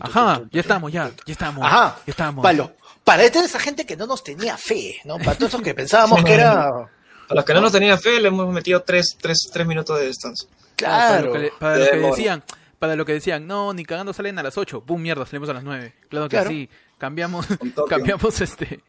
Ajá, ya estamos, ya, ya estamos. Ajá, ya estamos. Para, lo- para esa gente que no nos tenía fe, ¿no? Para todos esos que pensábamos que era. A los que no nos tenían fe le hemos metido tres, tres, tres minutos de descanso. Para Claro. lo que, le- para lo que decían, para lo que decían, no, ni cagando salen a las 8. Pum, mierda, salimos a las 9. Claro que Claro. sí. Cambiamos, cambiamos este.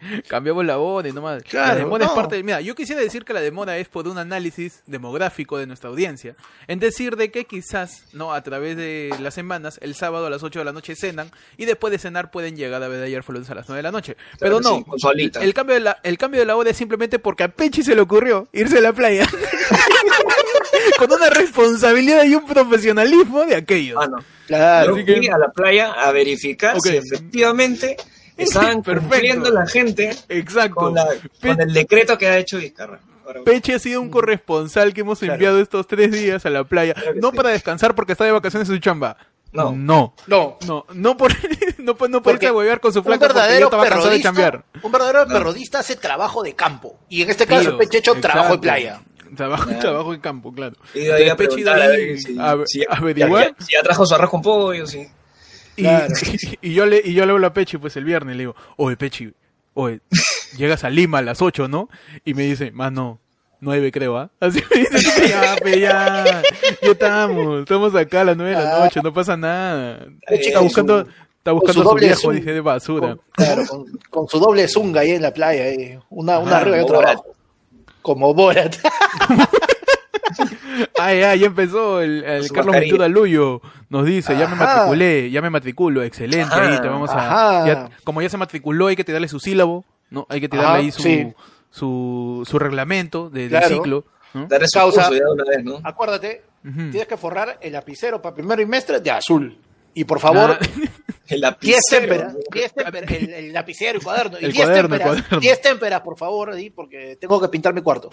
Cambiamos la hora y nomás. Claro, la demora es no. parte de. Mira, yo quisiera decir que la demora es por un análisis demográfico de nuestra audiencia. En decir de que quizás, no, a través de las semanas, el sábado a las 8 de la noche cenan y después de cenar pueden llegar a ver ayer a las 9 de la noche. Pero no, sí, el cambio, de la, el cambio de la hora es simplemente porque a Pechi se le ocurrió irse a la playa. con una responsabilidad y un profesionalismo de aquellos. Ah, no. Claro. Así que- a la playa a verificar si efectivamente estaban Perfecto. cumpliendo la gente Exacto. con, la- Pe- con el decreto que ha hecho Vizcarra. Ahora, Peche ha sido un corresponsal que hemos Claro. enviado estos tres días a la playa. Claro No sí. para descansar porque está de vacaciones en su chamba. No. No. No. No, no por, no por, no por irse Porque a huevear con su Un flaca porque yo verdadero estaba cansado de chambear. un verdadero No. perrodista hace trabajo de campo. Y en este caso, Peche ha hecho trabajo de playa. Trabajo, Claro. trabajo en campo, claro. Y de ahí a Peche a ahí ver si, a- si ya trajo su arroz con pollo, sí. Y, Claro. y yo le y yo le hablo a Pechi pues el viernes le digo, "Oye, Pechi, oye, llegas a Lima a las 8, ¿no?" Y me dice, "Mano, 9 creo, ¿ah?" Así me dice, "Ya, pe, ya. Ya estamos, estamos acá a las 9 de la Ah. noche, no pasa nada." Pechi Está buscando está buscando su su viejo, dije de basura. Con, claro, con, con su doble zunga ahí en la playa. ahí. Una, una Ah, arriba y otra abajo. Como Borat. Ay, ay, ya empezó el, el Carlos. Ventura Luyo. Nos dice, ya me matriculé, ya me matriculo, excelente. Ajá, ahí te vamos a. ya- como ya se matriculó, hay que tirarle su sílabo, ¿no? Hay que tirarle Ajá, ahí su, sí. su, su reglamento de, del ciclo. ¿no? Darle su Causa. curso ya de una vez, ¿no? Acuérdate, tienes que forrar el lapicero para primer trimestre de azul. Y por favor, El 10 lapicero. témperas, 10 témperas, el, el lapicero y cuaderno. Y El 10 cuaderno, el témperas, cuaderno. 10 témperas, por favor, porque tengo que pintar mi cuarto.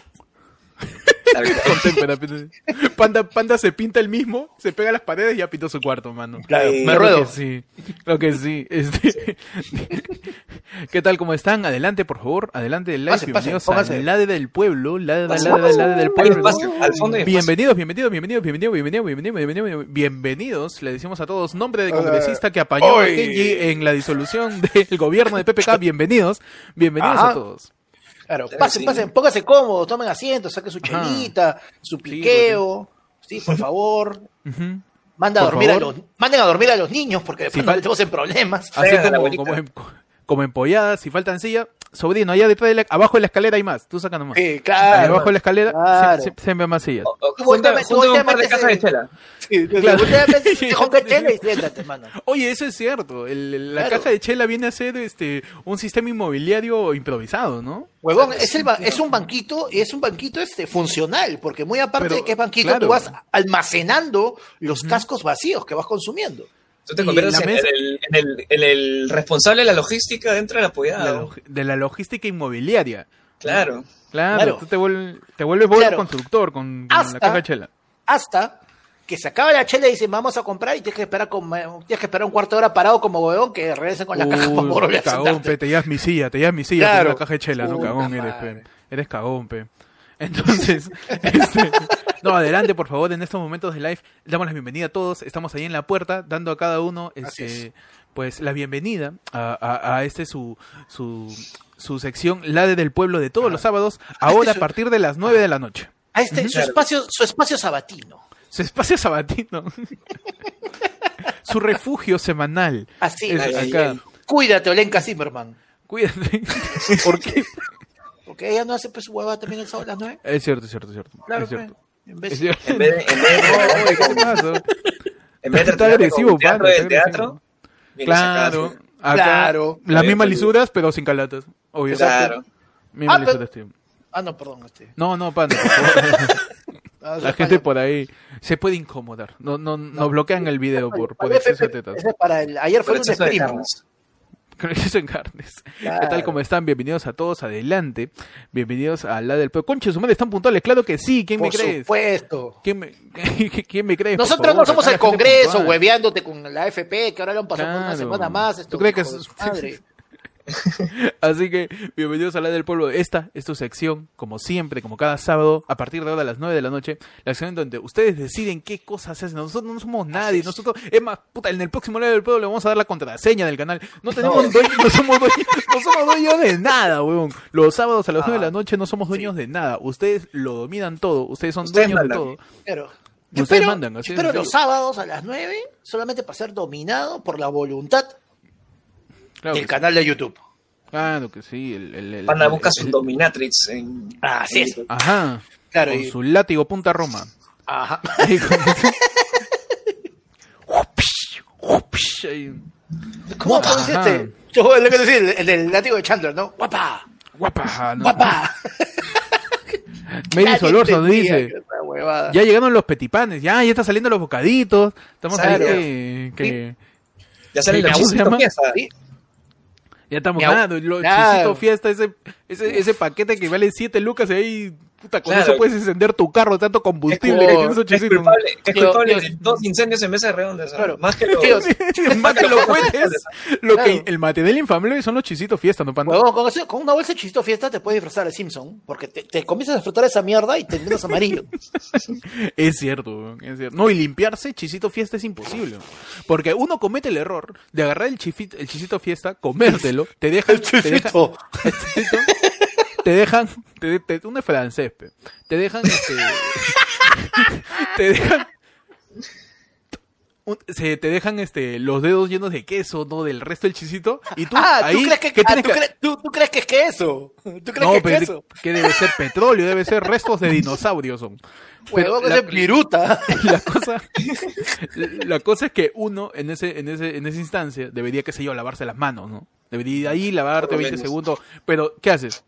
Panda, Panda se pinta el mismo, se pega a las paredes y ya pintó su cuarto, mano. Claro, Eh, me Claro ruedo. que sí, claro que sí. Este... ¿Qué tal? ¿Cómo están? Adelante, por favor. Adelante del live. Bienvenidos a Lade del Pueblo. Lade, Pasen, lade, lade del pueblo. al fondo. Bienvenidos, bienvenidos, bienvenidos, bienvenidos, bienvenidos, bienvenidos, bienvenidos, bienvenidos. Le decimos a todos, nombre de congresista que apañó a. Kenji en la disolución del gobierno de PPK. Bienvenidos, bienvenidos Ajá. a todos. Claro, pasen, sí. pasen, pónganse cómodos, tomen asiento, saquen su Ajá. chelita, su piqueo, sí, por favor. Manda a a favor. los, manden a dormir a los niños porque después Sí, en problemas. Así como, como, en, como empolladas, si faltan silla, sobrino, allá detrás de la, abajo de la escalera hay más, tú saca nomás. Sí, Ahí claro. abajo de la escalera Claro. se, se, se ve más sillas. Un par de de chela. Sí, Claro. chela y siéntate. Oye, eso es cierto. el- el- la Claro. caja de chela viene a ser este un sistema inmobiliario improvisado, ¿no? Huevón, es, el ba- es un banquito y es un banquito este funcional, porque muy aparte Pero, de que es banquito, claro. tú vas almacenando los cascos vacíos que vas consumiendo. Tú te conviertes en, mesa- el, en, el, en el responsable de la logística dentro de la La apoyada. log- de la logística inmobiliaria. Claro. Claro, Claro. tú te vuelves, te vuelves vos Claro. constructor con, con Hasta- la caja de chela. Hasta que se acaba la chela y dicen vamos a comprar y tienes que esperar con, tienes que esperar un cuarto de hora parado como huevón que regresen con la caja para Uy, volver a cagón, pe, te llevas mi silla, te llevas mi silla Claro. la caja de chela, no Puta cagón eres, pe. Eres cagón, pe. Entonces, este, no, adelante, por favor, en estos momentos de live, damos la bienvenida a todos, estamos ahí en la puerta, dando a cada uno, este, pues, la bienvenida a, a, a este su, su, su sección, la de del pueblo de todos los sábados, ahora a su- partir de las 9 de la noche. A este, su espacio, su espacio sabatino. Su espacio sabatino. su refugio semanal. Así, Es ay, acá. Cuídate, Olenka Zimmerman. Cuídate. ¿Por qué? Porque ella no hace pues su hueva también el sábado a las nueve. Es cierto, es cierto, es cierto. Claro, es cierto. pues, en vez- de, en vez de, en vez de tratar agresivo, teatro teatro, Claro. Claro. Las mismas lisuras, pero sin calatas. Obvio. Claro. Mismas Ah, lisuras, tío. Ah, no, perdón. Este. No, no, favor. Ah, La gente por ahí se puede incomodar. No, no, No. nos bloquean el video por, por exceso de tetas. ese es para el, ayer fue un exceso carnes. En carnes. ¿Qué tal? ¿Cómo están? Bienvenidos a todos. Adelante. Bienvenidos a la del pueblo. Concha, su madre, ¿están puntuales? Claro que sí. ¿Quién Por me crees? supuesto. ¿Quién me, ¿Quién me crees? Por Nosotros favor, no somos el Congreso hueveándote con la AFP, que ahora lo han pasado por una semana más. Esto, ¿Tú crees que es- madre. Así que, bienvenidos a la del pueblo. Esta es tu sección, como siempre, como cada sábado, a partir de ahora a las 9 de la noche, la sección en donde ustedes deciden qué cosas hacen. Nosotros no somos nadie, nosotros, es más, puta, en el próximo lado del pueblo le vamos a dar la contraseña del canal. No tenemos dueños, no somos dueños, no somos dueños de nada, weón. Los sábados a las 9 de la noche no somos dueños de nada. Ustedes lo dominan todo, ustedes son Ustedes dueños de todo. Pero, Ustedes espero, mandan, así espero los sábados a las 9 solamente para ser dominado por la voluntad Claro, que, canal de YouTube. claro que sí. El, el, el- Panda el- busca el- su dominatrix en. Así es. Ajá. Claro, con y- su látigo punta Roma. Ajá. ¿Cómo este? Yo lo que decía, el, el del látigo de Chandler, ¿no? Guapa, Guapa, ¿no? guapa. Mary Solorza dice, ya llegaron los petipanes, ya, ya están saliendo los bocaditos, estamos ahí que, que Ya sale Sí, la ¿cómo se llama? fiesta. Sí. Ya estamos ganando, lo Claro. fiesta, ese, ese, ese paquete que vale 7 lucas y ahí, puta, con Claro. eso puedes encender tu carro, tanto combustible Es que como- tiene esos Que es chisitos. culpable, que es culpable de dos incendios en mesa redonda. ¿sabes? Claro. Más que los. Más que los cohetes, lo que Claro. el material inflamable son los chisitos fiesta, ¿no, panda? Huevón, con, con una bolsa de chisito fiesta te puedes disfrazar de Simpson, porque te, te comienzas a disfrutar esa mierda y te terminas amarillo. Es cierto, es cierto. No, y limpiarse chisito fiesta es imposible. Porque uno comete el error de agarrar el, chifit- el chisito fiesta, comértelo, te dejan, te dejan, el chisito, te dejan, te, te- es francés, pe. te dejan, este, te dejan, un- se, te dejan este los dedos llenos de queso, no del resto del chisito, y tú ah, ahí ¿tú crees que, ¿qué ah, ¿tú, que- tú, tú crees que es queso? ¿Tú crees no, que es pero queso? que debe ser petróleo, debe ser restos de dinosaurios son. Pero Huevón, la- es viruta. la cosa la cosa es que uno en ese en ese en esa instancia debería qué sé yo lavarse las manos no debería ir ahí lavarte Por lo 20 menos. segundos pero qué haces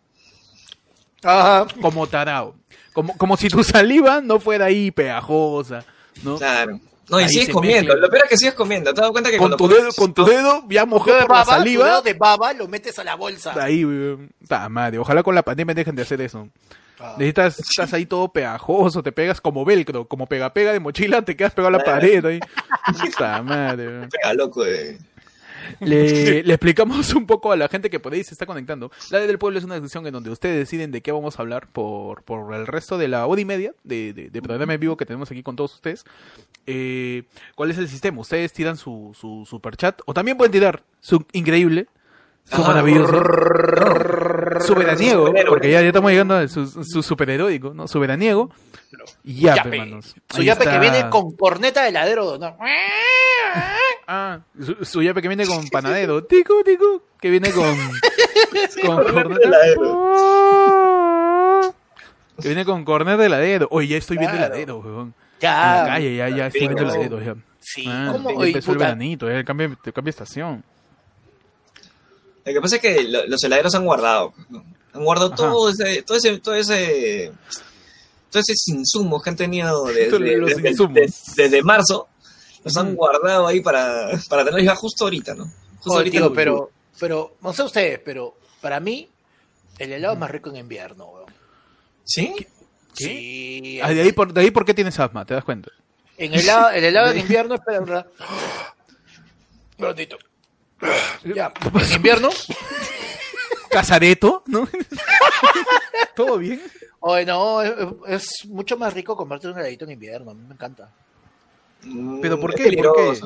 Ajá. como tarao como como si tu saliva no fuera ahí pegajosa no Claro. No, y Ahí sigues comiendo. mezcla. Lo peor es que sigues comiendo. ¿Te das cuenta que con cuando tu comes- dedo con tu dedo ya Tu mojado por la baba, tu saliva dedo de baba lo metes a la bolsa. ahí. Ta madre ojalá con la pandemia dejen de hacer eso Ah. Necesitas, estás ahí todo pegajoso, te pegas como velcro, como pega pega de mochila, te quedas pegado a la pared ahí. Puta madre. Pega loco de. Le, le explicamos un poco a la gente que por ahí se está conectando. La del pueblo es una discusión en donde ustedes deciden de qué vamos a hablar por, por el resto de la hora y media de, de- de programa en vivo que tenemos aquí con todos ustedes. Eh, ¿Cuál es el sistema? Ustedes tiran su, su super chat o también pueden tirar su increíble, su maravilloso, su veraniego, Superhéroe. porque ya, ya estamos llegando a su, su superheroico, ¿no? Su veraniego. Y ya, Yape. pe, manos. Su yape está. que viene con corneta de heladero. ¿no? Ah, su, su yape que viene con panadero. Tico, tico. Que viene con. con corneta. Que viene con corneta de heladero. Oye, ya estoy viendo heladero, weón. Ya. En la calle, ya, ya estoy viendo heladero. Ya. Sí, Ah, ¿cómo? ya Oye, el veranito, ya cambia, te cambia estación. Lo que pasa es que lo- los heladeros han guardado. ¿no? Han guardado Ajá. todo ese, todo ese, todo ese, todos esos insumos que han tenido desde, marzo. Los han guardado ahí para, para tenerlos ya justo ahorita, ¿no? Justo Joder, ahorita tío, pero, pero, no sé ustedes, pero para mí, el helado es más rico en invierno, weón. ¿Sí? ¿Qué? Sí. Ah, de, ahí por, de ahí por qué tienes asma, ¿te das cuenta? En helado, el helado en invierno, espera, ¿verdad? Grandito. Ya, invierno, ¿Casareto? ¿No? ¿Todo bien? oye, no, es, es mucho más rico comerte un heladito en invierno, a mí me encanta. ¿Pero por Mm, qué? es ¿Por qué?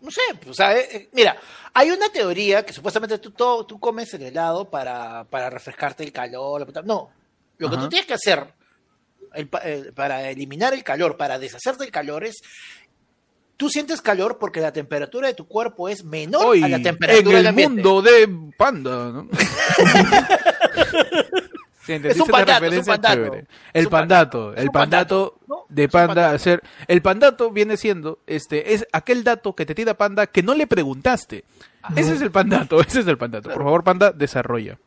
No sé, pues, o sea, eh, eh, mira, hay una teoría que supuestamente tú, todo- tú comes el helado para, para refrescarte el calor. la puta- No, lo que Ajá. tú tienes que hacer el para eliminar el calor, para deshacerte del calor es, tú sientes calor porque la temperatura de tu cuerpo es menor Hoy, a la en temperatura del el ambiente. mundo de Panda, ¿no? Sí, Es un la pandato, es un referencia, pandato. chévere. El pandato, el pandato de panda pandato. hacer. El pandato viene siendo, este, es aquel dato que te tira panda que no le preguntaste. Ese es el pandato, ese es el pandato. Por favor, panda, desarrolla.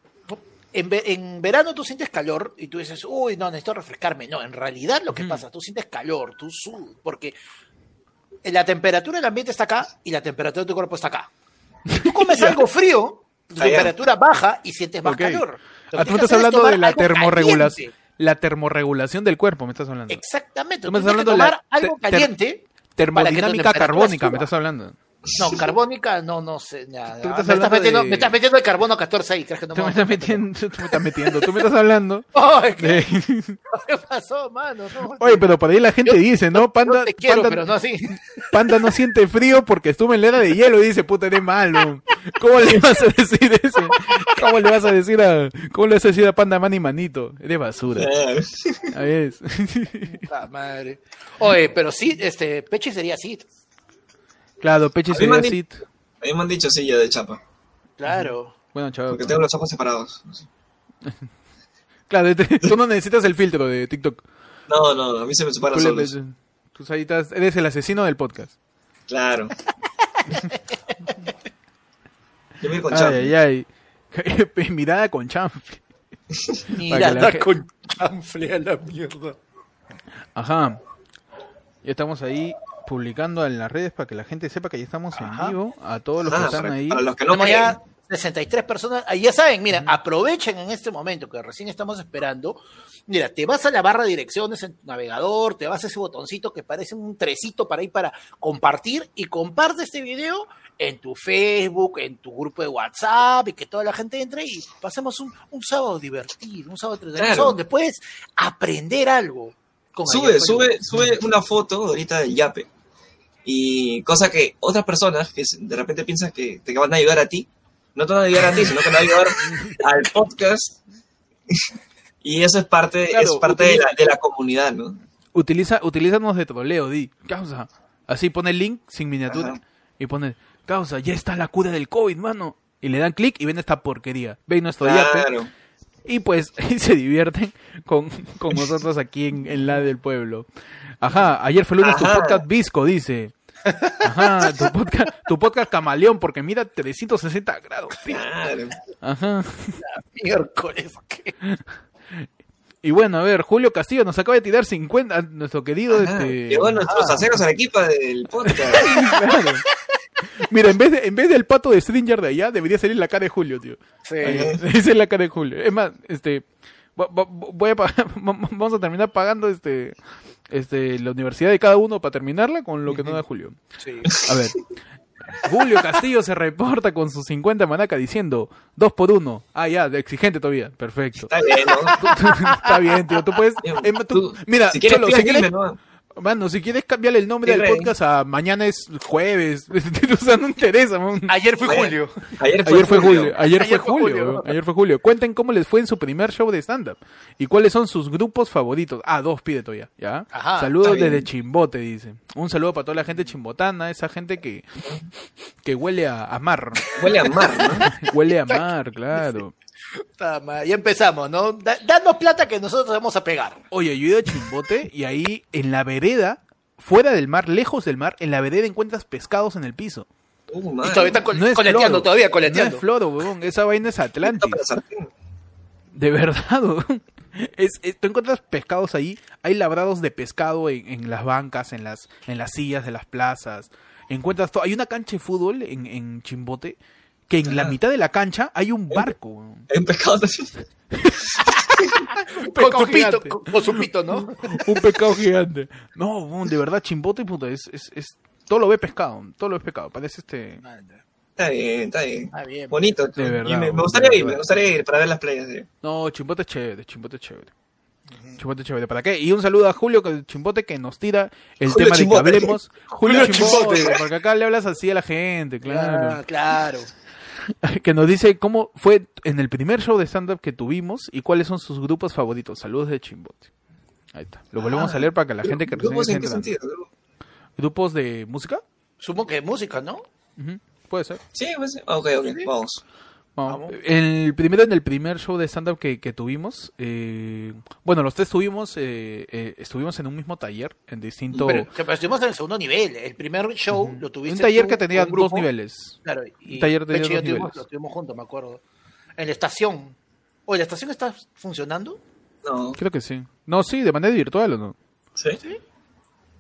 En, ve- en verano tú sientes calor y tú dices, uy, no, necesito refrescarme. No, en realidad lo que Ujú. pasa, tú sientes calor, tú sudas, porque la temperatura del ambiente está acá y la temperatura de tu cuerpo está acá. Tú comes algo frío, tu temperatura baja y sientes más calor. Lo Ah, que tú estás hablando de la termorregulación. caliente. La termorregulación del cuerpo, me estás hablando. Exactamente. Tú me estás hablando de tomar la algo caliente. Termodinámica carbónica, me estás hablando. No, carbónica, no, no sé. ya, Tú ya. estás me, estás metiendo, de- me estás metiendo el carbono 14 ahí, ¿crees que no Tú me estás metiendo, tú me estás metiendo, tú me estás hablando. ¿qué, de- qué pasó, mano? No, Oye, pero por ahí la gente Yo- dice, ¿no? yo Panda, te quiero, Panda- pero no así. Panda no siente frío porque estuvo en la era de hielo y dice, puta, eres malo. ¿Cómo le vas a decir eso? ¿Cómo le vas a decir a, cómo le vas a decir a Panda man y manito? Eres basura. Ahí es. Puta madre. Oye, pero sí, este, Pechi sería así. Claro, Peche A mí me sería han di- así. A mí me han dicho sí ya de chapa. Claro. Bueno, chaval. Porque tengo los ojos separados. Claro, este- tú no necesitas el filtro de TikTok. No, no, a mí se me separan le solos. tú ahí estás- eres el asesino del podcast. Claro. Yo me con chapa. Ay, ay, ay. Mirada con chanfle. Mira, la gente- con chanfle a la mierda. Ajá. Ya estamos ahí publicando en las redes para que la gente sepa que ya estamos en vivo. A todos los que Ah, están para, ahí. para los que no Tenemos creen. ya 63 personas. Ahí ya saben, mira, aprovechen en este momento que recién estamos esperando. Mira, te vas a la barra de direcciones en tu navegador, te vas a ese botoncito que parece un trecito para ir para compartir y comparte este video en tu Facebook, en tu grupo de WhatsApp y que toda la gente entre y pasemos un, un sábado divertido, un sábado entretenido, Claro. donde puedes aprender algo. con Sube, sube, sube una foto ahorita del yape. Y cosa que otras personas que de repente piensan que te van a ayudar a ti, no te van a ayudar a ti, sino que van a ayudar al podcast. y eso es parte, Claro, es parte de, la, de la comunidad, ¿no? Utiliza, utilízanos de troleo, di. Causa. Así pone el link sin miniatura Ajá. y pone, causa, ya está la cura del COVID, mano. Y le dan clic y ven esta porquería. Ven nuestro. Claro. Y pues y se divierten con, con nosotros aquí en, en la del pueblo. Ajá, ayer fue lunes tu Ajá. podcast Visco, dice. Ajá, tu podcast, tu podcast camaleón, porque mira 360 grados. tío. Ajá. miércoles. ¿qué? Y bueno, a ver, Julio Castillo nos acaba de tirar 50, nuestro querido Ajá. este. Llegó nuestros Ah. aceros a la equipa del podcast. Claro. Mira, en vez, de, en vez del pato de Stringer de allá, debería salir la cara de Julio, tío. Sí. Esa es la cara de Julio. Es más, este, voy a pagar- vamos a terminar pagando este, este, la universidad de cada uno para terminarla con lo que no da Julio. sí. A ver. Julio Castillo se reporta con sus 50 manacas diciendo dos por uno. Ah, ya, de exigente todavía. Perfecto. Está bien, ¿no? Está bien, tío. Tú puedes. eh, tú- Tú, mira, si quieres, Cholo, pídeme, si quieres- ¿no? Mano, si quieres cambiarle el nombre Sí, del rey. podcast a mañana es jueves. o sea, no interesa, man. Ayer fue Bueno. Julio. Ayer fue, Ayer fue Julio. Julio. Ayer, Ayer fue fue Julio. Ayer fue Julio. Cuenten cómo les fue en su primer show de stand-up. Y cuáles son sus grupos favoritos. Ah, dos pide todavía. ¿ya? Ajá, Saludos desde Chimbote, dice. Un saludo para toda la gente chimbotana, esa gente que, que huele a, a mar. Huele a mar, ¿no? Huele a mar, claro. Ya empezamos, ¿no? Da- danos plata que nosotros vamos a pegar. Oye, yo he ido a Chimbote y ahí en la vereda, fuera del mar, lejos del mar, en la vereda encuentras pescados en el piso. Uh, Y todavía están col- No es coleteando, floro. todavía No coleteando. es floro, weón. Esa vaina es Atlantis. De verdad, weón. Es, es- tú encuentras pescados ahí, hay labrados de pescado en, en las bancas, en las, en las sillas de las plazas. Encuentras todo. Hay una cancha de fútbol en, en Chimbote que en la mitad de la cancha hay un barco. un pescado con, pescado su pito, gigante. con, con su pito, ¿no? Un pescado gigante. No, de verdad, Chimbote, puta, es, es, es- todo lo ve pescado, todo lo ve pescado. Parece este... Está bien, está bien. Ah, bien. Bonito. De verdad, Y me, me de gustaría ir, verdad. me gustaría ir para ver las playas. sí. No, Chimbote es chévere, Chimbote es chévere. Chimbote chévere. ¿Para qué? Y un saludo a Julio que- Chimbote que nos tira el Julio tema Chimbote. de que hablemos. Julio, Julio Chimbote, Chimbote. porque acá le hablas así a la gente, claro. Ah, claro. Que nos dice cómo fue en el primer show de stand-up que tuvimos y cuáles son sus grupos favoritos. Saludos de Chimbote. Ahí está. Lo volvemos Ah, a leer para que la gente que ¿Grupos en qué sentido? ¿Grupos de música? Supongo que música, ¿no? Ujú, Puede ser. Sí, pues, ok, ok, vamos. Vamos. El primero en el primer show de stand-up que, que tuvimos, eh, bueno, los tres tuvimos, eh, eh, estuvimos en un mismo taller, en distinto... Pero, que- pero estuvimos en el segundo nivel. El primer show lo tuviste un taller tú que tenía grupo. dos niveles. Claro, y Un taller tenía dos tuvimos- niveles. lo tuvimos juntos, me acuerdo. En la estación. Oye, ¿la estación está funcionando? No. Creo que sí. No, sí, de manera virtual o no. ¿Sí?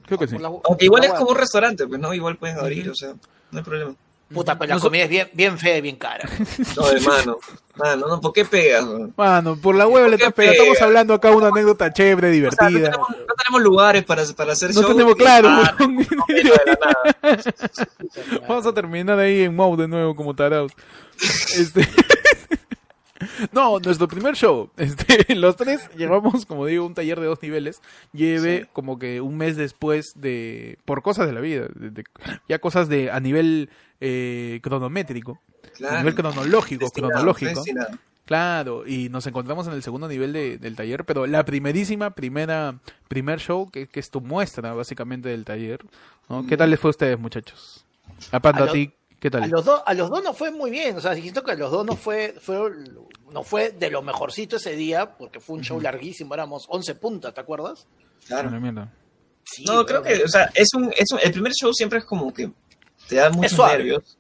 Creo que sí. Por la- Aunque igual es como un restaurante, pues no, igual pueden abrir, o sea, no hay problema. Puta, pero la Noso- comida es bien, bien fea y bien cara. No, hermano. Mano, no, ¿por qué pegas? Mano, por la hueva le ¿Por qué estás pegando. Estamos hablando acá de una anécdota chévere, O sea, no, divertida. tenemos, no tenemos lugares para, para hacer No show. tenemos claro, Ah, no, de la nada. Vamos a terminar ahí en Mau de nuevo como tarados. Este... No, nuestro primer show, este, los tres llevamos, como digo, un taller de dos niveles. Lleve Sí. como que un mes después de, por cosas de la vida, de- de- ya cosas de a nivel eh, cronométrico, a Claro. nivel cronológico, Destinado, cronológico. destinado. Claro, y nos encontramos en el segundo nivel de- del taller, pero la primerísima, primera, primer show, que, que es tu muestra básicamente del taller, ¿no? ¿Qué tal les fue a ustedes, muchachos? Aparte A a, ti, ¿qué tal? A los dos, a los dos no fue muy bien, o sea, siento que a los dos no fue, fue, no fue de lo mejorcito ese día, porque fue un show larguísimo, éramos 11 puntas, ¿te acuerdas? Claro. Sí, No, creo que, o sea, es un, es un- el primer show siempre es como que te da muchos nervios,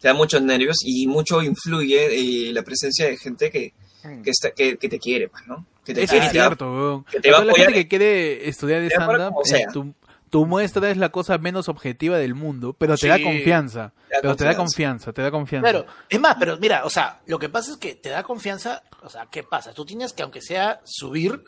te da muchos nervios y mucho influye eh, la presencia de gente que, Mm. que, está, que, que te quiere, pues, ¿no? Que te Eso quiere es cierto, weón. que te va a Toda la gente que quiere estudiar de stand-up, eh, tu, tu muestra es la cosa menos objetiva del mundo, pero te da confianza. Te da pero te da confianza. te da confianza. Claro, es más, pero mira, o sea, lo que pasa es que te da confianza, o sea, ¿qué pasa? Tú tienes que, aunque sea subir,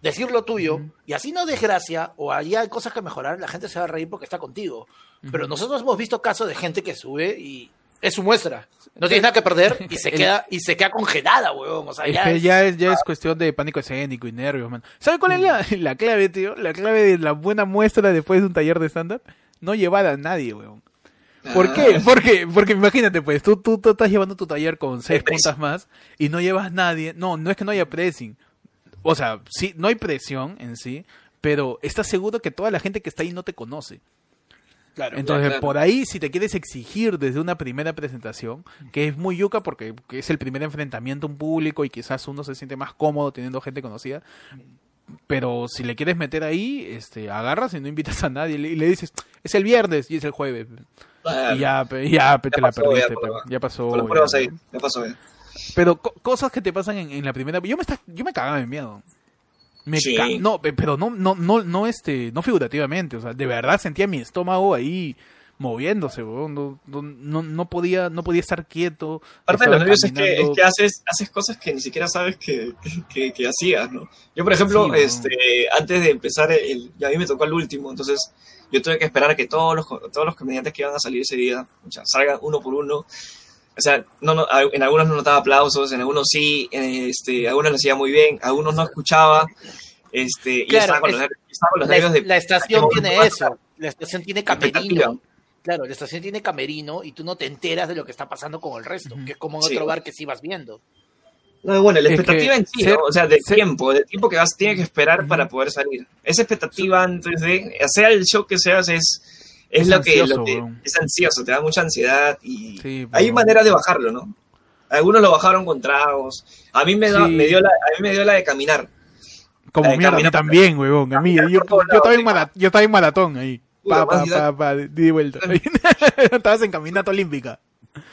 decir lo tuyo, y así no desgracia, o ahí hay cosas que mejorar, la gente se va a reír porque está contigo. Pero nosotros hemos visto casos de gente que sube y es su muestra. No tiene nada que perder y se queda, y se queda congelada, weón. O sea, Es ya que es- ya es, ya es cuestión de pánico escénico y nervios, man. ¿Sabe cuál es la, la clave, tío? La clave de la buena muestra después de un taller de stand-up. No llevar a nadie, weón. ¿Por Ah, qué? Porque, porque imagínate, pues, tú, tú, tú estás llevando tu taller con seis puntas más y no llevas nadie. No, no es que no haya pressing. O sea, sí, no hay presión en sí, pero estás seguro que toda la gente que está ahí no te conoce. Claro, Entonces, claro. por ahí, si te quieres exigir desde una primera presentación, que es muy yuca porque que es el primer enfrentamiento a un público y quizás uno se siente más cómodo teniendo gente conocida, pero si le quieres meter ahí, este, agarras y no invitas a nadie y le, y le dices, es el viernes y es el jueves. claro. Y ya, ya, te la ya, perdiste, ya pasó. Ya. ahí, ya. Pero co- cosas que te pasan en, en la primera, yo me está, yo me cagaba de miedo. Me Sí. no, pe- pero no, no, no, no, este, no figurativamente, o sea, de verdad sentía mi estómago ahí moviéndose, no, no, no, no podía, no podía estar quieto. Parte de los nervios es que, es que haces, haces cosas que ni siquiera sabes que, que, que hacías, ¿no? Yo, por ejemplo, Sí, este, antes de empezar, el, y a mí me tocó el último, entonces yo tuve que esperar a que todos los, todos los comediantes que iban a salir ese día o sea, salgan uno por uno. O sea, no, no, en algunos no notaba aplausos, en algunos sí, este, algunos lo hacía muy bien, algunos no escuchaba. Este, y estaba con los es- nervios, estaba con los la, nervios de la estación tiene eso. La estación tiene camerino. Claro, la estación tiene camerino y tú no te enteras de lo que está pasando con el resto, que es como en Sí. otro bar que sí vas viendo. No, bueno, la Es que expectativa en sí, ser- ¿no? O sea, de ser- tiempo, de tiempo que vas, tienes que esperar para poder salir. Esa expectativa antes de, sea el show que seas, es, es, Es lo, que, ansioso, lo que- es ansioso, te da mucha ansiedad y Sí, hay maneras de bajarlo, ¿no? Algunos lo bajaron con tragos. A mí me, da- Sí. me dio la, a mí me dio la de caminar. Como Ay, mierda, a mí también, huevón. A mí, yo, yo, estaba en lados, mara- yo estaba en maratón ahí. Pa, pa, pa, pa, de de vuelta. Estabas en caminata olímpica.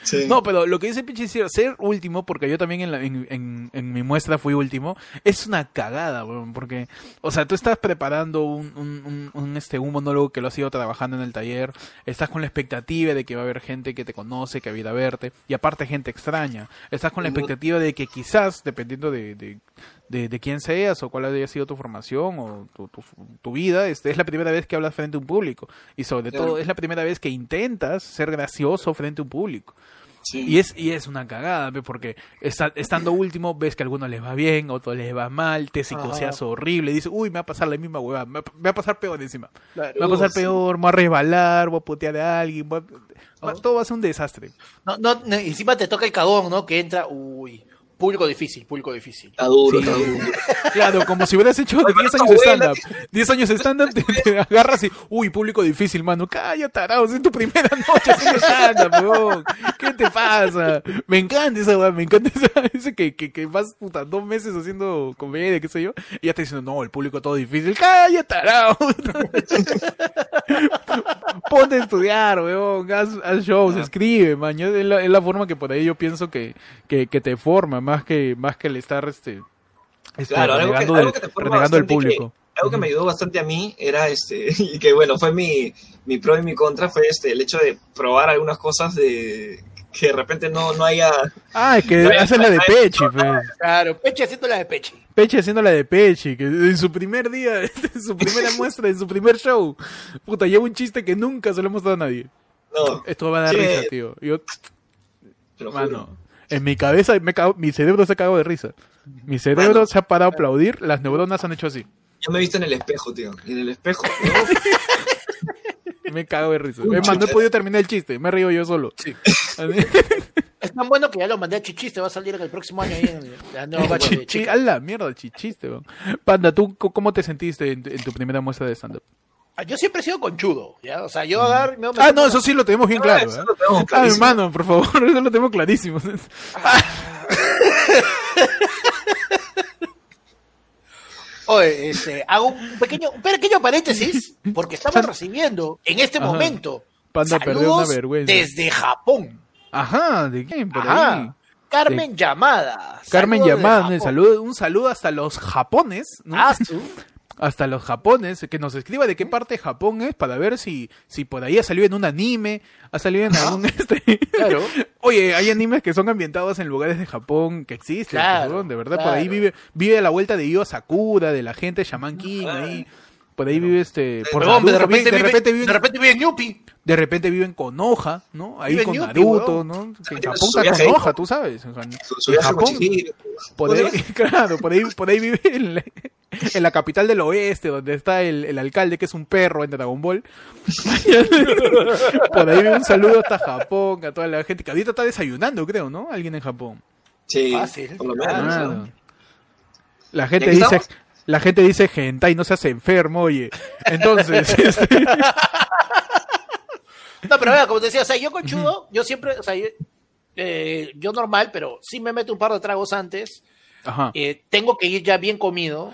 Sí. No, pero lo que dice Pichi ser último, porque yo también en, la- en, en- en mi muestra fui último, es una cagada, weón, porque, o sea, tú estás preparando un, un, un, un, este, un monólogo que lo has ido trabajando en el taller, estás con la expectativa de que va a haber gente que te conoce, que va a ir a verte, y aparte gente extraña, estás con la expectativa de que quizás, dependiendo de, de, de, de quién seas o cuál haya sido tu formación o tu, tu, tu vida, este, es la primera vez que hablas frente a un público, y sobre Claro. todo es la primera vez que intentas ser gracioso frente a un público. Sí. Y es, y es una cagada, porque esta- estando último ves que a algunos les va bien, a otros les va mal, te psicoseas horrible, dices, uy, me va a pasar la misma huevada, me, va- me va a pasar peor encima. Me va a pasar sí. peor, me va a resbalar, voy a putear a alguien, voy a- Oh. todo va a ser un desastre. No, no, no, encima te toca el cagón, ¿no? Que entra, uy, público difícil, público difícil. Está duro, Sí. está duro. Claro, como si hubieras hecho Oye, 10 pero años de stand-up. 10 años de stand-up, te, te agarras y, uy, público difícil, mano. Cállate, tarado, es tu primera noche haciendo stand-up, weón. ¿Qué te pasa? Me encanta esa weón, me encanta esa, ese que, que, que vas, puta, dos meses haciendo comedia, qué sé yo, y ya te diciendo, no, el público todo difícil. Cállate, tarado. Ponte a estudiar, weón, haz, haz shows, escribe, man. Yo- es, la, es la forma que por ahí yo pienso que, que, que te forma, más que, más que el estar, este, este, Claro, algo que, renegando algo que te forma renegando bastante y que público. algo que me ayudó bastante a mí era este, y que bueno, fue mi, mi pro y mi contra, fue este, el hecho de probar algunas cosas de que de repente no, no haya... Ah, es que No, hacen la de Pechi, pues. Claro, Peche haciendo la de Peche. Pechi haciendo la de Pechi, que en su primer día, en su primera muestra, en su primer show. Puta, lleva un chiste que nunca se lo hemos dado a nadie. No, Esto va a dar Sí. risa, tío. Yo, te lo juro. En mi cabeza, me cago- mi cerebro se ha cagado de risa. Mi cerebro se ha parado a aplaudir, las neuronas han hecho así. Yo me he visto en el espejo, tío. Y en el espejo, Me cago de risa. Es más, no he podido terminar el chiste, me he reído yo solo. Es tan bueno que ya lo mandé a Chichiste, va a salir en el próximo año ahí en la nueva Chichi, a la mierda, chichiste, weón. Panda, ¿tú cómo te sentiste en, en tu primera muestra de stand-up? Yo siempre he sido conchudo, ¿ya? O sea, yo agarro me Ah, no, eso sí lo tenemos bien Ah, claro. ¿eh? tenemos Ah, hermano, por favor, eso lo tenemos clarísimo. Oye, este, hago un pequeño, un pequeño paréntesis, porque estamos recibiendo en este Ajá. momento Panda perdió una saludos vergüenza. desde Japón. Ajá, ¿de quién? Por ahí. Ajá. Carmen Llamada. Carmen Saludos Llamada, un saludo, hasta los japones, ¿no? Ah. Hasta los japones, que nos escriba de qué parte de Japón es para ver si, si por ahí ha salido en un anime, ha salido en algún este. Claro. Oye, hay animes que son ambientados en lugares de Japón que existen, Claro, de verdad, por ahí vive, vive a la vuelta de Io Sakura, de la gente Shaman King, ahí. Por ahí vive este. Por de repente, de vive, de repente vive en. De repente viven con Hoja, ¿no? Ahí con Naruto. ¿no? Que en Japón está con Hoja, tú sabes. o sea, Su, su en Japón, por ahí, claro, por ahí, por ahí vive en la, en la capital del oeste, donde está el, el alcalde, que es un perro en Dragon Ball. por ahí vive un saludo hasta Japón, a toda la gente que ahorita está desayunando, creo, ¿no? Alguien en Japón. Sí, Fácil. por lo menos. ¿no? La gente ¿Y aquí dice, estamos? la gente dice hentai, no seas enfermo, oye. Entonces, este, No, pero vea, como te decía, o sea, yo conchudo, yo siempre, o sea, yo, eh, yo normal, pero sí me meto un par de tragos antes. ajá. Eh, tengo que ir ya bien comido.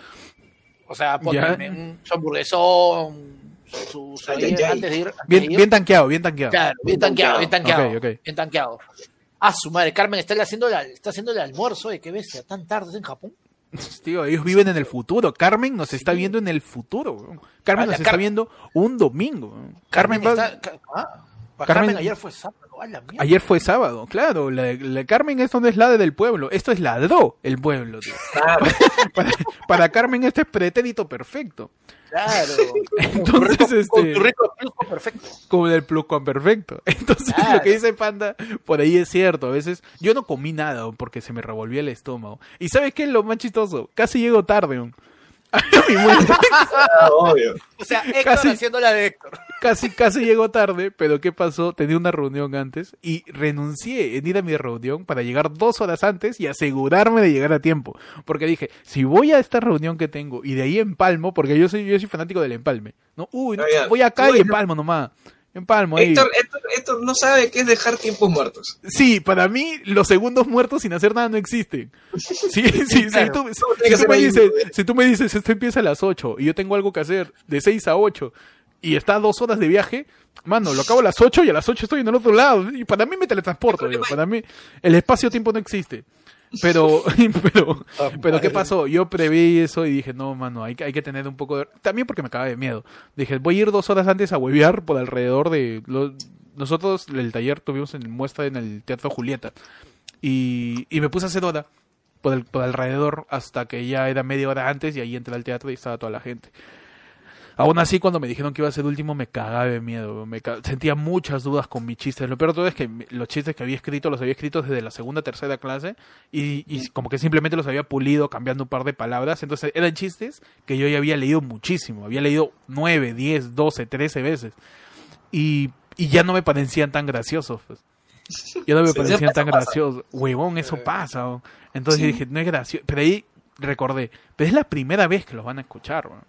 O sea, Ya. ponerme un su hamburguesón, su, su- Ay, ay, ay. antes de ir. antes Bien, de ir. bien tanqueado, bien tanqueado. Claro, bien tanqueado, bien tanqueado. Bien tanqueado. Ah, su madre, Carmen está haciendo, la, está haciendo el almuerzo, ¿de qué bestia? ¿Tan tarde en Japón? Tío, ellos viven en el futuro. Carmen nos está viendo en el futuro. Carmen Ah, nos está Car- viendo un domingo. Carmen, va- está. ah, Carmen- Carmen ayer fue sábado. A la mierda. Ayer fue sábado, claro. La, la Carmen esto no es la del pueblo. Esto es ladró el pueblo, tío. Claro. Para, para Carmen esto es pretérito perfecto. Claro. Entonces, con, tu rico, con este- tu rico perfecto. Como el pluscuamperfecto. Entonces, Claro. lo que dice Panda, por ahí es cierto. A veces, yo no comí nada porque se me revolvió el estómago. ¿Y sabes qué es lo más chistoso? Casi llego tarde. weón. Ah, obvio. O sea, Héctor Casi- haciendo la de Héctor. casi, casi llego tarde, pero ¿qué pasó? Tenía una reunión antes y renuncié en ir a mi reunión para llegar dos horas antes y asegurarme de llegar a tiempo. Porque dije, si voy a esta reunión que tengo y de ahí empalmo, porque yo soy, yo soy fanático del empalme. No, uy, no, Ah, voy acá y Uy, empalmo nomás. Empalmo ahí. Héctor, Héctor, Héctor no sabe qué es dejar tiempos muertos. Sí, para mí los segundos muertos sin hacer nada no existen. Sí, sí, sí, Claro. si, tú me dices, güey. si tú me dices esto empieza a las 8 y yo tengo algo que hacer de 6 a 8 y está a dos horas de viaje, mano, lo acabo a las 8 y a las 8 estoy en el otro lado. Y para mí me teletransporto, yo, para mí el espacio-tiempo no existe. Pero, pero, Ah, pero ¿qué pasó? Yo preví eso y dije, no, mano, hay, que- hay que tener un poco de... También porque me acaba de miedo. Dije, voy a ir dos horas antes a huevear por alrededor de... los- Nosotros, el taller, tuvimos en muestra en el Teatro Julieta. Y, y me puse a hacer hora por, el, por alrededor hasta que ya era media hora antes y ahí entré al teatro y estaba toda la gente. Aún así, cuando me dijeron que iba a ser último, me cagaba de miedo. Me sentía muchas dudas con mis chistes. Lo peor de todo es que los chistes que había escrito los había escrito desde la segunda tercera clase y, y como que simplemente los había pulido cambiando un par de palabras. Entonces eran chistes que yo ya había leído muchísimo. Había leído nueve, diez, doce, trece veces. Y, y ya no me parecían tan graciosos. Pues. Ya no me Sí, parecían tan graciosos. Huevón, eso pasa. Entonces Sí. dije, no es gracioso. Pero ahí recordé, pero es la primera vez que los van a escuchar. ¿no?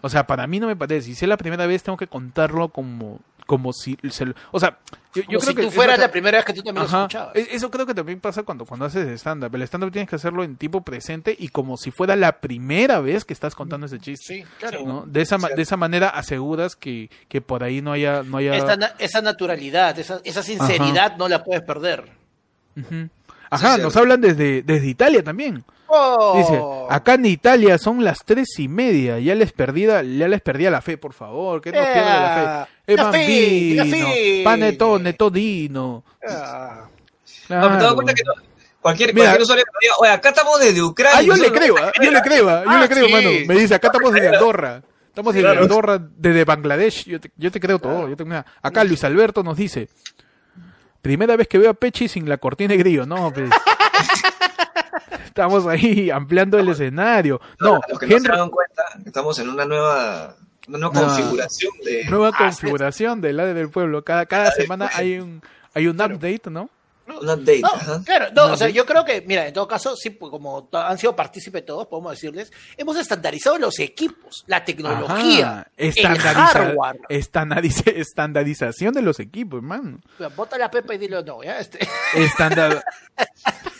O sea, para mí no me parece. Si es la primera vez, tengo que contarlo como, como si se lo- O sea, yo, yo Como creo si que. tú fueras la primera vez que tú también lo escuchabas. E- Eso creo que también pasa cuando, cuando haces stand-up. El stand-up tienes que hacerlo en tipo presente y como si fuera la primera vez que estás contando ese chiste. Sí, claro. ¿no? De, esa, de esa manera aseguras que, que por ahí no haya... No haya... Esa, na- esa naturalidad, esa, esa sinceridad no la puedes perder. Ajá, Sí, nos hablan desde, desde Italia también. Oh. Dice, acá en Italia son las tres y media, ya les perdida, ya les perdía la fe, por favor, que no Eh, pierdan la fe. la bambino, fe. panetone, todino. Ah. No, cuenta que cualquier, Mira. cualquier usuario diga, oye, acá estamos desde Ucrania. Ah, yo le creo, ah, yo le creo, ah, yo le creo, sí. mano. Me dice, acá estamos desde Andorra. Estamos desde Claro. Andorra, desde Bangladesh. Yo te, yo te creo todo. Yo te- acá Luis Alberto nos dice, primera vez que veo a Pechi sin la cortina de grillo. No, pues. Estamos ahí ampliando el escenario. No, Los que no se dan cuenta, estamos en una nueva, una nueva No. configuración de... nueva Ah, configuración del área del pueblo. Cada, cada semana hay un, hay un update, ¿no? Un update. No, ajá. claro, no, o sea, yo creo que, mira, en todo caso, sí, pues, como han sido partícipes todos, podemos decirles, hemos estandarizado los equipos, la tecnología, Ajá. el Estandariza- hardware. estandariza- estandarización de los equipos, hermano. Bota la pepa y dilo no, ¿ya? Este, Estándar.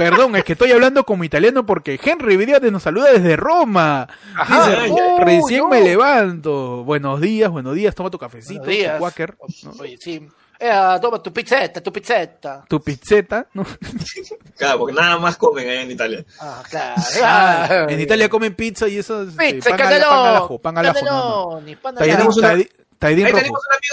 Perdón, es que estoy hablando como italiano porque Henry Viriate nos saluda desde Roma. Ajá. Dice, recién no. me levanto. Buenos días, buenos días, toma tu cafecito, buenos días. tu quaker, ¿no? Oye, sí. Eh, toma tu pizzetta, tu pizzetta. tu pizzeta. ¿no? Claro, porque nada más comen allá en Italia. Ah, claro. Ah, en Italia comen pizza y eso es Pizza, pan, al, pan al canelón, ajo, pan al ajo, caneloni, pan al Ahí tenemos un amigo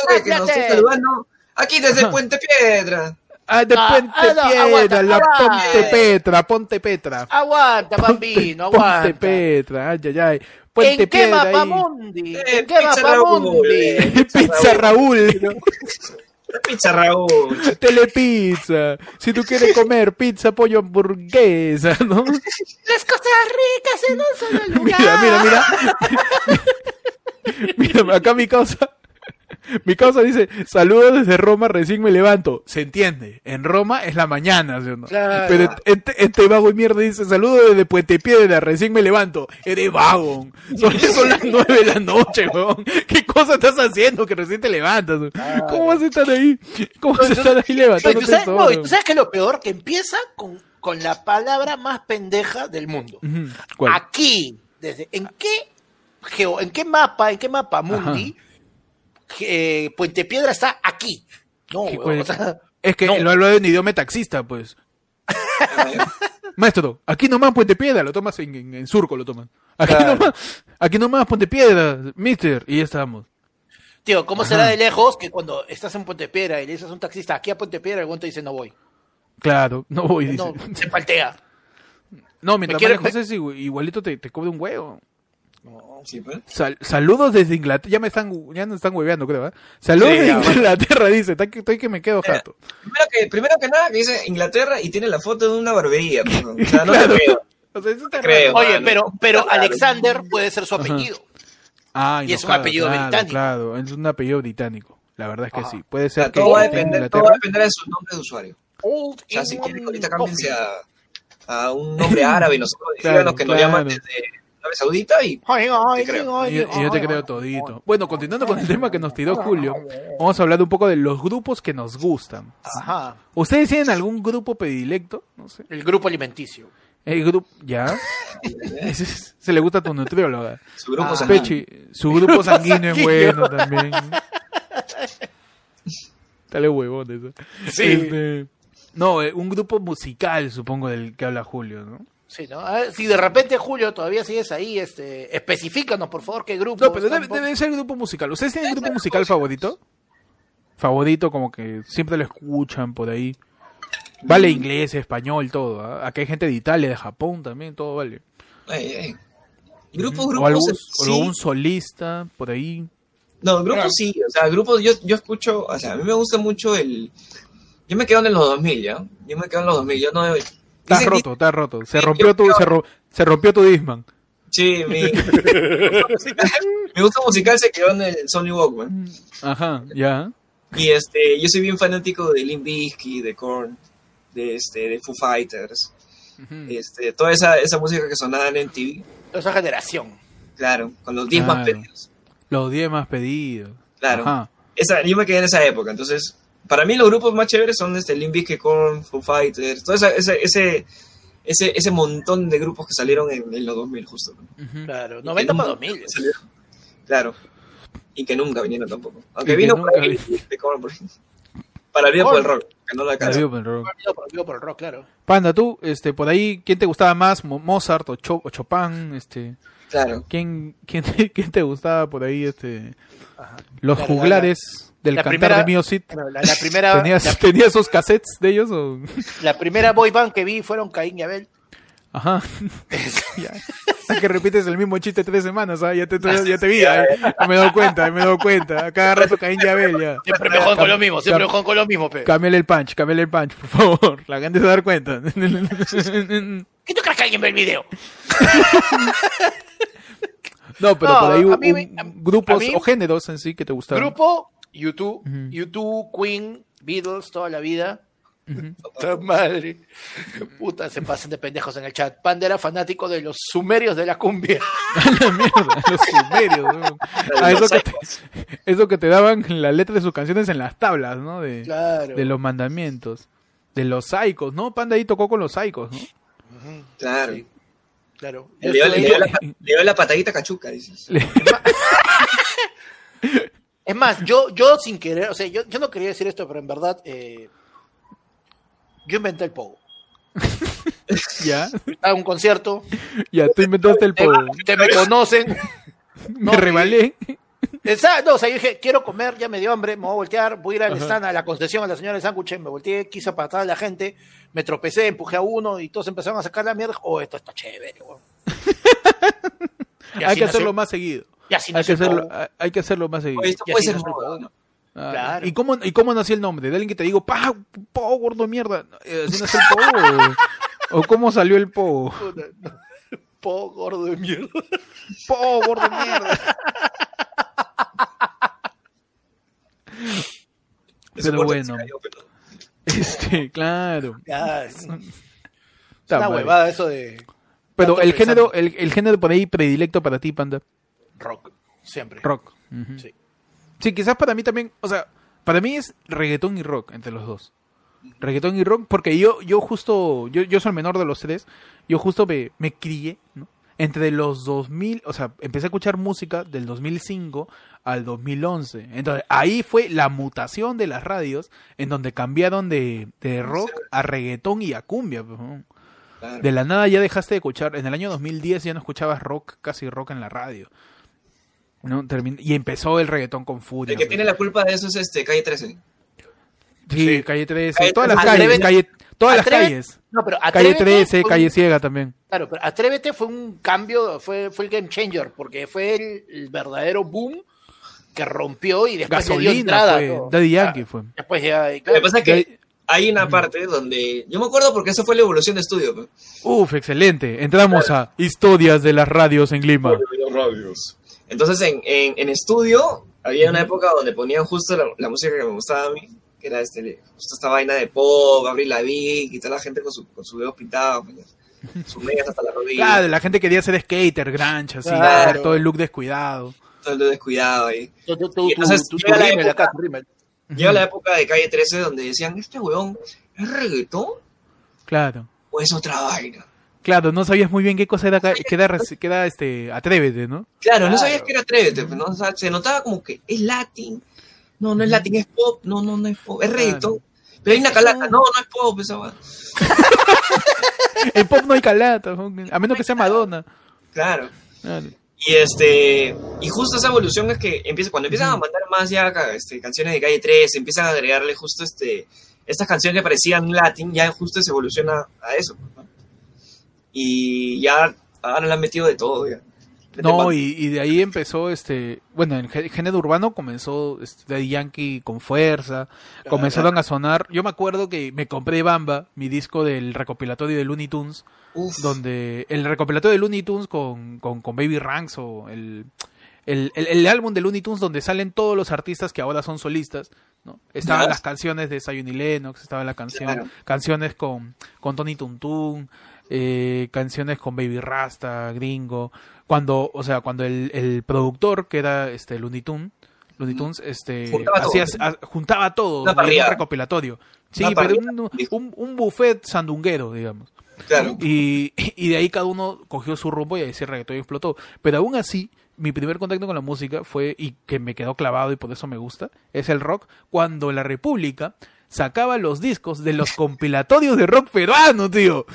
que, que nos está saludando. Aquí desde Ajá. Puente Piedra. Ah, de Ah, Puente ah, no, Piedra, aguanta, la aguanta. Ponte Petra, Ponte Petra. Aguanta, bambino, Ponte aguanta. Petra, ay, ay, ay. Puente ¿En qué Piedra mapa ahí. mundi? Eh, ¿En qué pizza mapa Raúl, mundi? eh. Pizza Raúl. ¿no? Pizza Raúl. Telepizza. Si tú quieres comer pizza, pollo, hamburguesa, ¿no? Las cosas ricas en un solo lugar. Mira, mira, mira. Mira, acá mi causa. Mi causa dice, saludos desde Roma, recién me levanto. Se entiende, en Roma es la mañana, ¿sí o no? Claro. Pero este, este vago de mierda dice, saludos desde Puente Piedra, recién me levanto. Eres vago. Son, son las nueve de la noche, weón. ¿Qué cosa estás haciendo que recién te levantas? ¿Cómo vas a estar ahí? ¿Cómo vas a estar ahí Oye, levantándote ¿tú sabes, no, y tú sabes que lo peor que empieza con, con la palabra más pendeja del mundo. Aquí, desde en qué geo, en qué mapa, en qué mapa mundi eh, Puente Piedra está aquí. No, sea, Es que no. lo hablo en idioma taxista, pues. Maestro, aquí nomás Puente Piedra, lo tomas en, en- en surco, lo toman. Aquí Claro. nomás, aquí nomás Puente Piedra, mister, y ya estamos. tío, ¿cómo Ajá. será de lejos que cuando estás en Puente Piedra y le dices a un taxista aquí a Puente Piedra, el guante dice no voy? Claro, no voy, dice. No, No, se paltea. mientras quiere- más lejos es igu- igualito te, te cobre un huevo. Sí, pues. Sal- saludos desde Inglaterra, ya me están, ya nos están hueveando, creo, ¿eh? Saludos Sí, desde ya. Inglaterra, dice, estoy que, estoy que me quedo jato. Primero que, primero que nada, que dice Inglaterra y tiene la foto de una barbería. pues, ¿no? O sea, no Claro. te creo. O sea, eso está Creo. Oye, mano. pero, pero Claro. Alexander puede ser su apellido. Ah, Y es un claro, apellido británico. Claro, es un apellido británico. La verdad es que Ajá. sí. Puede O sea, ser que todo, va a depender, todo Inglaterra. va a depender de su nombre de usuario. Old O sea, si quieren ahorita cámbiense a, a un nombre árabe y nosotros Claro, díganos que nos llaman desde Arabia Saudita y Ay, ay, Te creo. ay, Y yo, te ay, creo ay. todito. Bueno, continuando con el tema que nos tiró Julio, vamos a hablar un poco de los grupos que nos gustan. Ajá. ¿Ustedes tienen algún grupo predilecto? No sé. El grupo alimenticio. El grupo, ¿ya? Se le gusta a tu nutrióloga. su grupo Ah. sanguíneo. Pechi, su grupo sanguíneo es bueno también. Dale huevón eso. Sí. Este, no, eh, un grupo musical, supongo, del que habla Julio, ¿no? Sí, ¿no? A ver, si de repente, Julio, todavía sigues ahí, este, especifícanos, por favor, qué grupo. No, pero debe, debe ser grupo musical. ¿Ustedes tienen grupo musical favorito? Favorito, como que siempre lo escuchan por ahí. Vale inglés, español, todo. ¿ah? Acá hay gente de Italia, de Japón también, todo vale. Ey, ey. Grupos, o grupos. algún, eh, o sí. algún solista, por ahí. No, grupos sí. O sea, grupos yo, yo escucho. O sea, a mí me gusta mucho el. Yo me quedo en los 2000, ¿ya? Yo me quedo en los 2000. Yo no. Estás dicen- roto, estás roto. Se rompió tu, se, ro- se rompió tu Disman. Sí, mi. mi gusto musical se quedó en el Sony Walkman. Ajá, ya. Y este, yo soy bien fanático de Limp Bizkit, de Korn, de este, de Foo Fighters, este, toda esa, esa música que sonaba en MTV, Esa generación. claro, con los 10 más pedidos. Los 10 más pedidos. Claro. Ajá. Esa, yo me quedé en esa época, entonces, para mí los grupos más chéveres son este, Limp Bizkit, Korn, Foo Fighters, todo esa- ese, ese, ese, ese montón de grupos que salieron en, en los 2000 justo. Claro, Y 90 que para nunca 2000. salieron. Claro. Y que nunca vinieron tampoco. Aunque que vino nunca por ahí, vi- de Korn, por- para el día por el rock. que no La alcanza. vivo por el rock. Por, el rock, claro. Panda, tú, este, por ahí, ¿quién te gustaba más? Mo- ¿Mozart o, Cho- o Chopin? Este, Claro. ¿quién, quién, quién te gustaba por ahí? Este, los Claro, juglares del la cantar primera- de Mio Cid. Bueno, la, la primera, ¿Tenías, la, ¿Tenías esos cassettes de ellos? O... la primera boy band que vi fueron Caín y Abel. Ajá. ya. Hasta que repites el mismo chiste tres semanas, ¿ah? ya, te, ya te vi, ya, ya me he dado cuenta, ya me he dado cuenta. Cada rato Caín y Abel, ya. Siempre me jodan con lo mismo, siempre me jodan con lo mismo, pe. Cámbiale el punch, cámbiale el punch, por favor. La gente se va a dar cuenta. ¿Qué tú crees que alguien ve el video? No, pero No, por ahí mí un- grupos mí- o géneros en sí que te gustaban. Grupo, YouTube. YouTube, Queen, Beatles, toda la vida. Ujú. Puta madre. Puta, se pasan de pendejos en el chat. Panda era fanático de los sumerios de la cumbia. la mierda, los sumerios. ¿no? Ah, eso, que te, eso que te daban la letra de sus canciones en las tablas, ¿no? De, Claro. de los mandamientos. De los saicos, ¿no? Panda ahí tocó con los saicos, ¿no? Claro. sí, claro. Le dio, le dio es- la, le dio la patadita cachuca, dices. Es más, yo, yo sin querer, o sea, yo, yo no quería decir esto, pero en verdad, eh, yo inventé el pogo. Ya, Estaba en un concierto, ya, tú inventaste el pogo. ustedes me conocen. Me no, rebalé. Exacto, o sea, yo dije, quiero comer, ya me dio hambre, me voy a voltear, voy a ir al stand, a la concesión, a la señora del sándwich, me volteé, quise apartar a la gente, me tropecé, empujé a uno y todos empezaron a sacar la mierda. Oh, esto está chévere, weón. Hay que nació- hacerlo más seguido. Y así Hay que hacerlo, hay- que hacerlo más seguido. Esto Y puede ser moda. ¿no? Ah, Claro. ¿Y cómo, ¿Y cómo nació el nombre? De alguien que te digo, pa, po, gordo mierda. Eh, ¿Así nació el pogo? o, o cómo salió el no. Pogo gordo de mierda. Po, gordo mierda. Ese Pero bueno. cayó, pero- Este, claro. Ya, es Está huevada eso de Pero el género, el, el género por ahí predilecto para ti, Panda. Rock, siempre. Rock. Sí. Sí, quizás para mí también, o sea, para mí es reggaetón y rock entre los dos. Reggaetón y rock, porque yo, yo justo, yo, yo soy el menor de los tres, yo justo me, me crié, ¿no? Entre los 2000, o sea, empecé a escuchar música del 2005 al 2011. Entonces, ahí fue la mutación de las radios, en donde cambiaron de, de rock a reggaetón y a cumbia. pues. De la nada ya dejaste de escuchar, en el año 2010 ya no escuchabas rock, casi rock en la radio. ¿No? Termin- y empezó el reggaetón con furia. El que tiene la culpa de eso es este Calle 13. Sí, Sí. calle 13, Calle todas las 13. calles, calle, todas las calles. No, pero Calle Atrévete 13, fue calle ciega también. Claro, pero Atrévete fue un cambio, fue, fue el game changer, porque fue el, el verdadero boom que rompió y después le dio Gasolina entrada. fue. Daddy Yankee fue. Después ya, y Lo que pasa es que De- hay una parte donde. Yo me acuerdo porque eso fue la evolución de estudio. Uf, excelente. Entramos a historias de las radios en Lima. Entonces en, en, en estudio había una época donde ponían justo la, la música que me gustaba a mí, que era este, justo esta vaina de pop, Avril Lavigne y toda la gente con su, con su dedos pintados, pues, sus medias hasta la rodilla, Claro, la gente quería ser skater, grunge, así, Claro. todo el look descuidado. todo el descuidado ahí. tú, tú, tú, Y entonces tú- tú llega la rímel época- acá, tú rímel. Llega la época de Calle 13 donde decían, este weón, ¿es reggaetón Claro. o es otra vaina? Claro, no sabías muy bien qué cosa era, que era, que era, este, atrévete, ¿no? Claro, no sabías que era Atrévete, pues, ¿no? O sea, se notaba como que es latín, no, no es latín, es pop, no, no, no es pop, es Claro. reggaetón. Pero hay una calaca, no, no es pop, esa weá. En pop no hay calata, a menos que sea Madonna. Claro. Claro. Y este, y justo esa evolución es que empieza, cuando empiezan a mandar más ya este, canciones de calle 3, empiezan a agregarle justo este, estas canciones que parecían latín, ya justo se evoluciona a eso. pues, ¿no? Y ya ahora le han metido de todo ya. No, y, y de ahí empezó, este, bueno, en gé- género urbano comenzó este, Yankee con fuerza, comenzaron a sonar, yo me acuerdo que me compré Bamba, mi disco del recopilatorio de Looney Tunes, Uf, donde el recopilatorio de Looney Tunes con, con, con Baby Ranks o el, el, el- el álbum de Looney Tunes donde salen todos los artistas que ahora son solistas, ¿no? Estaban las canciones de Sayuni Lennox, estaba la canción, canciones con, con Tony Tuntun, eh, canciones con Baby Rasta, Gringo, cuando, o sea, cuando el, el productor, que era este Looney Tunes, Looney Tunes, este, Juntaba todo. hacía, a- juntaba todo. Y un recopilatorio. Sí, pero un, un, un buffet sandunguero, digamos. claro. Y, y de ahí cada uno cogió su rumbo y ahí ese reggaetón explotó. Pero aún así, mi primer contacto con la música fue, y que me quedó clavado y por eso me gusta, es el rock, cuando la República sacaba los discos de los compilatorios de rock peruano, tío.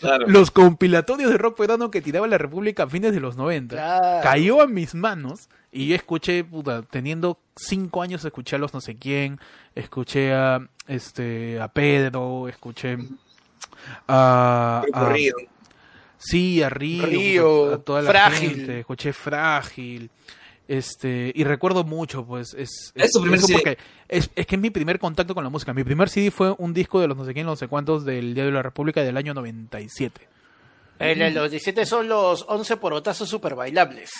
Claro. Los compilatorios de rock peruano que tiraba la República a fines de los 90. Claro. Cayó a mis manos y yo escuché, puta, teniendo cinco años escuché a los no sé quién, escuché a este a Pedro, escuché a, a- Río. Sí, a Río, Río, a toda la Frágil. gente, escuché Frágil. Este, y recuerdo mucho, pues, es, ¿Es tu primer eso CD? porque es, es que es mi primer contacto con la música. Mi primer CD fue un disco de los no sé quién, no sé cuántos del Día de la República del año 97. En el 17 son los 11 porotazos super bailables.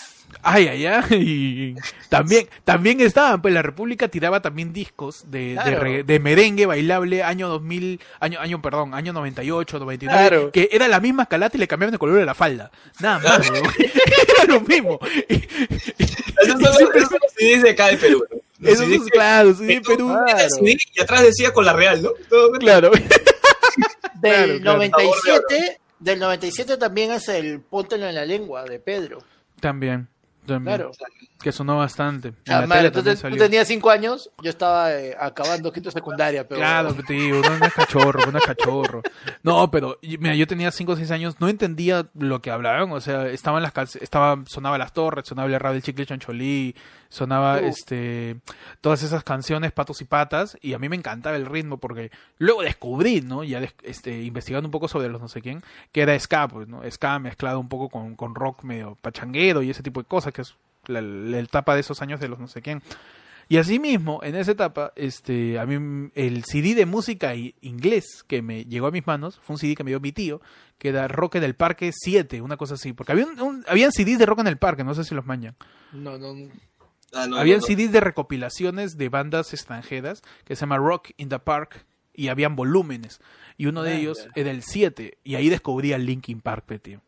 Ay, ay, ay. Y también, también estaban, pues la República tiraba también discos de, de, Claro. re- de merengue bailable año 2000, año, año, perdón, año 98, 99, Claro. que era la misma calata y le cambiaban el color de la falda. Nada más, weón. Era lo mismo. Y- los, esos son los CDs de acá de Perú. ¿no? Los Eso CDs es claro, sí, tú Perú. claro. el y atrás decía con la real, ¿no? Todo- Claro. Del Claro, claro. 97, del 97 también es el Póntelo en la lengua de Pedro. También, también. Claro. Que sonó bastante. En Ah, la madre, tele tú, tenías 5 años, yo estaba eh, acabando quinto secundaria, pero Claro, tío, uno no es cachorro, uno es cachorro. No, pero mira, yo tenía 5 o 6 años, no entendía lo que hablaban, o sea, estaban las estaba sonaba Las Torres, sonaba el rap del Chicle Choncholí, sonaba Uh. este todas esas canciones patos y patas y a mí me encantaba el ritmo porque luego descubrí, ¿no? Ya des- este investigando un poco sobre los no sé quién, que era ska, pues, ¿no? Ska mezclado un poco con, con rock medio pachanguero y ese tipo de cosas que es la, la etapa de esos años de los no sé quién. Y asimismo, en esa etapa, este, a mí el CD de música i- inglés que me llegó a mis manos fue un CD que me dio mi tío, que era Rock en el Parque 7, una cosa así. Porque había un, un- habían CDs de Rock en el Parque, no sé si los mañan. no, no, Ah, no, habían no, no. CDs de recopilaciones de bandas extranjeras que se llama Rock in the Park y habían volúmenes. Y uno de Ah, ellos ya. era el 7. Y ahí descubrí a Linkin Park, tío.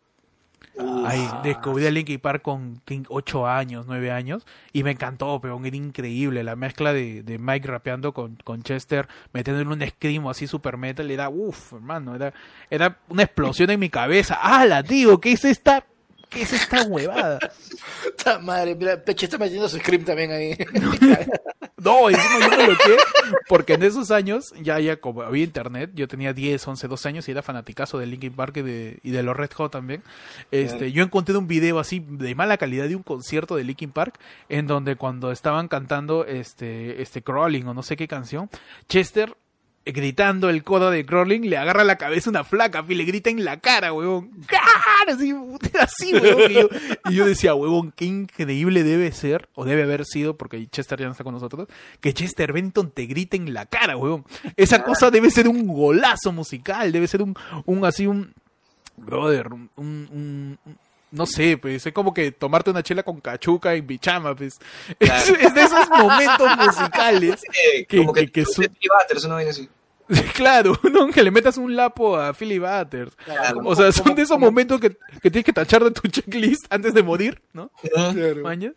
Ahí descubrí a Linkin Park con 8 años, 9 años y me encantó, pero era increíble la mezcla de, de Mike rapeando con, con Chester, metiéndole un scream así super metal, era uff, hermano, era, era una explosión en mi cabeza. ¡Hala, tío! ¿Qué es esta? ¿Qué es esta huevada? Puta madre, mira, Peche está metiendo su script también ahí. No, encima yo me bloqueé porque en esos años ya, ya como había internet, yo tenía 10, 11, 12 años y era fanaticazo de Linkin Park y de, y de los Red Hot también. Este, yo encontré un video así de mala calidad de un concierto de Linkin Park en donde cuando estaban cantando este, este Crawling o no sé qué canción, Chester gritando el codo de Crawling, le agarra la cabeza una flaca y le grita en la cara, huevón. Así, así, huevón. Y yo, decía, huevón, qué increíble debe ser, o debe haber sido, porque Chester ya no está con nosotros, que Chester Benton te grite en la cara, huevón. Esa cosa debe ser un golazo musical, debe ser un, un así, un... Brother, un- un- no sé, pues es como que tomarte una chela con cachuca en bichama, pues. Es, Claro. es de esos momentos musicales que- como que, que- que su- vaina así. Claro, ¿no? que le metas un lapo a Philly Butters. Claro, O sea, son de esos momentos que, que tienes que tachar de tu checklist antes de morir, ¿no? ¿Maña?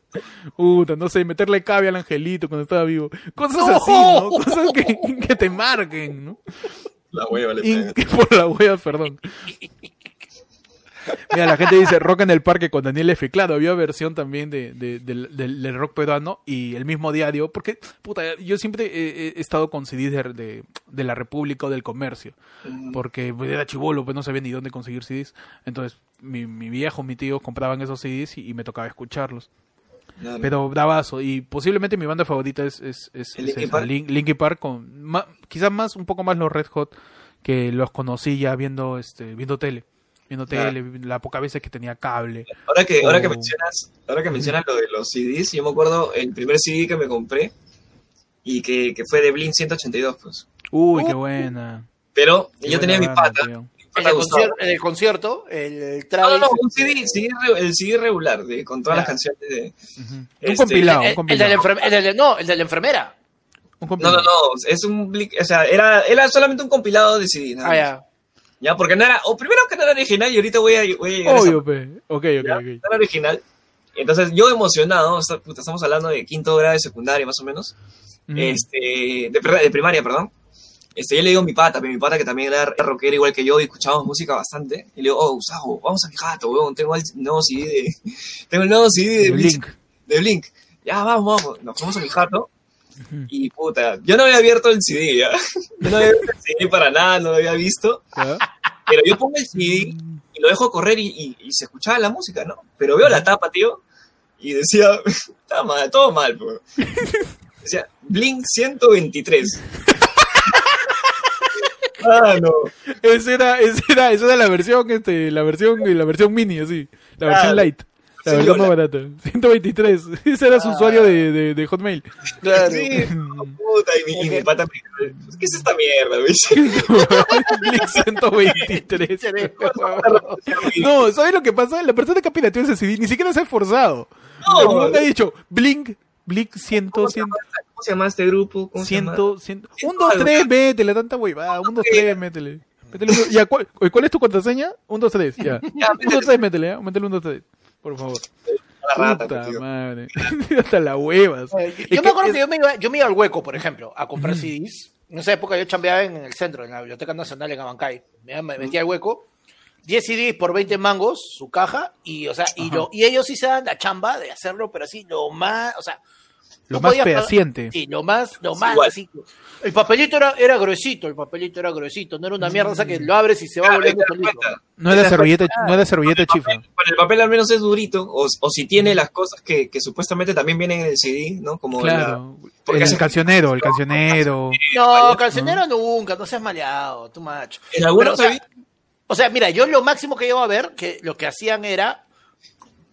Puta, no sé, meterle cabe al angelito cuando estaba vivo. Cosas así, ¿no? Cosas que, que te marquen, ¿no? La hueva le pega. por la wea, perdón. Mira, la gente dice rock en el parque con Daniel F. Claro, había versión también de, de- del, del- del rock peruano y el mismo diario, porque, puta, yo siempre he, he estado con CDs de, de, de la República o del Comercio, porque pues, era chivolo, pues no sabía ni dónde conseguir CDs. Entonces, mi, mi viejo, mi tío compraban esos CDs y, y me tocaba escucharlos. Claro. Pero bravazo, y posiblemente mi banda favorita es, es, es, ¿El es Linkin Park? Lin- Linkin Park con ma- quizás más un poco más los Red Hot que los conocí ya viendo este viendo tele viendo Claro. tele la poca veces que tenía cable Ahora que, ahora que mencionas, ahora que mencionas lo de los CDs, yo me acuerdo el primer CD que me compré y que, que fue de Blink 182, pues. uy qué Uh. buena Pero Qué yo tenía mi pata, mi En pata el, concierto, en el concierto, el, No, no, no, un CD, CD re- el CD regular, de, con todas Ya. las canciones de... Un Este, compilado el, un el de la el de no, el de la enfermera. No, no, no, es un o sea, era, era solamente un compilado de CD, nada Ah, ya. Ya, porque no era, o primero que no era original y ahorita voy a, voy a obvio pe. ok ok ¿ya? ok No era original. Entonces, yo emocionado, o sea, puta, estamos hablando de quinto grado de secundaria más o menos, este, de, pri- de primaria, perdón. Este, yo le digo a mi pata, mi pata que también era rockero igual que yo y escuchábamos música bastante. Y le digo, oh, Gustavo, vamos a mi jato, weón, tengo el nuevo CD de, tengo el nuevo CD de De Blink. Blink. De Blink. Ya, vamos, vamos. Nos fuimos a mi jato. Y puta, yo no había abierto el CD, ¿ya? Yo no había abierto el CD para nada, no lo había visto. Pero yo pongo el CD y lo dejo correr y, y- y se escuchaba la música, ¿no? Pero veo la tapa, tío, y decía, está mal, todo mal, pues. Decía, Blink 123. ah, no. Esa era, esa era, esa era la versión, este, la versión, la versión mini, así. La versión light. La Sí, versión más la- barata. 123. Ese era su usuario de, de, de Hotmail. Claro. Sí, no, puta, y mi, y mi pata me dijo, ¿qué es esta mierda? Me dice. Blink 123. No, ¿sabes lo que pasa? La persona que ha pirateado ese CD ni siquiera se ha esforzado. No. Huevón ha dicho, Blink, Blink 100, 100, ¿Cómo se llama este grupo? ¿Cómo se 100, llama? 100. 1, 2, 3, métele, tanta huevada. 1, 2, 3, métele. Métele un- ya, ¿cuál, ¿Cuál es tu contraseña? 1, 2, 3, ya. 1, 2, 3, métele, ¿ya? Métele 1, 2, 3. Por favor. La rata, Puta tío. madre. Hasta las huevas. Eh, Yo, me que acuerdo es- que yo me, iba, yo me iba al hueco, por ejemplo, a comprar CDs. En esa época yo chambeaba en el centro, en la Biblioteca Nacional en Abancay. Me, me metía al hueco. 10 CDs por 20 mangos, su caja, y, o sea, y, lo, y ellos sí se dan la chamba de hacerlo, pero así, lo más, o sea, Lo más fehaciente. Sí, lo más, lo más igual. así. El papelito era, era gruesito, el papelito era gruesito, no era una mierda, o sea, que lo abres y se va Claro, volviendo solito. No Te das servilleta, no era servilleta chifa. Bueno, el papel al menos es durito, o, o si tiene las cosas que, que supuestamente también vienen en el CD, ¿no? Como la- Claro. porque El hace- cancionero, el cancionero. No, calcenero nunca, no seas maleado, tú macho. En algunos o, sea, o sea, mira, yo lo máximo que llego a ver, que lo que hacían era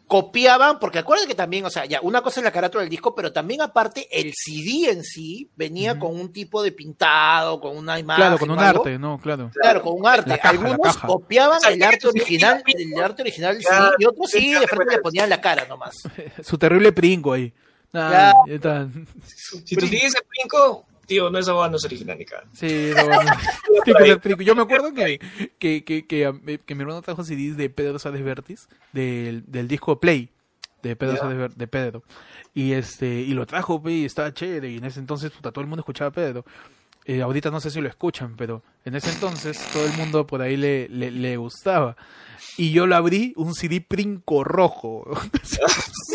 copiaban, porque acuérdate que también, o sea, ya, una cosa es la carátula del disco, pero también aparte el CD en sí venía con un tipo de pintado, con una imagen. Claro, con un algo. arte, ¿no? Claro. Claro, con un arte. Caja, Algunos copiaban O sea, el arte original, el arte original y otros sí, de frente le ponían la cara nomás. Su terrible pringo ahí. Nah, ya. Si tú tienes el brinco, tío, no es abogado, no es original ni cara. Sí, no. Pringo. Yo me acuerdo que, que, que, que, um, que mi hermano trajo CDs de Pedro Sales Vertis, del, del disco Play, de Pedro Ver- de Pedro. Y este, y lo trajo, y estaba chévere, y en ese entonces puta, todo el mundo escuchaba a Pedro. Eh, ahorita no sé si lo escuchan, pero en ese entonces todo el mundo por ahí le, le, le gustaba. Y yo lo abrí, un CD princo rojo.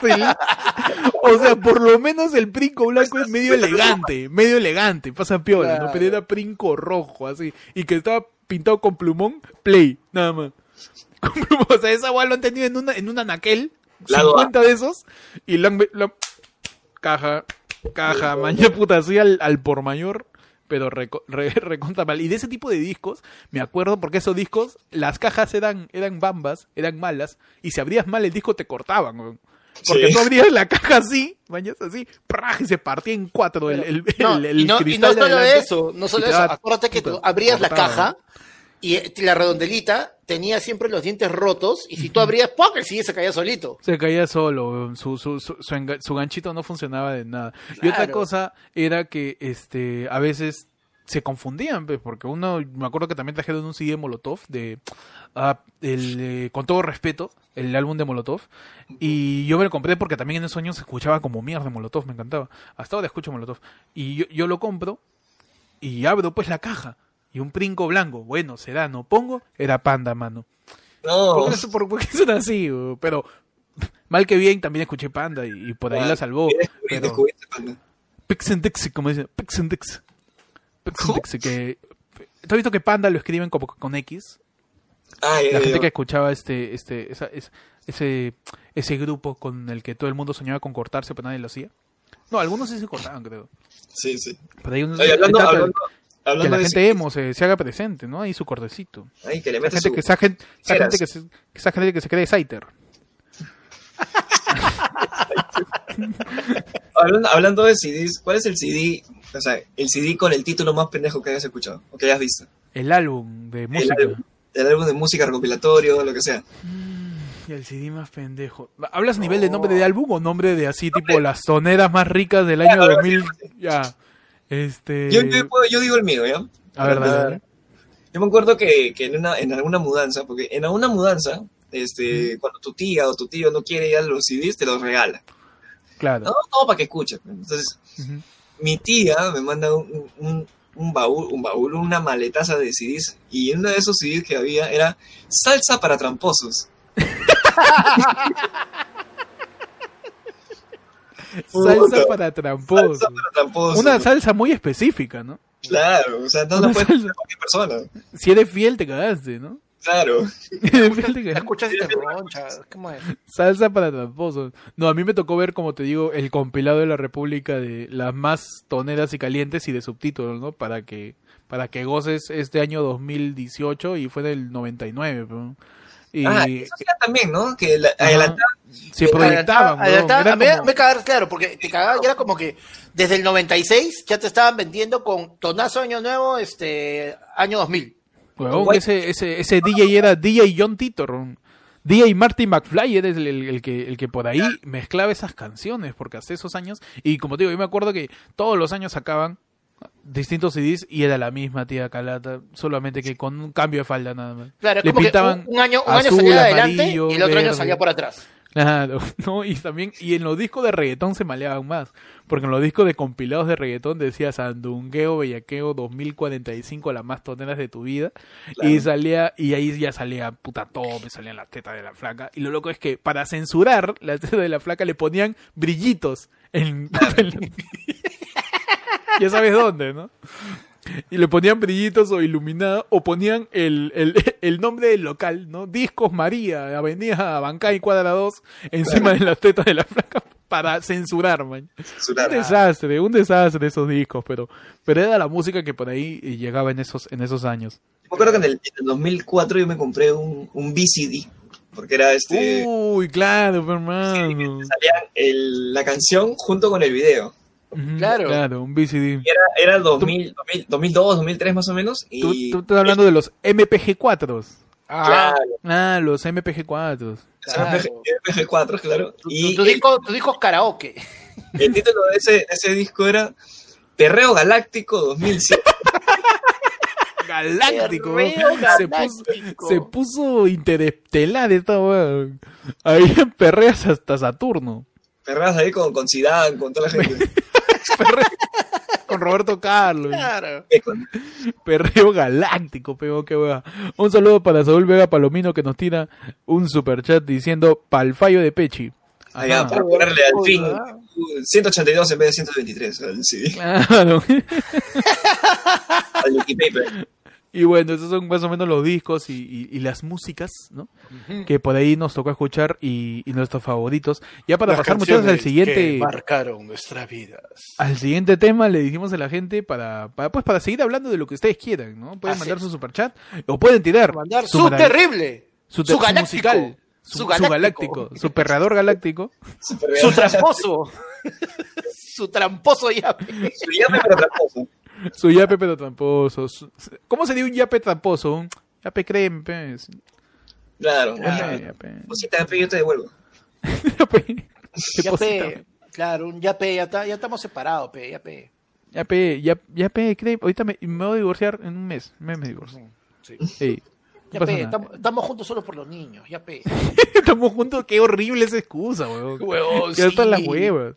o sea, por lo menos el princo blanco es medio elegante, medio elegante, pasa piola, ¿no? Pero era princo rojo, así. Y que estaba pintado con plumón, play, nada más. Con plumón, o sea, esa guay lo han tenido en, una, en un anaquel, Lado A. 50 de esos, y lo han... han- caja, caja, mañana puta, así al, al por mayor, pero reco- re- recontra mal. Y de ese tipo de discos, me acuerdo porque esos discos, las cajas eran, eran bambas, eran malas, y si abrías mal el disco te cortaban. Porque Sí. tú abrías la caja así, mañana así, ¡praj! y se partía en cuatro el, el, No, el- el y, no, y no cristal solo adelante. eso, no solo eso. daba- Acuérdate que tú abrías la caja y eh, la redondelita tenía siempre los dientes rotos y si tú abrías, ¡poc! el se caía solito. Se caía solo, su, su, su, ganchito no funcionaba de nada. Y otra cosa era que este a veces se confundían, pues, porque uno, me acuerdo que también trajeron un CD de Molotov, de, ah, el, eh, con todo respeto, el álbum de Molotov, y yo me lo compré porque también en esos años se escuchaba como mierda Molotov, me encantaba. Hasta ahora escucho Molotov. Y yo, yo lo compro y abro pues la caja. Y un princo blanco, bueno, será, no pongo, era panda, mano. No, ¿Por qué, por, por qué son así? Pero mal que bien también escuché Panda y, y por ahí Ah, la salvó. Pero panda. Como dicen, Pixendix. Pixendix, que... ¿Tú has visto que Panda lo escriben como con X? Ah, La gente que escuchaba este, este, esa- es- ese, ese grupo con el que todo el mundo soñaba con cortarse, pero nadie lo hacía. No, algunos sí se cortaban, creo. Sí, sí. Pero hay unos Oye, hablando, hay tanta- hablando, que la de gente emo se, se haga presente, ¿no? Ahí su cortecito. Ay, que le Esa metes gente su- que, esa gente, esa gente que, se, esa gente que se cree Saiter. Hablando, hablando de CDs, ¿cuál es el CD, o sea, el CD con el título más pendejo que hayas escuchado o que hayas visto? El álbum de música. álbum. El álbum de música recopilatorio, lo que sea. Y el CD más pendejo. ¿Hablas a nivel de nombre de álbum o nombre de así, tipo las toneras más ricas del año Claro, 2000? Ya. Este. Yo, yo, puedo- yo digo el mío, ¿ya? A ver, dale, Para dale. Yo me acuerdo que, que en, una, en alguna mudanza, porque en alguna mudanza, este, cuando tu tía o tu tío no quiere ya los CDs, te los regala. Claro. No, no, para que escuchen. Entonces, mi tía me manda un, un, un baúl, un baúl, una maletaza de CDs, y uno de esos CDs que había era Salsa para tramposos. Salsa para tramposos. Salsa para tramposos. Una salsa muy específica, ¿no? Claro, o sea, no Una lo puede salsa. hacer cualquier persona. Si eres fiel, te cagaste, ¿no? Claro. ¿La escuchas y te roncha? ¿Cómo es? Salsa para tramposos. No, a mí me tocó ver, como te digo, el compilado de la República de las más toneras y calientes y de subtítulos, ¿no? Para que para que goces este año 2018 y fue del 99, ¿no? Y Ah, eso sí era también, ¿no? Que la, adelantaban. se proyectaban, Adelantaba- adelantaba- weón. Era a mí como- me cagaba, claro, porque te cagaba, y era como que desde el 96 ya te estaban vendiendo con tonazo año nuevo, este, año 2000. Huevón, Guay. ese, ese, ese DJ era DJ John Titor. DJ Marty McFly era el, el- el que, el que por ahí mezclaba esas canciones, porque hasta esos años, y como te digo, yo me acuerdo que todos los años sacaban distintos CDs y era la misma tía Calata, solamente que con un cambio de falda nada más. Claro, es Le como que un, un año, un año azul, salía adelante amarillo, y el otro año salía por atrás. Claro, ¿no? Y también, y en los discos de reggaetón se maleaban más, porque en los discos de compilados de reggaetón decía Sandungueo, Bellaqueo 2045, las más toneras de tu vida, y salía, y ahí ya salía puta todo, me salían las tetas de la flaca, y lo loco es que para censurar las tetas de la flaca le ponían brillitos en, en- ya sabes dónde, ¿no? Y le ponían brillitos o iluminado, o ponían el, el, el nombre del local, ¿no? Discos María, Avenida Bancay Cuadra 2, encima de las tetas de la flaca para censurar, man. censurar. Un desastre, un desastre esos discos, pero, pero era la música que por ahí llegaba en esos, en esos años. Me acuerdo que en el, en el 2004 yo me compré un, un VCD, porque era este... Uy, claro, hermano. salía el- la canción junto con el video. Claro. Claro, un VCD. Era, era 2000, 2000, 2002, 2003 más o menos. Tú, Y, tú estás hablando de los MPG4. Claro, Ah, los MPG4. Claro. MPG, 4 claro. Tu, Y tu disco, tu disco es karaoke. el, título de ese, de ese disco era Perreo Galáctico 2007. Galáctico. Se puso, galáctico. se puso interestelar esta weón. Ahí en perreas hasta Saturno. Perreas ahí con, con Zidane, con toda la gente. Perreo con Roberto Carlos. Claro. Perreo galáctico, pego que wea. Un saludo para Saúl Vega Palomino que nos tira un super chat diciendo pal fallo de Pechi. Allá, Ajá. para ponerle al fin Hola. 182 en vez de 123 al CD, Claro. al Wikipaper. Y bueno, esos son más o menos los discos y, y- y las músicas, ¿no? Que por ahí nos tocó escuchar y, y nuestros favoritos. Ya para Las pasar muchachos al siguiente que marcaron nuestras vidas. al siguiente tema, le dijimos a la gente para, para pues para seguir hablando de lo que ustedes quieran, ¿no? Pueden Así mandar su superchat o pueden tirar Mandar su terrible, su, su, te- su galáctico, musical, su, su galáctico, su perrador galáctico. Su tramposo, su tramposo ya. Su llame, pero tramposo. Su yape pero tramposo. su- ¿Cómo sería un yape tramposo? Un yape creme, pues. Claro. Yape, yape. Cosita, yo te devuelvo. Yape. Qué Ya cosita. pe, claro, un ya pe, ya, está- ya estamos separados, pe, ya pe. Yape, ya, yape creme. Ahorita me, me voy a divorciar en un mes. Un mes me divorcio. Sí. Ey, no Ya pasa pe, nada. estamos, estamos juntos solo por los niños, ya pe. Estamos juntos, qué horrible esa excusa, weón. Huevón, Ya están sí. las huevas.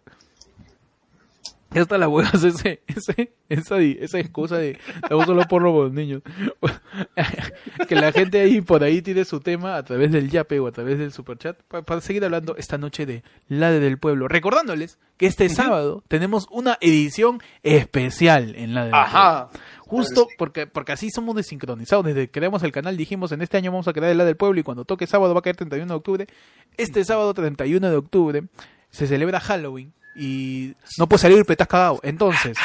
Ya están las huevas ese, ese, esa, esa excusa de estamos solo por los niños. que la gente ahí por ahí tiene su tema a través del yape o a través del superchat pa- para seguir hablando esta noche de La de del Pueblo. Recordándoles que este sábado tenemos una edición especial en La de del Ajá. Pueblo. Justo porque, porque así somos desincronizados. Desde que creamos el canal dijimos en este año vamos a crear el La del Pueblo y cuando toque sábado va a caer 31 de octubre. Este sábado 31 de octubre se celebra Halloween y no puede salir petas cagado. Entonces,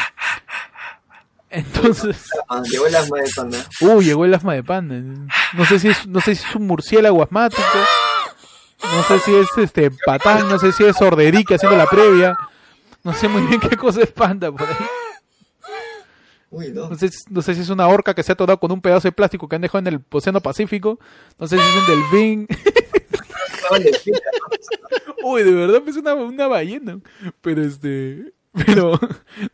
entonces, Ah, llegó el asma de panda. uy, llegó el asma de panda. No sé si es, no sé si es un murciélago asmático. No sé si es este patán, no sé si es Orderique haciendo la previa. No sé muy bien qué cosa es panda por ahí. Uy, no. No sé, si- no sé si es una orca que se ha atorado con un pedazo de plástico que han dejado en el Océano Pacífico. No sé si es un delfín. Uy, de verdad es una, una ballena. Pero este. Pero.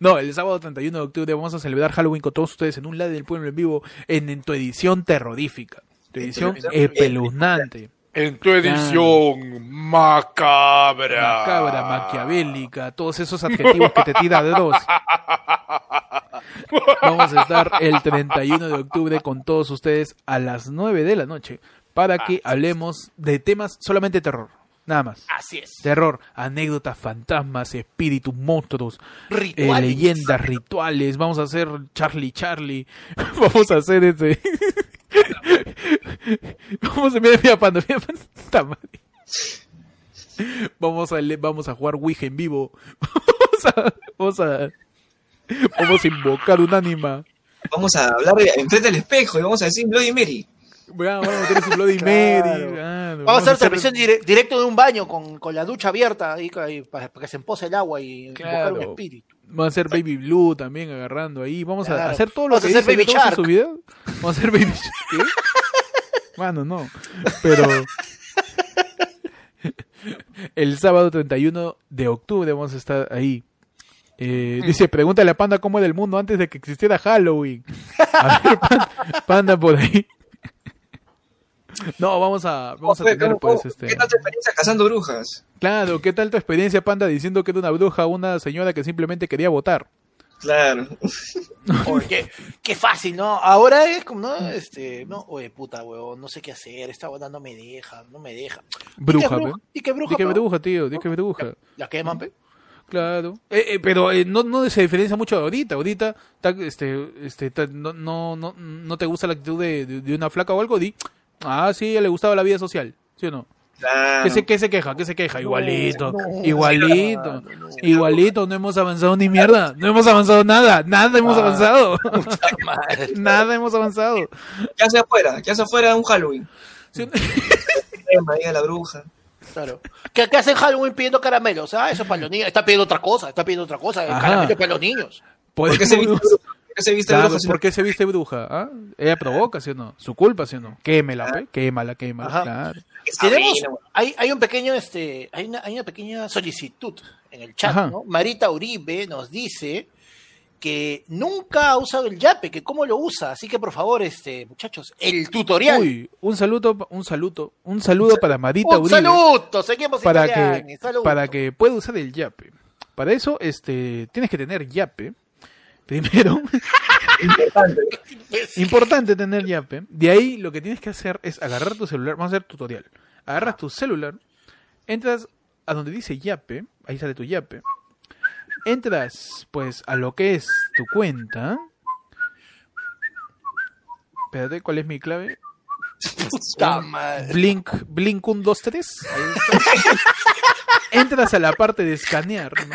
No, el sábado 31 de octubre vamos a celebrar Halloween con todos ustedes en un lado del pueblo en vivo. En, en tu edición terrorífica. Tu edición espeluznante. En tu edición macabra. Macabra, maquiavélica. Todos esos adjetivos que te tira Dross. Vamos a estar el 31 de octubre con todos ustedes a las 9 de la noche para que hablemos de temas solamente terror. Nada más. Así es. Terror, anécdotas, fantasmas, espíritus, monstruos, eh, Rituales. leyendas, rituales. Vamos a hacer Charlie Charlie. Vamos a hacer este. Vamos a mira, mira, panda, mira, panda. Vamos a le- vamos a jugar Ouija en vivo. Vamos a vamos a vamos a invocar un ánima. Vamos a hablar enfrente del espejo y vamos a decir Bloody Mary. Vamos a meter ese Bloody Claro. Mary. claro. Vamos a hacer transmisión dire- directo de un baño con, con la ducha abierta ahí, ahí, para, que se empose el agua y invocar un Claro. espíritu. Vamos a hacer Baby Blue también agarrando ahí. Vamos a Claro. hacer todo lo Vamos a que hacer dice Baby Shark. su video. Vamos a hacer Baby Shark. ¿Qué? Bueno, no. Pero el sábado 31 de octubre vamos a estar ahí. Eh, dice, pregúntale a Panda cómo era el mundo antes de que existiera Halloween. A ver, Panda, Panda por ahí. No, vamos a, vamos a tener ¿Cómo- pues cómo- este... ¿Qué tal tu experiencia cazando brujas? Claro, ¿qué tal tu experiencia, Panda, diciendo que era una bruja una señora que simplemente quería votar? Claro. Oye, qué, qué fácil, ¿no? Ahora es como, ¿no? Este, no, oye, puta, huevón, no sé qué hacer, esta buena no me deja, no me deja. Bruja, ¿Y qué ¿ve? ¿Y qué bruja? Di que pe? bruja, tío, di que bruja. ¿La queman, pe? Claro. Eh, eh, pero eh, no, no se diferencia mucho ahorita. Ahorita ta- este, este, ta- no, no, no, no te gusta la actitud de, de- de una flaca o algo, di, ah, sí, le gustaba la vida social, ¿sí o no? Claro. ¿Qué se, qué se queja? ¿Qué se queja? Igualito, no, igualito, igualito, no hemos avanzado ni mierda, no hemos avanzado nada, nada hemos Ah. avanzado, Madre. nada hemos avanzado. ¿Qué hace afuera? ¿Qué hace afuera un Halloween? ¿Sí? Tema ahí a la bruja. Claro. ¿Qué, qué hacen Halloween pidiendo caramelos? Ah, eso es para los niños. Está pidiendo otra cosa, está pidiendo otra cosa. El Ajá. caramelo es para los niños. ¿Por qué se se viste Claro, bruja? ¿por qué se viste bruja? ¿Ah? Ella provoca, ¿sí o no? Su culpa, ¿sí o no? Quémela, pe, quémala, quémala, Ajá. claro. Tenemos, hay, hay un pequeño, este, hay una, hay una pequeña solicitud en el chat, Ajá. ¿no? Marita Uribe nos dice que nunca ha usado el yape, que cómo lo usa, así que por favor, este, muchachos, el tutorial. Uy, un saludo, un saludo, un saludo para Marita un Uribe. saludo, seguimos para que, saludo. para que pueda usar el yape. Para eso, este, tienes que tener yape. Primero, Importante. importante tener yape. De ahí lo que tienes que hacer es agarrar tu celular. Vamos a hacer tutorial. Agarras tu celular, entras a donde dice yape, ahí sale tu yape. Entras, pues, a lo que es tu cuenta. Espérate, ¿cuál es mi clave? Blink, Blink 1, 2, 3. Ahí está. Entras a la parte de escanear, ¿no?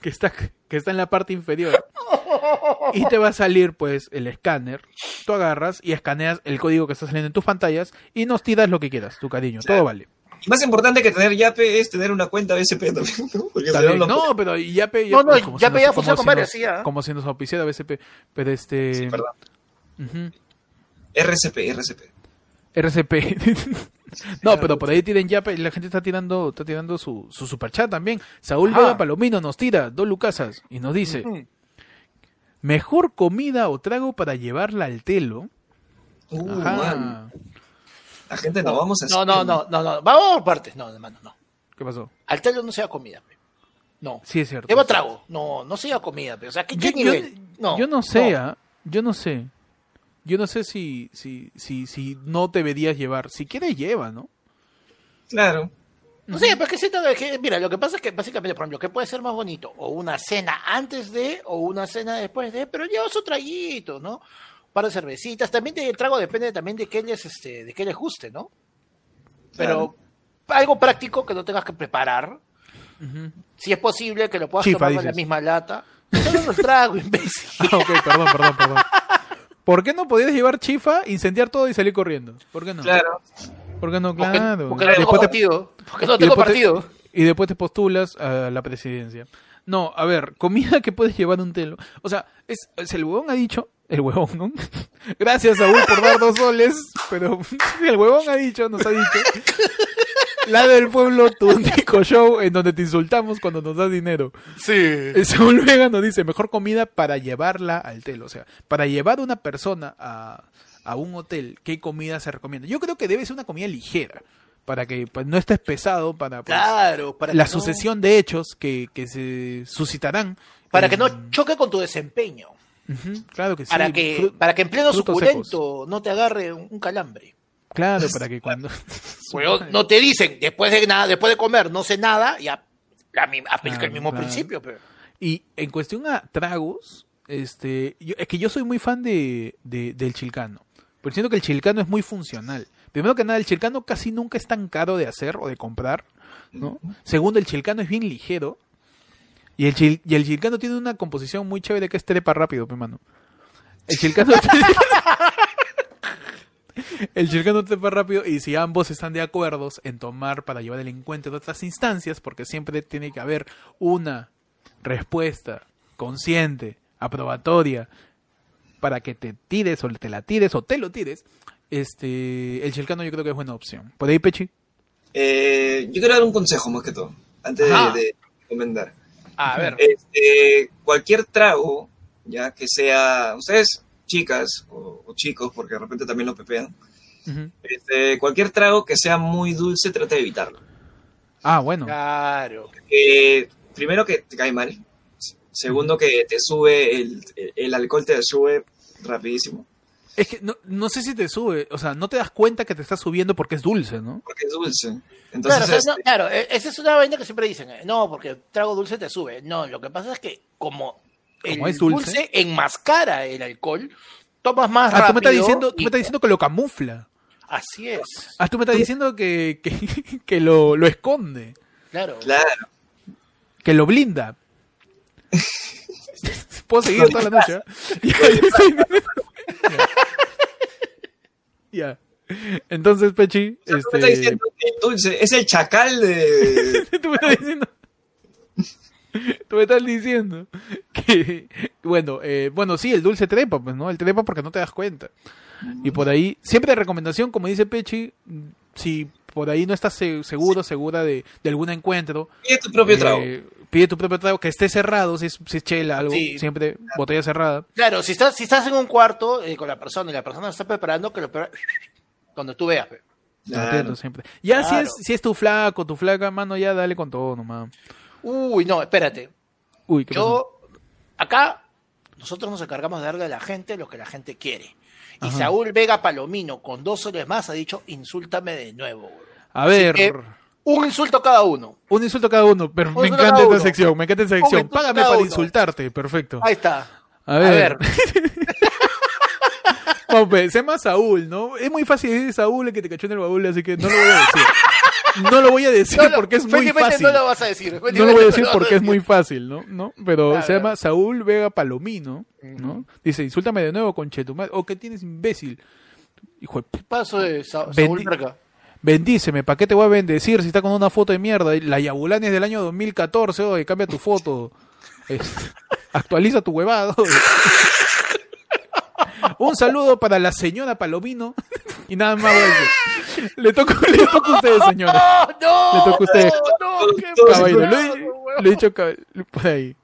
Que está, que está en la parte inferior. Y te va a salir, pues, el escáner. Tú agarras y escaneas el código que está saliendo en tus pantallas y nos tiras lo que quieras, tu cariño. Todo vale. Y más importante que tener Yape es tener una cuenta BSP también, ¿no? Porque no, pero Yape, No, no, como Yape ya funciona con nos- sí, ¿ah? Como si nos auspiciara BSP. Pero este. Sí, perdón. ujú. RCP, RCP. RCP. no, pero por ahí tienen ya, la gente está tirando, está tirando su, su superchat también. Saúl. Vega Palomino nos tira dos lucasas y nos dice. Mejor comida o trago para llevarla al telo. Uh, Ajá. La gente no, vamos a No, no, no, no, no, vamos por partes. No, hermano, no. ¿Qué pasó? Al telo no sea comida, pe. No. Sí, es cierto. Lleva trago. No, no sea comida, pe. O sea, ¿qué, Yo, qué nivel? yo- yo no sé, ¿ah? yo no sé. Yo no sé si, si, si, si no deberías llevar. Si quieres, lleva, ¿no? Claro. No sé, pero es que siento que, mira, lo que pasa es que básicamente, por ejemplo, que puede ser más bonito, o una cena antes de, o una cena después de, pero lleva su traguito, ¿no? Un par de cervecitas, también de- el trago depende también de qué les, este, de qué les guste, ¿no? Pero algo práctico que no tengas que preparar, si es posible que lo puedas Chifa, tomar en la dices. misma lata. Solo el trago, imbécil. Ah, ok, perdón, perdón, perdón. ¿Por qué no podías llevar chifa, incendiar todo y salir corriendo? ¿Por qué no? Claro. ¿Por qué no? Porque, Claro. porque no tengo partido. Porque no y tengo después te- partido. y después te postulas a la presidencia. No, a ver, comida que puedes llevar un telo. O sea, es, es el huevón ha dicho, el huevón, ¿no? Gracias, Saúl, por dar dos soles, pero el huevón ha dicho, nos ha dicho. La del pueblo, tu único show en donde te insultamos cuando nos das dinero. Sí. El Saúl Vega nos dice, mejor comida para llevarla al telo. O sea, para llevar una persona a, a un hotel, ¿qué comida se recomienda? Yo creo que debe ser una comida ligera, para que pues, no estés pesado para pues, Claro, para la no- sucesión de hechos que, que se suscitarán. para que no choque con tu desempeño. Claro que sí. Para que, para que en pleno suculento no te agarre un, un calambre. Claro, para que cuando... No te dicen, después de nada, después de comer, no sé nada, ya aplica Claro, el mismo claro. principio, pero. Y en cuestión a tragos, este, yo- es que yo soy muy fan de, de- del chilcano. Pero siento que el chilcano es muy funcional. Primero que nada, el chilcano casi nunca es tan caro de hacer o de comprar, ¿no? Segundo, el chilcano es bien ligero. Y el, chil- y el chilcano tiene una composición muy chévere que es trepa rápido, pe mano. El chilcano... El chilcano trepa rápido y si ambos están de acuerdo en tomar para llevar el encuentro de otras instancias, porque siempre tiene que haber una respuesta consciente, aprobatoria, para que te tires o te la tires o te lo tires, este, el chilcano yo creo que es buena opción. ¿Por ahí, Pechi? Eh, yo quiero dar un consejo más que todo, antes de, de recomendar. A ver. Este, cualquier trago, ya que sea, ustedes, chicas o, o chicos, porque de repente también lo pepean, este, cualquier trago que sea muy dulce, trata de evitarlo. Ah, bueno. Claro. Eh, primero que te cae mal, segundo que te sube, el, el alcohol te sube rapidísimo, Es que no, no sé si te sube, o sea, no te das cuenta que te está subiendo porque es dulce, ¿no? porque es dulce. Claro, Entonces, o sea, este, no, claro, e- esa es una vaina que siempre dicen, eh, no, porque trago dulce te sube. No, lo que pasa es que como el Como es dulce. dulce. enmascara el alcohol, tomas más Ah, tú rápido. me estás diciendo, tú me estás diciendo que lo camufla. Así es, Ah, tú me estás diciendo que, que, que lo, lo esconde, claro. claro, que lo blinda. Puedo seguir toda la noche. ¿eh? Ya. Entonces, Pechi, O sea, tú me este, estás diciendo que el dulce es el chacal de... tú me estás diciendo. Tú me estás diciendo que, bueno, eh, bueno, sí, el dulce trepa, pues, ¿no? El trepa porque no te das cuenta. Y por ahí, siempre recomendación, como dice Pechi, si por ahí no estás se- seguro, segura de, de algún encuentro, Pide tu propio trago. Pide tu propio trago, que esté cerrado, si es, si es chela, algo, Sí. siempre botella cerrada. Claro, si estás, si estás en un cuarto eh, con la persona y la persona está preparando, que lo prepara cuando tú veas. pe. Claro. Entiendo, siempre. Ya si, es, si es tu flaco, tu flaca, mano, ya dale con todo nomás. Uy, no, espérate. Uy, ¿qué pasó? Yo, acá, nosotros nos encargamos de darle a la gente lo que la gente quiere. Y Ajá. Saúl Vega Palomino, con dos soles más, ha dicho, insúltame de nuevo. güey". A ver, que- Un insulto cada uno. un insulto cada uno, pero me encanta esta sección, me encanta esta sección. Págame para uno. insultarte, perfecto. Ahí está. A ver. A ver. Vamos, pues, se llama Saúl, ¿no? Es muy fácil decir Saúl el que te cachó en el baúl, así que no lo voy a decir. No lo voy a decir No, porque es muy fácil. No lo vas a decir. No lo voy a decir porque es decir. muy fácil, ¿no? ¿No? Pero Claro, se llama. Saúl Vega Palomino, ¿no? Dice, insúltame de nuevo, conchetumadre. O que tienes imbécil. Hijo de Paso de Sa- Saúl Verga. Bendíceme, ¿para qué te voy a bendecir si está con una foto de mierda? La Yabulani es del año 2014, oye, cambia tu foto. Es- actualiza tu huevado. Un saludo para la señora Palomino. Y nada más. Le toca, le toca a ustedes, señora. Le toca a usted. ¡No! no, qué he dicho cab- por ahí.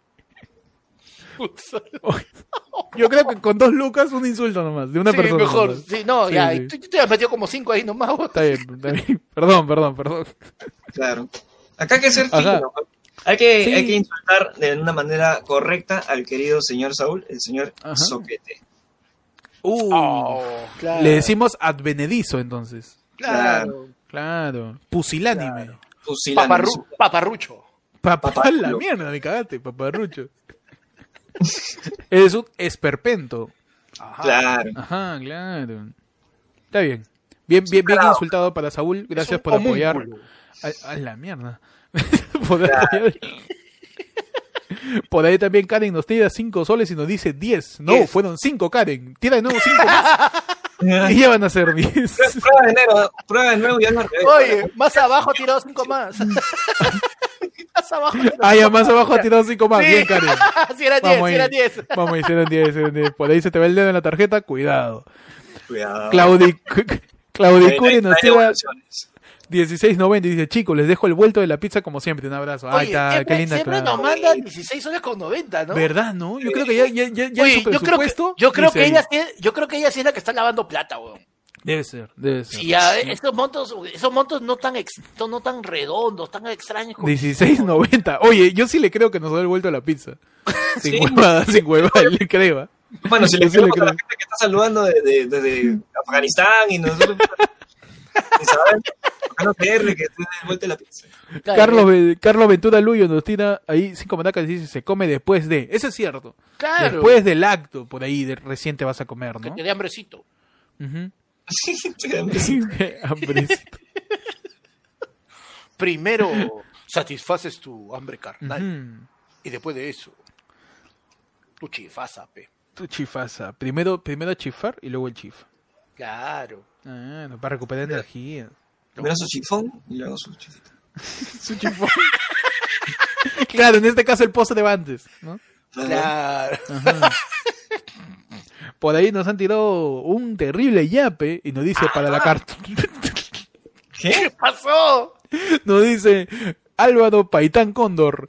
Yo creo que con dos lucas un insulto nomás, de una Sí, persona. mejor. nomás. Sí, no, Sí, ya. sí. Tú, tú te has metido como cinco ahí nomás. Está bien, está bien. Perdón, perdón, perdón. Claro. Acá hay que ser fino. ¿no? Hay que, Sí. hay que insultar de una manera correcta al querido señor Saúl, el señor Ajá. Soquete. Uh, Oh, claro. Le decimos advenedizo entonces. Claro. Claro. Pusilánime. Paparru- paparrucho. Papá Paparrucho. la mierda, me cagaste, paparrucho. es un esperpento. Ajá. Claro. Ajá, claro. Está bien. Bien, bien, bien insultado para Saúl. Gracias por apoyar. A, a la mierda. por apoyar. Por ahí también Karen nos tira 5 soles y nos dice 10. No, Diez. fueron 5 Karen. Tira de nuevo 5 más. y ya van a ser 10. Prueba de nuevo, prueba de nuevo, ya no. Oye, más abajo ha tirado cinco más. más abajo. ha tirado Ah, ya cinco más abajo ha tirado 5 más. Sí. Bien, Karen. si era 10, Vamos si era ahí. 10. Vamos, eran 10, eran 10. Por ahí se te ve el dedo en la tarjeta, cuidado. Cuidado. Claudi, Claudi Curi nos tira. 16.90 y dice, chicos, les dejo el vuelto de la pizza como siempre. Un abrazo. Ahí Oye, está, siempre, qué linda. siempre nos mandan 16 soles con 90, ¿no? ¿Verdad, no? Yo creo que ya, ya, ya, ya Oye, en su yo creo que, yo creo que ella sí, yo creo que ella sí es la que está lavando plata, weón. Debe ser, debe ser. Sí, ya, eh, esos montos, esos montos no tan ex- no tan redondos, tan extraños. como- 16.90. Oye, yo sí le creo que nos da el vuelto a la pizza. Sin Sí. huevada, sin huevada, le creo. ¿ah? Bueno, si le sí le creo a la creo. gente que está saludando desde, desde Afganistán y nosotros. Carlos PR, que vuelta la pizza. Carlos, Ve- Carlos Ventura Luyo nos tira ahí cinco manacas y dice, se come después de. Eso es cierto. Claro. Después del acto, por ahí de, recién te vas a comer, Que ¿no? te dé hambrecito. Te. Qué hambrecito. Primero satisfaces tu hambre carnal. Y después de eso, tu chifasa, pe. Tu chifasa. Primero, primero chifar y luego el chif. Claro. Ah, no, para recuperar energía. Primero su chifón y luego su chifita. Su chifón. claro, en este caso el pozo de antes, ¿no? Claro. Ajá. Por ahí nos han tirado un terrible yape y nos dice para la carta. ¿Qué pasó? Nos dice Álvaro Paitán Cóndor.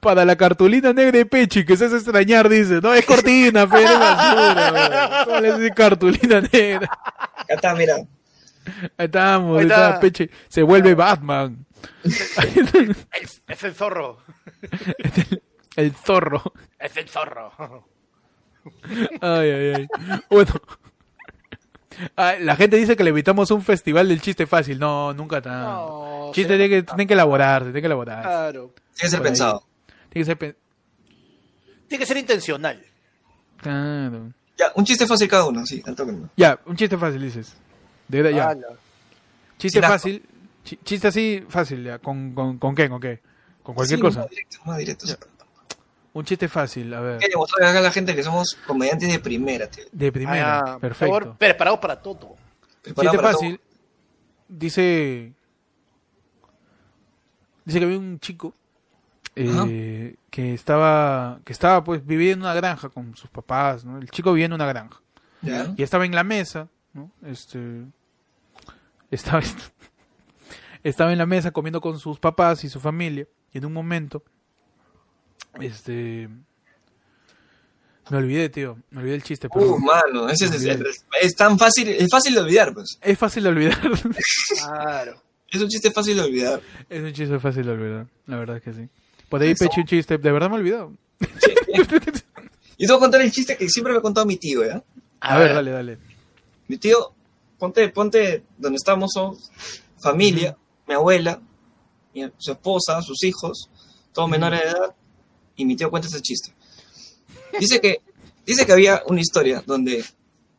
Para la cartulina negra de Pechi, que se hace extrañar, dice. No, es cortina, pero es basura. ¿Cómo le dice cartulina negra? Acá está, mira. Ahí estamos, Ahí está. está, Pechi. Se vuelve Batman. Es, es el zorro. El zorro. Es el zorro. Ay, ay, ay. Bueno. Ay, la gente dice que le invitamos a un festival del chiste fácil. No, nunca tan. No, chiste tiene que, tiene que elaborar, tiene que elaborar. Claro. Tiene que ser Por ahí. pensado. Tiene que ser pe- Tiene que ser intencional. Claro. Ya, un chiste fácil cada uno, sí, al toque. ¿no? Ya, un chiste fácil dices. De verdad, ya. Ala. Chiste Sin fácil. chi- Chiste así fácil, ya. ¿Con, con, con qué? ¿Con qué? Con cualquier Sí, cosa. Más directo, más directo. Un chiste fácil, a ver. Demostrar acá a la gente que somos comediantes de primera, tío. De primera. Ah, por Perfecto. favor, preparados para todo. Preparado Chiste para todo. fácil. Dice. Dice que había un chico eh, que estaba que estaba pues vivía en una granja con sus papás, ¿no? El chico vivía en una granja ¿Ya? y estaba en la mesa, ¿no? Este estaba estaba en la mesa comiendo con sus papás y su familia y en un momento este me olvidé, tío, me olvidé el chiste, pero Uh, mano, ese es, es- tan fácil, es fácil de olvidar, pues. es fácil de olvidar. Claro. Es un chiste fácil de olvidar. Es un chiste fácil de olvidar, la verdad es que sí. Por ahí Eso. pecho un chiste, de verdad me he olvidado. Y te voy a contar el chiste que siempre me ha contado mi tío, ¿ya? A, ver, dale, dale. Mi tío, ponte, ponte donde estamos, somos familia, mi abuela, mi- su esposa, sus hijos, todos menores de edad, y mi tío cuenta ese chiste. Dice que, dice que había una historia donde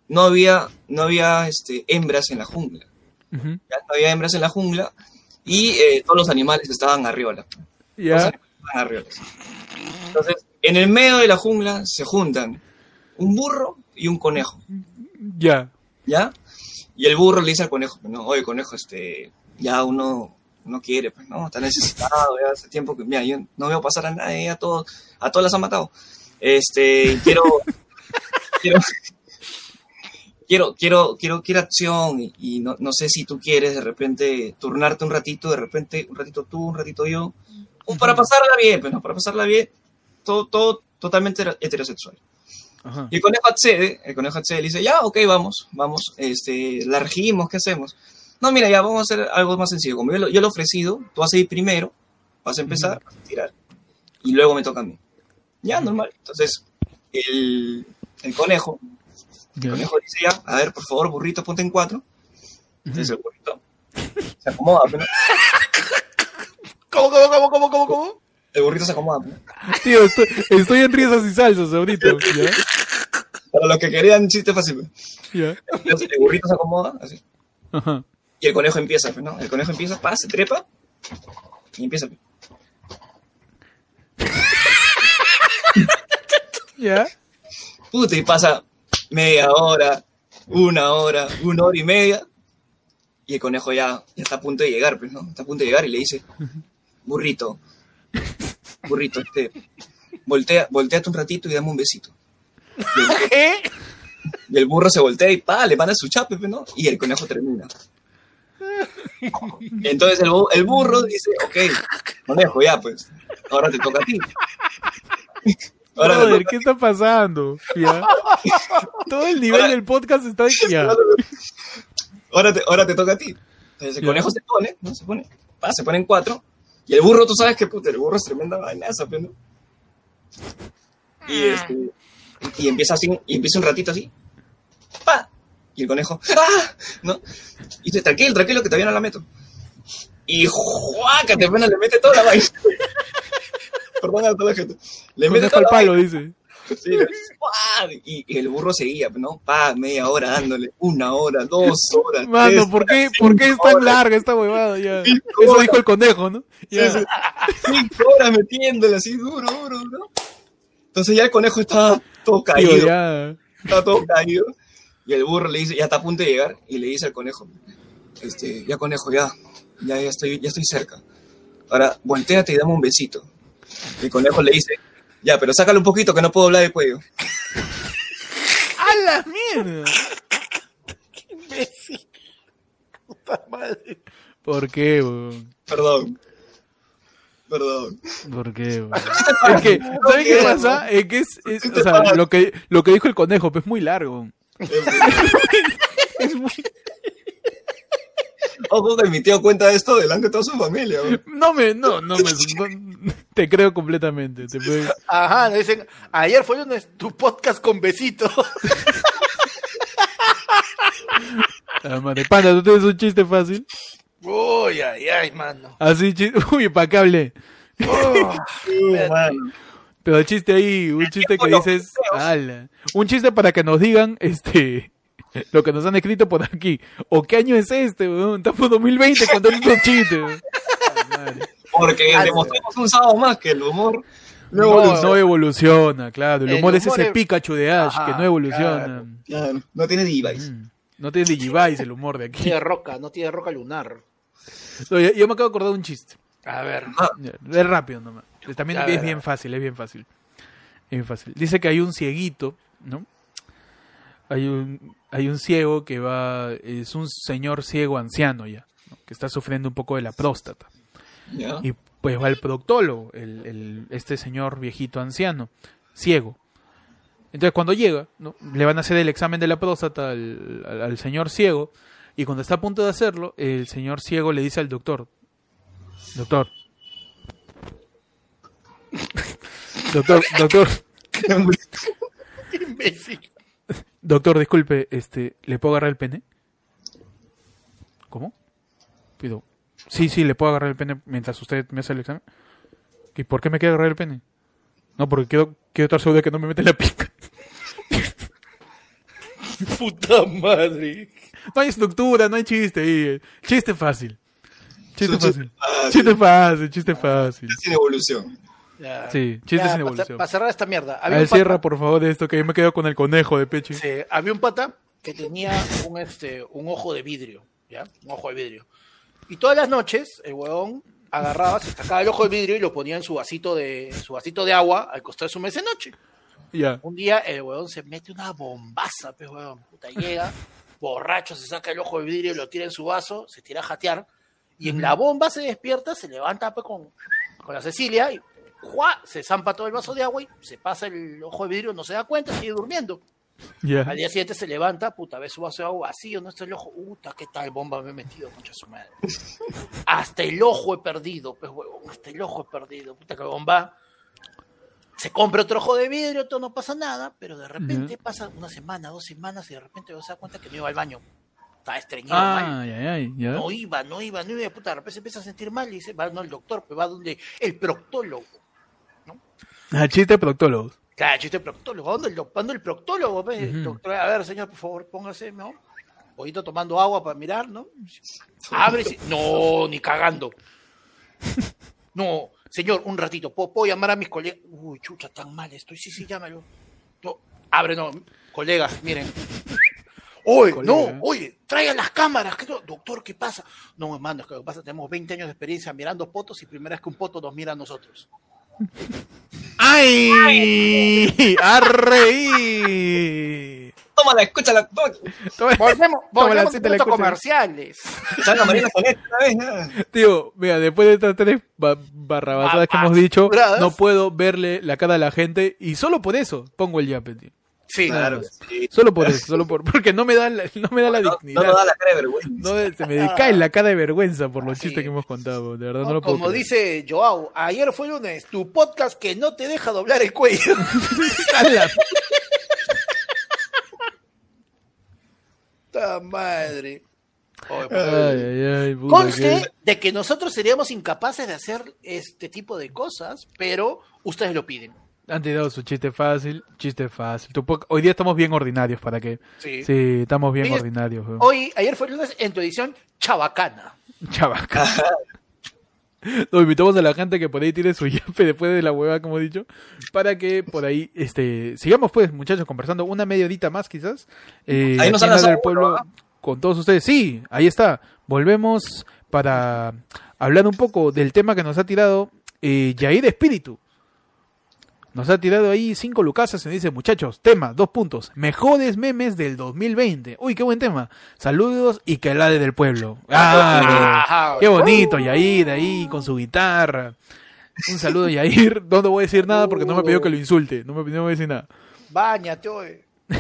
no había, no había este, hembras en la jungla. No había hembras en la jungla y eh, todos los animales estaban Ya, animales estaban. Entonces, en el medio de la jungla se juntan un burro y un conejo. ya. ¿Ya? Y el burro le dice al conejo, no, oye, conejo, este, ya uno no quiere, pues, no, está necesitado, ya hace tiempo que, mira, yo no veo pasar a nadie, a todos, a todos las han matado. Este, quiero, quiero, quiero, quiero, quiero, quiero acción y, y no, no sé si tú quieres de repente turnarte un ratito, de repente un ratito tú, un ratito yo, o para pasarla bien, pues, no, para pasarla bien, todo, todo totalmente heterosexual. Ajá. Y el conejo accede, el conejo accede y dice, ya, ok, vamos, vamos, este, la regimos, ¿qué hacemos? No, mira, ya vamos a hacer algo más sencillo. Como yo lo, yo lo he ofrecido, tú vas a ir primero, vas a empezar, vas a tirar, y luego me toca a mí. Ya, normal. Entonces, el, el conejo, el Ya. conejo dice ya, a ver, por favor, burrito, ponte en cuatro. Entonces el burrito se acomoda, pero ¿Cómo, cómo, cómo, cómo, cómo, cómo? el burrito se acomoda. pero Tío, estoy, estoy en risas y salsas ahorita. Ya, Para los que querían chiste fácil. Entonces el burrito se acomoda, así. Ajá. Y el conejo empieza, pues, ¿no? El conejo empieza, pa, se trepa y empieza. pues. Ya. Puta, y pasa media hora, una hora, una hora y media. Y el conejo ya, ya está a punto de llegar, pues, ¿no? Está a punto de llegar y le dice, burrito, burrito, este, voltea, volteate un ratito y dame un besito. Y el, ¿Qué? y el burro se voltea y pa, le manda su chape, ¿no? Y el conejo termina. Entonces el, bu- el burro dice, ok, conejo, ya pues, ahora te toca a ti. Ahora Brother, ¿qué está pasando? Ya. Todo el nivel del podcast está ya. ahora te, ahora te toca a ti. Entonces el Ya. conejo se pone, ¿no? Se pone, pa, se ponen cuatro. Y el burro, tú sabes que puta, el burro es tremenda vainaza, pues, ¿no? Y, este, y empieza así, y empieza un ratito así. Pa. Y el conejo, ¡ah! ¿No? Y dice, tranquilo, tranquilo, que todavía no la meto. y ¡juaca! Te pena, le mete toda la vaina. Perdona a toda la gente. Le mete toda la palo, vaina. dice. Sí, y, y el burro seguía, ¿no? Pa, media hora dándole, una hora, dos horas. Mano, tres ¿por qué, ¿por qué es tan horas, larga esta huevada? Ya. Eso horas. dijo el conejo, ¿no? Ya. Sí, sí. Cinco horas metiéndole así duro, duro, duro. Entonces ya el conejo estaba todo Tío, caído, ya. estaba todo caído. Y el burro le dice, ya está a punto de llegar, y le dice al conejo, este, ya conejo, ya, ya, ya estoy, ya estoy cerca. Ahora, volteate y dame un besito. Y el conejo le dice, ya, pero sácalo un poquito que no puedo hablar de cuello. ¡A la mierda! Imbécil. Puta madre. ¿Por qué, weón? Perdón. Perdón. ¿Por qué? Es que, ¿sabes qué qué, pasa? Es que es, es- ¿Qué o sea, lo que, lo que dijo el conejo, pues es muy largo. Es muy- Ojo que mi tío cuenta esto delante de toda su familia. güey. No me, no, no me, no- te creo completamente. Te puede- Ajá, dicen, ayer fue lunes tu podcast con besito. Ah, madre, panda, ¿tú tienes un chiste fácil? Uy, ay, ay, mano. Así, uy, ¿para qué hablé? Oh. Pero el chiste ahí, un chiste que dices, ala. Un chiste para que nos digan, este, lo que nos han escrito por aquí. ¿O qué año es este, weón? Estamos en 2020 contando estos chistes. Porque Ah, demostramos un sábado más que el humor no No, evoluciona. no evoluciona, claro. El El humor es humor ese es- Pikachu de Ash Ajá, que no evoluciona. claro. Claro, no tiene device. Mm. No tiene Digivice el humor de aquí. tiene roca, no tiene roca lunar. No, yo, yo me acabo de acordar de un chiste. A ver. Ya, Es rápido nomás. También es bien fácil, es bien fácil. Es bien fácil. Dice que hay un cieguito, ¿no? Hay un, hay un ciego que va, es un señor ciego anciano ya, ¿no? que está sufriendo un poco de la próstata. ¿Ya? Y pues va el proctólogo, el, el- este señor viejito anciano, ciego. Entonces cuando llega, ¿no? le van a hacer el examen de la próstata al, al- al señor ciego, y cuando está a punto de hacerlo, el señor ciego le dice al doctor, doctor, doctor, doctor, Qué imbécil. doctor, disculpe, este, ¿le puedo agarrar el pene? ¿Cómo? Pido, sí, sí, le puedo agarrar el pene mientras usted me hace el examen. ¿Y por qué me quiere agarrar el pene? No, porque quiero, quiero estar seguro de que no me mete la pica. Puta madre. No hay estructura, no hay chiste ahí. Chiste fácil. Chiste fácil. Chiste fácil, chiste fácil. Sin evolución. Ya. Sí, chistes sin evolución. Para cerrar esta mierda. A Había ver, un, pata, cierra por favor de esto que yo me quedo con el conejo de pecho. sí, había un pata que tenía un, este, un ojo de vidrio. ¿Ya? Un ojo de vidrio. Y todas las noches, el huevón agarraba, se sacaba el ojo de vidrio y lo ponía en su vasito de, su vasito de agua al costado de su mesa de noche. Ya. Un día el huevón se mete una bombaza, pues huevón. Puta, llega, borracho, se saca el ojo de vidrio, lo tira en su vaso, se tira a jatear. Y en la bomba se despierta, se levanta pues, con, con la Cecilia y ¡juá! se zampa todo el vaso de agua y se pasa el ojo de vidrio, no se da cuenta, sigue durmiendo. Al día siguiente se levanta, puta, ve su vaso de agua vacío, no está el ojo. Puta, ¿qué tal bomba me he metido, concha su madre? Hasta el ojo he perdido, pues huevón, hasta el ojo he perdido. Puta, que bomba. Se compra otro ojo de vidrio, todo no pasa nada, pero de repente pasa una semana, dos semanas y de repente se da cuenta que no iba al baño. Estaba estreñido mal. Ay, ay, ay. Ya. No iba, no iba, no iba, puta, de repente se empieza a sentir mal y dice, va no al doctor, pues va donde el proctólogo. Ah, chiste de proctólogos. Claro, chiste proctólogo. ¿Dónde el, dónde el proctólogo? El doctor, a ver, señor, por favor, póngase, ¿no? Un poquito tomando agua para mirar, ¿no? Abre y no, ni cagando. No, señor, un ratito, ¿puedo, puedo llamar a mis colegas? Uy, chucha, tan mal estoy. Sí, sí, llámalo. No, abre, no, colegas, miren. Oye, Colega. no, oye, traigan las cámaras. ¿qué no? Doctor, ¿qué pasa? No, hermano, es que lo que pasa, tenemos 20 años de experiencia mirando fotos y primera vez que un poto nos mira a nosotros. ¡Ay! ¡A reír! Tómala, escúchala. Toma- Volvemos, volvemos a los comerciales. Salga Marina Sonet una vez. Tío, mira, después de estas tres ba- barrabasadas que hemos dicho, no puedo verle la cara a la gente y solo por eso pongo el yape, tío. Sí, Claro, sí. Solo por eso, solo por porque no me da la, no me da la No, dignidad. no nos da la cara de vergüenza. No, se me cae la cara de vergüenza por los Así chistes que hemos contado. De verdad, no, No, lo puedo como creer. dice Joao, ayer fue lunes, tu podcast que no te deja doblar el cuello. ¡Hala! ¡Ta madre! Oye, Ay, ay, ay, puta, Conste que- de que nosotros seríamos incapaces de hacer este tipo de cosas, pero ustedes lo piden. Han tirado su chiste fácil, chiste fácil. Hoy día estamos bien ordinarios, ¿para qué? Sí. Sí, estamos bien ordinarios. Hoy, ayer fue el lunes en tu edición chabacana. Chavaca. Nos invitamos a la gente que por ahí tire su yape después de la hueva, como he dicho, para que por ahí este sigamos pues, muchachos, conversando una media horita más quizás. Eh, Ahí nos han del pueblo con todos ustedes. Sí, ahí está. Volvemos para hablar un poco del tema que nos ha tirado eh, Yair Espíritu. Nos ha tirado ahí cinco lucasas y nos dice, muchachos, tema, dos puntos. Mejores memes del 2020. Uy, qué buen tema. Saludos y que la del pueblo. Ah, qué bonito, Yair ahí con su guitarra. Un saludo, Yair. No te voy a decir nada porque no me pidió que lo insulte. No me pidió que decir nada. Báñate, oye.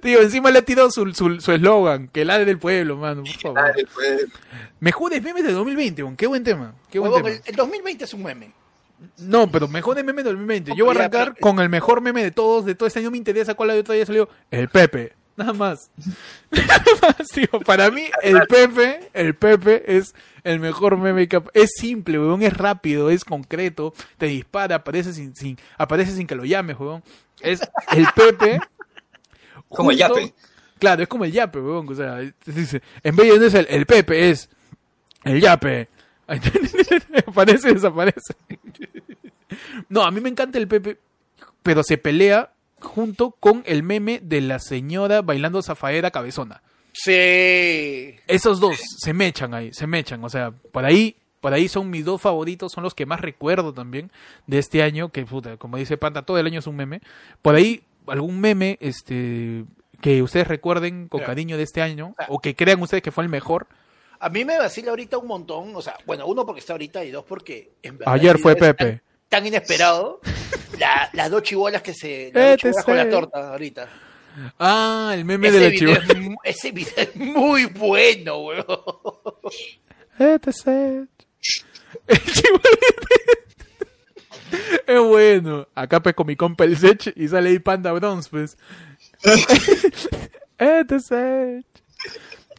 Tío, encima le ha tirado su su- su eslogan, que la del pueblo, mano, por favor. Mejores memes del 2020, weón. qué buen tema. Qué buen tema. el, el 2020 es un meme. No, pero mejor de meme del 2020. Yo voy a arrancar con el mejor meme de todos, de todo este año. Me interesa cuál de todavía salió. El Pepe. Nada más. Nada más, tío. Para mí, el Pepe, el Pepe es el mejor meme que... Es simple, weón. Es rápido, es concreto. Te dispara, aparece sin, sin, aparece sin que lo llames, weón. Es el Pepe. Como el yape. Claro, es como el yape, weón. O sea, dice, en vez de no es el, el Pepe, es el yape. Aparece y desaparece. No, a mí me encanta el Pepe, pero se pelea junto con el meme de la señora bailando zafaera cabezona. Sí. Esos dos se mechan ahí, se mechan. O sea, por ahí, por ahí son mis dos favoritos, son los que más recuerdo también de este año, que puta, como dice Panta, todo el año es un meme. Por ahí, algún meme, este que ustedes recuerden con cariño de este año, o que crean ustedes que fue el mejor. A mí me vacila ahorita un montón, o sea, bueno, uno porque está ahorita y dos porque en verdad Ayer el fue Pepe. Tan, tan inesperado. La- las dos chibolas que se. Las dos con la torta ahorita. Ah, el meme Ese de la chiva. es, ese video es muy bueno, weón. ETC. El chivo- Es bueno. Acá pues con mi compa el Sech y sale ahí Panda Bronze, pues. ETC.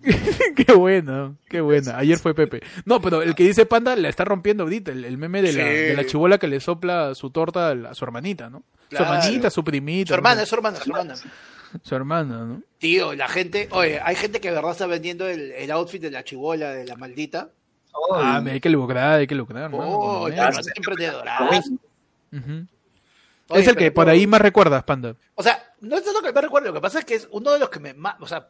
qué bueno, qué buena. Ayer fue Pepe. No, pero el que dice Panda la está rompiendo ahorita. El, el meme de la, Sí. de la chibola que le sopla su torta a, la- a su hermanita, ¿no? Claro. Su hermanita, su primita. Su hermana, ¿no? su hermana, su hermana. Su hermana, ¿no? Tío, la gente, oye, hay gente que de verdad está vendiendo el, el outfit de la chibola, de la maldita. Ah, me hay que lucrar, hay que lucrar. ¿no? Oh, Como la es. Oye, es el que por ahí más recuerdas, Panda. O sea, no es tanto que me recuerdo, lo que pasa es que es uno de los que me más, o sea,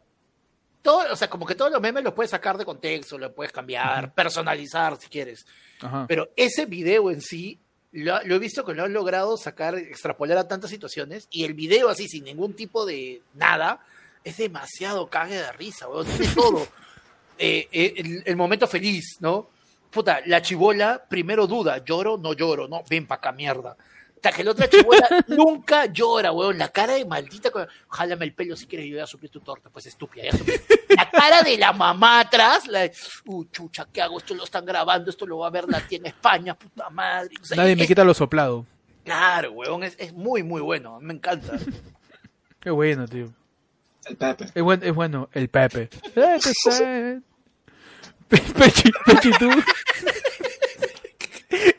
todo, o sea, como que todos los memes los puedes sacar de contexto, los puedes cambiar, personalizar si quieres. Ajá. Pero ese video en sí, lo, lo he visto que lo han logrado sacar, extrapolar a tantas situaciones, y el video así, sin ningún tipo de nada, es demasiado cague de risa, weón, tiene todo. Eh, eh, el, el momento feliz, ¿no? Puta, la chibola primero duda, lloro, no lloro, no, ven pa' acá, mierda. Hasta que la otra chibola nunca llora, weón. La cara de maldita, con- jálame el pelo si quieres, yo voy a suplir tu torta, pues estúpida. ya suprí. La cara de la mamá atrás, la de, uh, chucha, ¿qué hago? Esto lo están grabando, esto lo va a ver la tía en España, puta madre. O sea, Nadie me quita lo soplado. Claro, weón, es, es muy, muy bueno, me encanta. Qué bueno, tío. El Pepe. Es, buen- es bueno, el Pepe. Eh, qué sad. Pe- Pechi, Pechi, tú.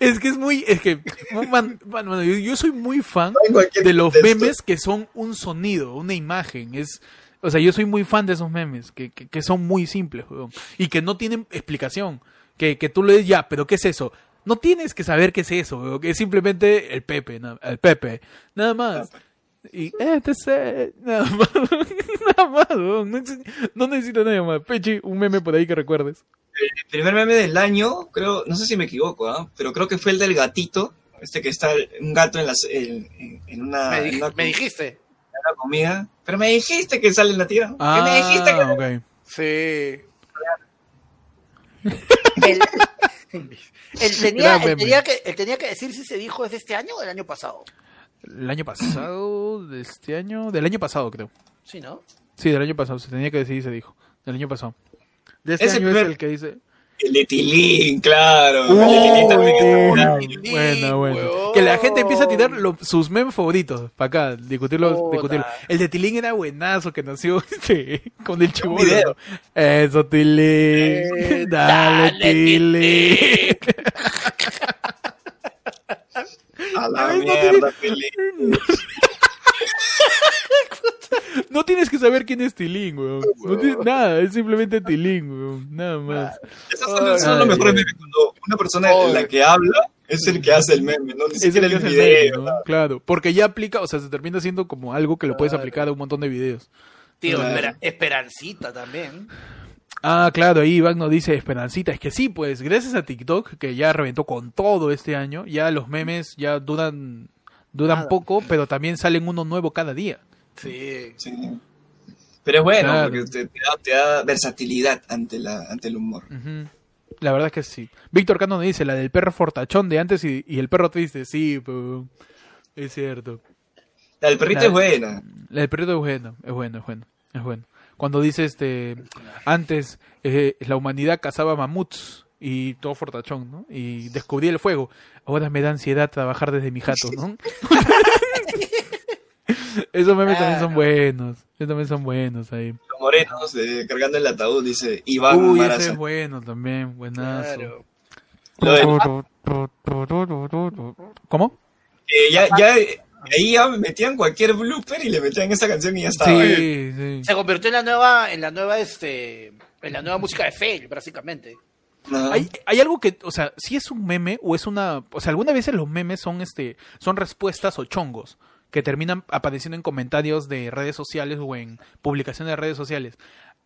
Es que es muy, es que, man, man, man, yo, yo soy muy fan de los memes que son un sonido, una imagen. Es, o sea, yo soy muy fan de esos memes que, que, que son muy simples, weón, y que no tienen explicación. Que, que tú le dices, ya, pero ¿qué es eso? No tienes que saber qué es eso, weón, que es simplemente el Pepe, el Pepe, nada más. Y este es nada más, nada más, weón, no, neces- no necesito nada más. Pechi, un meme por ahí que recuerdes. El primer meme del año, creo, no sé si me equivoco, ¿ah? pero creo que fue el del gatito. Este que está un gato en, las, en, en- en una, Me, en di- una- me dijiste. en una comida. Pero me dijiste que sale en la tira. Ah, que me dijiste que... ok. Sí. Él, él tenía, tenía que, tenía que decir si se dijo es de este año o del año pasado. El año pasado, de este año, del año pasado creo. Sí, ¿no? Sí, del año pasado, se tenía que decir y se dijo. Del año pasado. De este Ese año primer- es el que dice. El de Tilín, claro. Uy, el de Tilín también qué está buena, bueno. Tilín, buena. huevón. Que la gente empieza a tirar lo- sus memes favoritos para acá, discutirlo, discutirlo. El de Tilín era buenazo que nació este, con el. ¿no? Eso, Tilín. Eh, dale, dale, Tilín. Tilín. A la mierda, Tilín. No tienes que saber quién es Tilín, weón. No tienes nada, es simplemente Tilín, weón. Nada más. Esos son, esos son los mejores memes. Cuando una persona Ay. la que habla es el que hace el meme, no ni Es el que el hace el video. meme, ¿no? Claro, porque ya aplica, o sea, se termina siendo como algo que lo puedes Claro. aplicar a un montón de videos. Tío, Claro. espera- Esperancita también. Ah, claro, ahí Iván nos dice Esperancita. Es que sí, pues, gracias a TikTok, que ya reventó con todo este año, ya los memes ya duran, duran Nada. poco, pero también salen uno nuevo cada día. Sí. Sí. Pero es bueno, Claro. porque te, te da, te da versatilidad ante, la, ante el humor. La verdad es que sí. Víctor Cano nos dice la del perro fortachón de antes y, y el perro triste. Sí, es cierto. La del perrito La- es buena. La del perrito es bueno, es bueno, es bueno, es bueno. Cuando dice este, antes eh, la humanidad cazaba mamuts y todo fortachón, ¿no? Y descubrí el fuego. Ahora me da ansiedad trabajar desde mi jato, ¿no? Esos memes también son buenos. Esos también son buenos ahí. Los morenos eh, cargando el ataúd, dice Iván Uy, ese es bueno también, buenazo. Claro. ¿Cómo? Eh, ya, ya, ahí ya metían cualquier blooper y le metían esa canción y ya estaba. Sí, sí. Se convirtió en la nueva, en la nueva, este, en la nueva música de Fail, básicamente. Ajá. Hay, hay algo que, o sea, si es un meme o es una, o sea, algunas veces los memes son este, son respuestas o chongos que terminan apareciendo en comentarios de redes sociales o en publicaciones de redes sociales.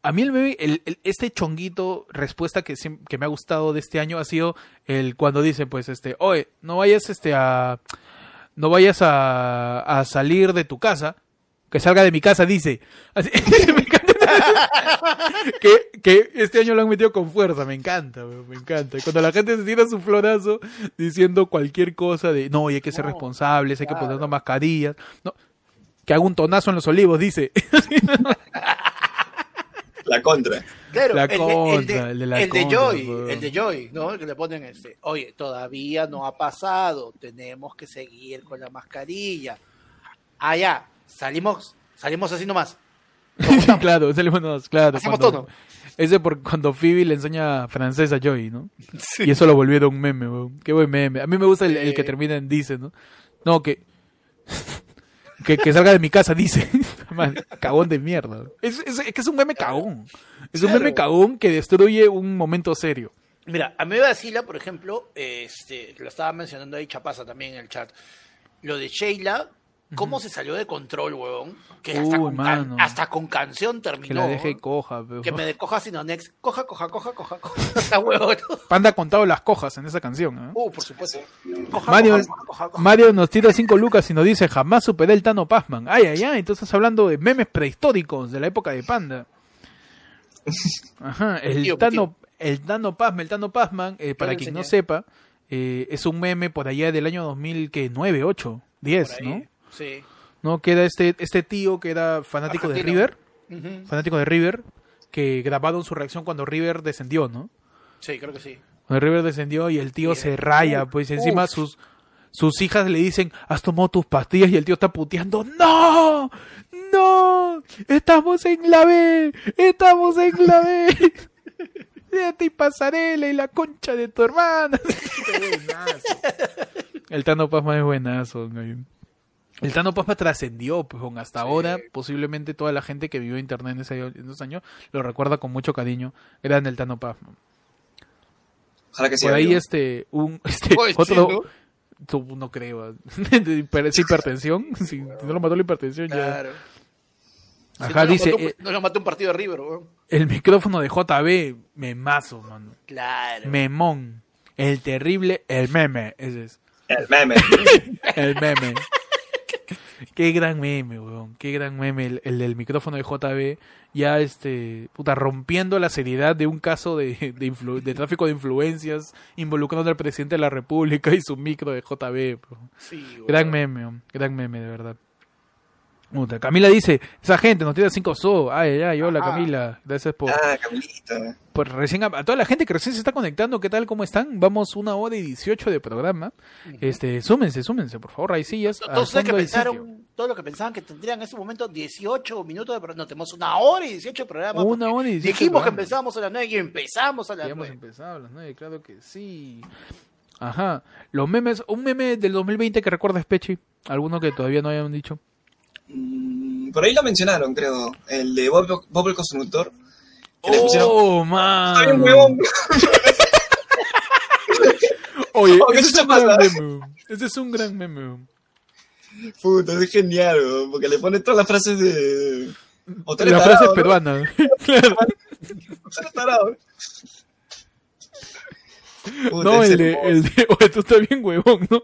A mí el el, este chonguito respuesta que, que me ha gustado de este año ha sido el cuando dicen, pues, este, oye, no vayas este a, no vayas a, a salir de tu casa, que salga de mi casa, dice. Así-. que, que este año lo han metido con fuerza, me encanta, me encanta. Y Cuando la gente se tira su florazo diciendo cualquier cosa de, no, y hay que ser No, responsables, hay que ponernos mascarillas, no, que haga un tonazo en los olivos, dice. La contra. Claro, La el de, el contra, de, el de la el de Joy, el de Joy, ¿no? Que le ponen este, oye, todavía no ha pasado, tenemos que seguir con la mascarilla. Ah, ya, salimos, salimos así nomás. claro, salimos nos- claro. Hacemos cuando- tono. Ese por cuando Phoebe le enseña francés a Joy, ¿no? Y eso lo volvieron un meme, weón. Qué buen meme. A mí me gusta el, el que termina en dice, ¿no? No, que... que, que salga de mi casa, dice. Man, cagón de mierda. Es, es- es que es un meme cagón. Es un Claro. meme cagón que destruye un momento serio. Mira, a mí me vacila, por ejemplo, este, lo estaba mencionando ahí Chapaza también en el chat, lo de Sheila, cómo se salió de control, huevón, que hasta, Uy, con, can- hasta con canción terminó. Que la deje coja. pero- Que me de coja sin anex, coja, coja, coja, coja, coja, huevón. Panda ha contado las cojas en esa canción. ¿eh? Uh, por supuesto. Coja, Mario, coja, coja. Mario nos tira 5 lucas y nos dice jamás superé el Tano Pazman. Ay, ay, ay, entonces hablando de memes prehistóricos de la época de Panda. Ajá, el Tío, Tano, el Tano Pazman, el Tano Pazman, eh, para quien no sepa, eh, es un meme por allá del año 2009, 8, 10, Por ahí. ¿no? Sí. ¿no? Que era este, este tío que era fanático de. River, fanático de River, que grabaron su reacción cuando River descendió, ¿no? Sí, creo que sí. Cuando River descendió y el tío se raya, pues encima sus sus hijas le dicen, has tomado tus pastillas y el tío está puteando, ¡No! ¡No! ¡Estamos en la B! ¡Estamos en la B! ¡Fíjate y pasarela y la concha de tu hermana! Qué buenazo. el Tano Pasma es buenazo. güey. El Tano Pasma trascendió, pues hasta Sí. ahora posiblemente toda la gente que vivió internet en, ese- en esos años lo recuerda con mucho cariño. Grande el Tano Pasma. Ojalá que sea. Por ahí este, un, este, Oye, otro, ¿no? tú no creo, es hipertensión, si, si no lo mató la hipertensión ya. Claro. Si Ajá, no lo dice, mató- eh, no lo mató un partido de River, weón. el micrófono de JB, memazo, mano, Claro. memón, el terrible, el meme, ese es, El meme. el meme. Qué gran meme, weón. Qué gran meme el, el del micrófono de JB. Ya, este, puta, rompiendo la seriedad de un caso de, de, influ- de tráfico de influencias involucrando al presidente de la República y su micro de JB. Sí, weón. Gran meme, weón. gran meme, de verdad. Puta, Camila dice, esa gente nos tiene cinco so. Ay, ay, hola Ajá. Camila. Gracias por, Ah, Camilita. por recién a, a toda la gente que recién se está conectando. ¿Qué tal? ¿Cómo están? Vamos una hora y 18 de programa. Este, súmense, súmense, por favor. Hay sillas. Todos que pensaron, todos los que pensaban que tendrían en ese momento 18 minutos de programa. No, tenemos una hora y 18 programas. Una hora y 18 Dijimos que empezábamos a las 9 y empezamos a las hemos 9. empezado a las 9, claro que sí. Ajá. Los memes, un meme del 2020 que recuerdas, Pechi. Alguno que todavía no hayan dicho. Mm, por ahí lo mencionaron, creo. El de Bob, Bob el Constructor. Oh, man. Está bien, huevón. Oye, Oh, ¿qué ese es un gran meme. Ese es un gran meme. Puta, es genial, porque le pone todas las frases de. O La tarado, frase ¿no? peruana. claro. Tarado. Puta, No, el de, el de, oye, tú estás bien huevón, ¿no?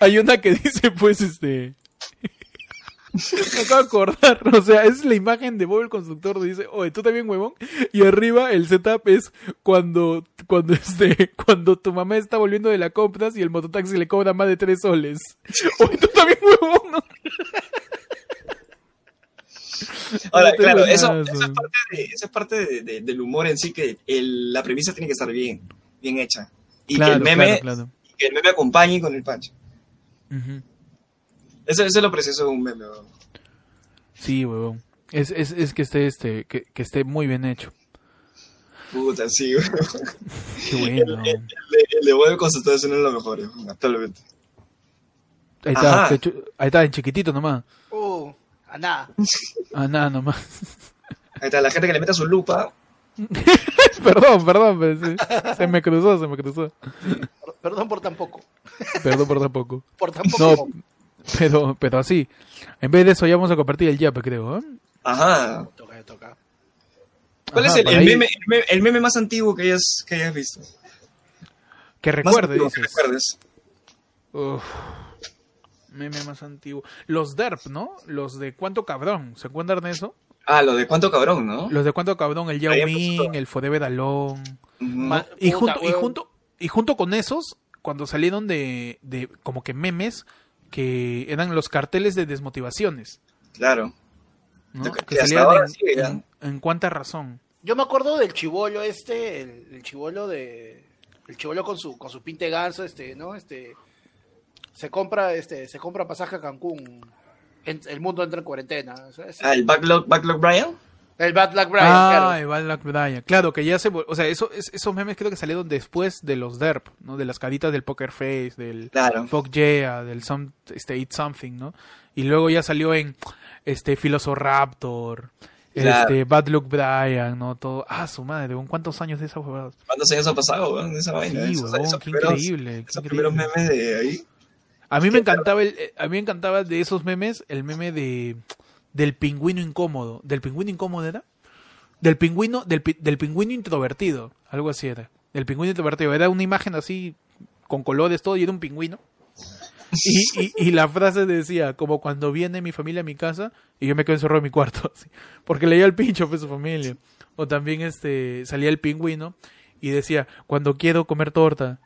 Hay una que dice, pues, este... Me acabo de acordar, o sea, es la imagen de Bob el constructor, dice, oye, tú también huevón, y arriba el setup es cuando, cuando este, cuando tu mamá está volviendo de la compras y el mototaxi le cobra más de tres soles. Oye, tú también huevón, ¿no? Ahora, claro, eso, eso es parte, de- eso es parte de- de- del humor en sí, que el- la premisa tiene que estar bien, bien hecha. Y que el meme, claro, claro. y que el meme acompañe con el punch. Ujú. Eso, eso es lo precioso de un meme. weón. Sí, huevón. Es, es, es que esté, este, que, que esté muy bien hecho. Puta, sí, weón. Qué El, bueno. el, el de- el de Bob el Constructor es uno de los mejores, actualmente. Ahí está, ahí está, en chiquitito nomás. Uh, a nada. Ah, nada nomás. Ahí está, la gente que le meta su lupa. perdón, perdón, pero se, se me cruzó, se me cruzó. Perdón por tan poco. Perdón por tampoco. Por tan No. pero, pero así. En vez de eso ya vamos a compartir el yape, creo. ¿eh? Ajá. Toca, toca. ¿Cuál Ajá, es el, meme, el, meme, el meme más antiguo que hayas, que hayas visto? Que Más recuerde, antiguo que dices. recuerdes. Uf. Meme más antiguo. Los DERP, ¿no? Los de Cuánto Cabrón. ¿Se acuerdan de eso? Ah, lo de cuánto cabrón, ¿no? Los de Cuánto Cabrón, el Yao Ming, el Forever Alone. Y junto, y, junto, y junto con esos, cuando salieron de, de como que memes, que eran los carteles de desmotivaciones. Claro. ¿no? Que salían en, cuánta razón. Yo me acuerdo del chivolo este, el, el chivolo de. El chivolo con su, con su pinte ganso, este, ¿no? Este. Se compra, este, se compra pasaje a Cancún. En- el mundo entra en cuarentena. o sea, es- Ah, el Backlog, Backlog Brian. El Bad Luck Brian, ah, claro. el Bad Luck Brian. Claro, que ya se... O sea, eso, es- esos memes creo que salieron después de los DERP, ¿no? De las caritas del Poker Face, del Claro. Fuck Yeah, del some, este, Eat Something, ¿no? Y luego ya salió en este Filosoraptor, Claro. este Bad Luck Brian, ¿no? Todo... Ah, su madre, ¿con cuántos años de esas huevadas? ¿Cuántos años ha pasado, weón, de esa vaina? Sí, Esos- huevón, esos qué primeros- increíble, qué Esos increíble. primeros memes de ahí. A mí me encantaba el, eh, a mí me encantaba de esos memes el meme de del pingüino incómodo. ¿Del pingüino incómodo era? Del pingüino, del, del pingüino introvertido, algo así era. Del pingüino introvertido. Era una imagen así con colores todo y era un pingüino. Y, y, y la frase decía, como cuando viene mi familia a mi casa y yo me quedo encerrado en mi cuarto, así, porque leía el pincho pues su familia. O también este salía el pingüino y decía, cuando quiero comer torta,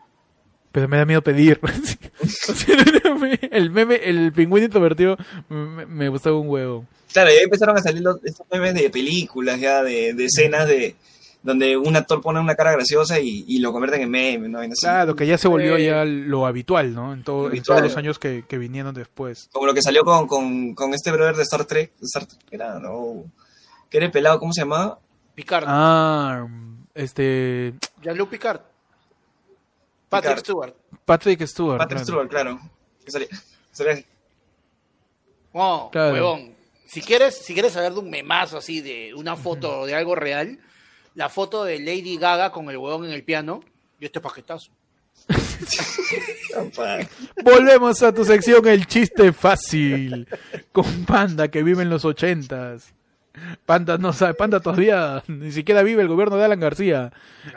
pero me da miedo pedir. El meme, el pingüino introvertido me, me gustaba un huevo. Claro, y ahí empezaron a salir los, estos memes de películas, ya, de, de escenas de donde un actor pone una cara graciosa y, y lo convierten en meme, ¿no? Sé. Claro, que ya se volvió Eh, ya lo habitual, ¿no? En, todo, en todos los años que, que vinieron después. Como lo que salió con, con, con este brother de Star Trek. de Star Trek era, no, que era el pelado, ¿cómo se llamaba? Picard. Ah, este. Jean-Luc Picard. Patrick. Stewart. Patrick Stewart. Patrick claro. Stewart, claro. Que salía, salía Claro. huevón. Si quieres, si quieres saber de un memazo así, de una foto de algo real, la foto de Lady Gaga con el huevón en el piano, y este paquetazo. Volvemos a tu sección El chiste fácil. Con Panda que vive en los ochentas. Panda no sabe, Panda todavía ni siquiera vive el gobierno de Alan García.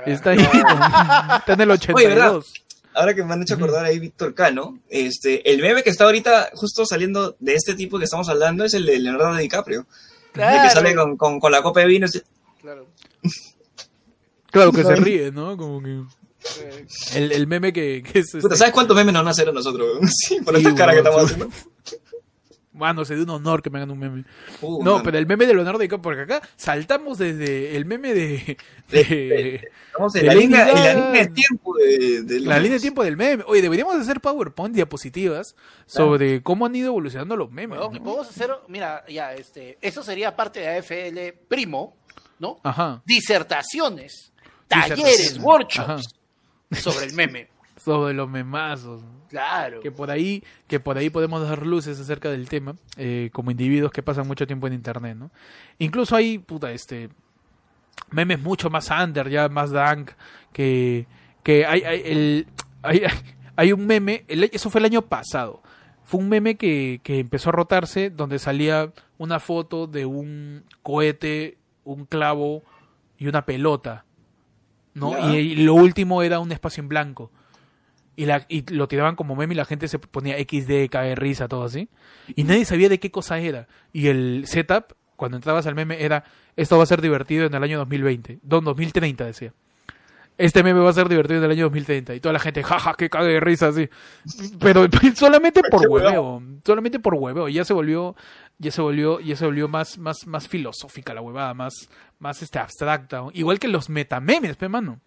Está ahí, está en el Oye, ¿verdad? 82. Ahora que me han hecho acordar ahí Víctor Cano, este, el meme que está ahorita justo saliendo de este tipo que estamos hablando es el de Leonardo DiCaprio. El que sale con, con, con la copa de vino. Claro. Claro que se ríe, ¿no? Como que el, el meme que, que es Puta, este- ¿sabes cuántos memes nos van a hacer a nosotros? Sí, por Sí, esta cara que estamos haciendo. Mano, se de un honor que me hagan un meme. Uh, no, pero el meme de Leonardo DiCaprio, porque acá saltamos desde el meme de... de- Estamos en de la, línea, en la Gaga. línea de tiempo de, de la línea de tiempo del meme. Oye, deberíamos hacer PowerPoint, diapositivas, sobre cómo han ido evolucionando los memes. Weón, ¿no? Podemos hacer, mira, ya, este, eso sería parte de AFL primo, ¿no? Ajá. Disertaciones, talleres, Disertaciones. workshops sobre el meme. Sobre los memazos. Claro. que por ahí que por ahí podemos dar luces acerca del tema eh, como individuos que pasan mucho tiempo en internet no incluso hay puta este memes mucho más under ya más dank que que hay hay, el, hay, hay un meme el- eso fue el año pasado fue un meme que, que empezó a rotarse donde salía una foto de un cohete un clavo y una pelota no y lo último era un espacio en blanco y, la, y lo tiraban como meme y la gente se ponía XD, cae risa, todo así. Y nadie sabía de qué cosa era. Y el setup, cuando entrabas al meme, era, esto va a ser divertido en el año 2020. Don 2030, decía. Este meme va a ser divertido en el año 2030. Y toda la gente, jaja, que cague de risa, así. Pero solamente por hueveo. Solamente por hueveo. Ya se volvió, ya se volvió, ya se volvió más, más, más filosófica la huevada, más, más este, abstracta. Igual que los metamemes, pe mano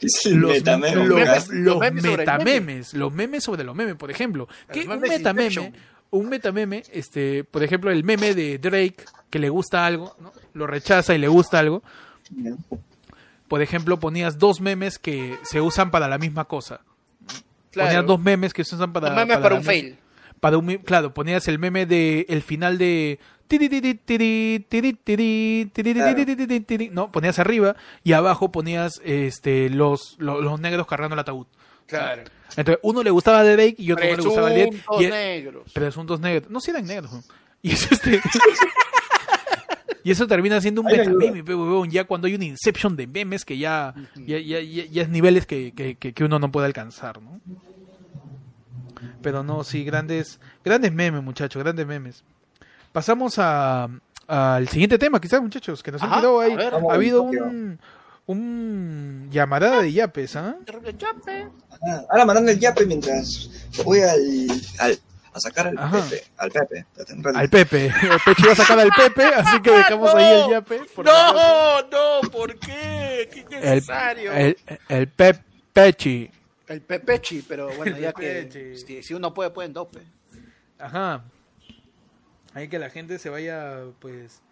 los, metameme, los- los los memes metamemes, los memes sobre los memes, por ejemplo. ¿Qué? Los Un metameme, un metameme, este, por ejemplo, el meme de Drake, que le gusta algo, ¿no? lo rechaza y le gusta algo. Por ejemplo, ponías dos memes que se usan para la misma cosa. Claro. Ponías dos memes que se usan para, Un meme para la un fail. Para un claro, ponías el meme de el final de tiri, tiri, tiri, tiri, tiri, tiri, Claro. tiri, tiri, tiri, no, ponías arriba y abajo ponías este los, los, los negros cargando el ataúd. Claro. Entonces, uno le gustaba de Drake y otro no le gustaba de Y, negros. presuntos negros. No, si eran negros. ¿no? Y eso este Y eso termina siendo un metameme, huevón, ya cuando hay un inception de memes que ya, ya, ya, ya- ya es niveles que, que, que- que uno no puede alcanzar, ¿no? Pero no, sí, grandes, grandes memes, muchachos, grandes memes. Pasamos a al siguiente tema, quizás, muchachos, que nos han Ajá, tirado ahí. a ver. ha habido un, un llamarada de yapes, ¿ah? Ah, Ahora mandando el yape mientras voy al, al- a sacar al Ajá. Pepe. Al Pepe. Al Pepe. El Peche iba a sacar al Pepe, así que dejamos no. ahí el yape. No, no, ¿por qué? Qué el, innecesario. el, el Pep Pechi. El Pepechi, pero bueno, ya que si, si uno puede, pueden dos. Ajá. Hay que la gente se vaya, pues.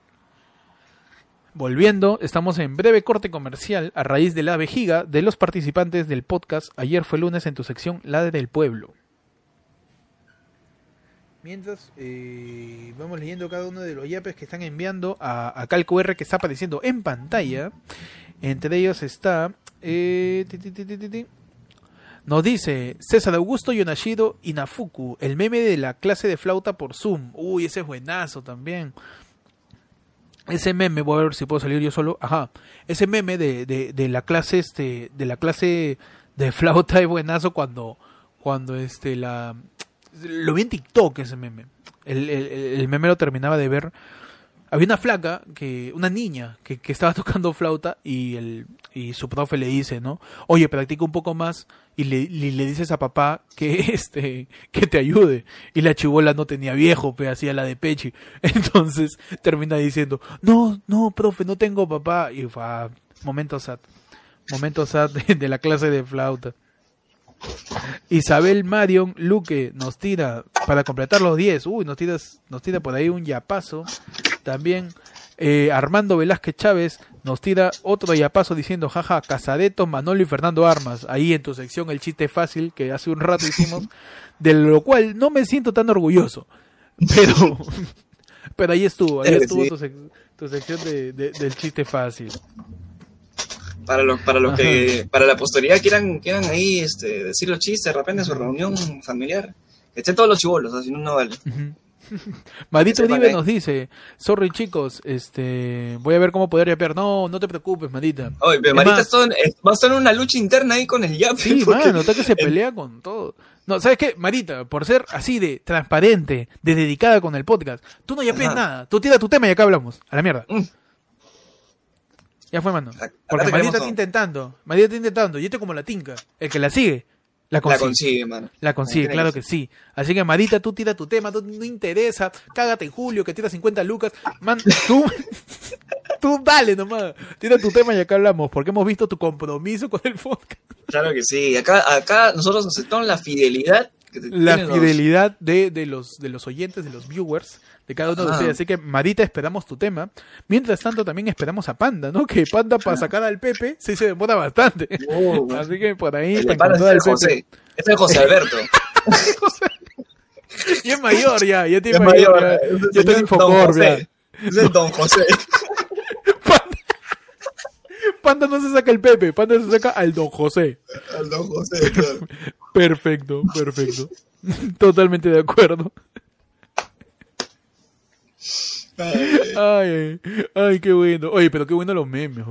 Volviendo, estamos en breve corte comercial a raíz de la vejiga de los participantes del podcast. Ayer fue lunes en tu sección La del Pueblo. Mientras eh, vamos leyendo cada uno de los yapes que están enviando a, a Calco R que está apareciendo en pantalla. Entre ellos está. eh, ti, ti, ti, ti, ti, ti. Nos dice César Augusto Yonashido Inafuku, el meme de la clase de flauta por Zoom. Uy, ese es buenazo también. Ese meme, voy a ver si puedo salir yo solo. Ajá. Ese meme de, de, de la clase, este, de la clase de flauta es buenazo cuando, cuando este la lo vi en TikTok ese meme. El, el, el meme lo terminaba de ver. Había una flaca, que una niña, que, que estaba tocando flauta y, el, y su profe le dice, ¿no? Oye, practica un poco más y le, le, dices a papá que, este, que te ayude. Y la chivola no tenía viejo, pe, hacía la de Pechi. Entonces termina diciendo, no, no, profe, no tengo papá. Y fue, momento sad. Momento sad de, la clase de flauta. Isabel Marion Luque nos tira para completar los 10. Uy, nos tira, nos tira por ahí un yapazo. También eh, Armando Velázquez Chávez nos tira otro yapazo diciendo, jaja, Casareto, Manolo y Fernando Armas. Ahí en tu sección el chiste fácil que hace un rato hicimos, de lo cual no me siento tan orgulloso. Pero, pero ahí estuvo, ahí que estuvo sí. tu, sec- tu sección de, de- del chiste fácil. Para los, para los que, para la posteridad quieran, quieran ahí este, decir los chistes de repente en su reunión familiar. Que estén todos los chivolos, así no, no vale. Sepan Uribe ahí. nos dice, sorry chicos, este, voy a ver cómo poder yapear. No, no te preocupes, Madita. Oye, pero Es más- es- va a estar en una lucha interna ahí con el yape. Sí, porque- mano, está que se pelea con todo. No, ¿sabes qué? Marita, por ser así de transparente, de dedicada con el podcast, tú no yapeas Ajá. nada. Tú tira tu tema y acá hablamos. A la mierda. Mm. Ya fue, mano. Porque Marita está intentando. Marita está intentando. Y este como la tinca. El que la sigue, La La consigue. mano. La consigue, claro que sí. Así que, Marita, tú tira tu tema, tú no interesa. Cágate en Julio, que tira 50 lucas. Man, tú, tú dale nomás. Tira tu tema y acá hablamos, porque hemos visto tu compromiso con el podcast. Claro que sí. Acá, acá nosotros aceptamos la fidelidad que La los- fidelidad de, de, los, de los oyentes, de los viewers, de cada uno de Ah. ustedes. Así que, Marita, esperamos tu tema. Mientras tanto, también esperamos a Panda, ¿no? Que Panda, para sacar al Pepe, sí se demora bastante. Oh, Así que por ahí, el para encontrar es al el Pepe. José. José Alberto. Y es mayor ya, ya tiene Es mayor. mayor, ya, es el Don Infocor. José. Es el Don José. Panda, Panda no se saca el Pepe, Panda se saca al Don José. El Don José, claro. Perfecto, perfecto. Totalmente de acuerdo. Ay, Ay, qué bueno. Oye, pero qué bueno los memes.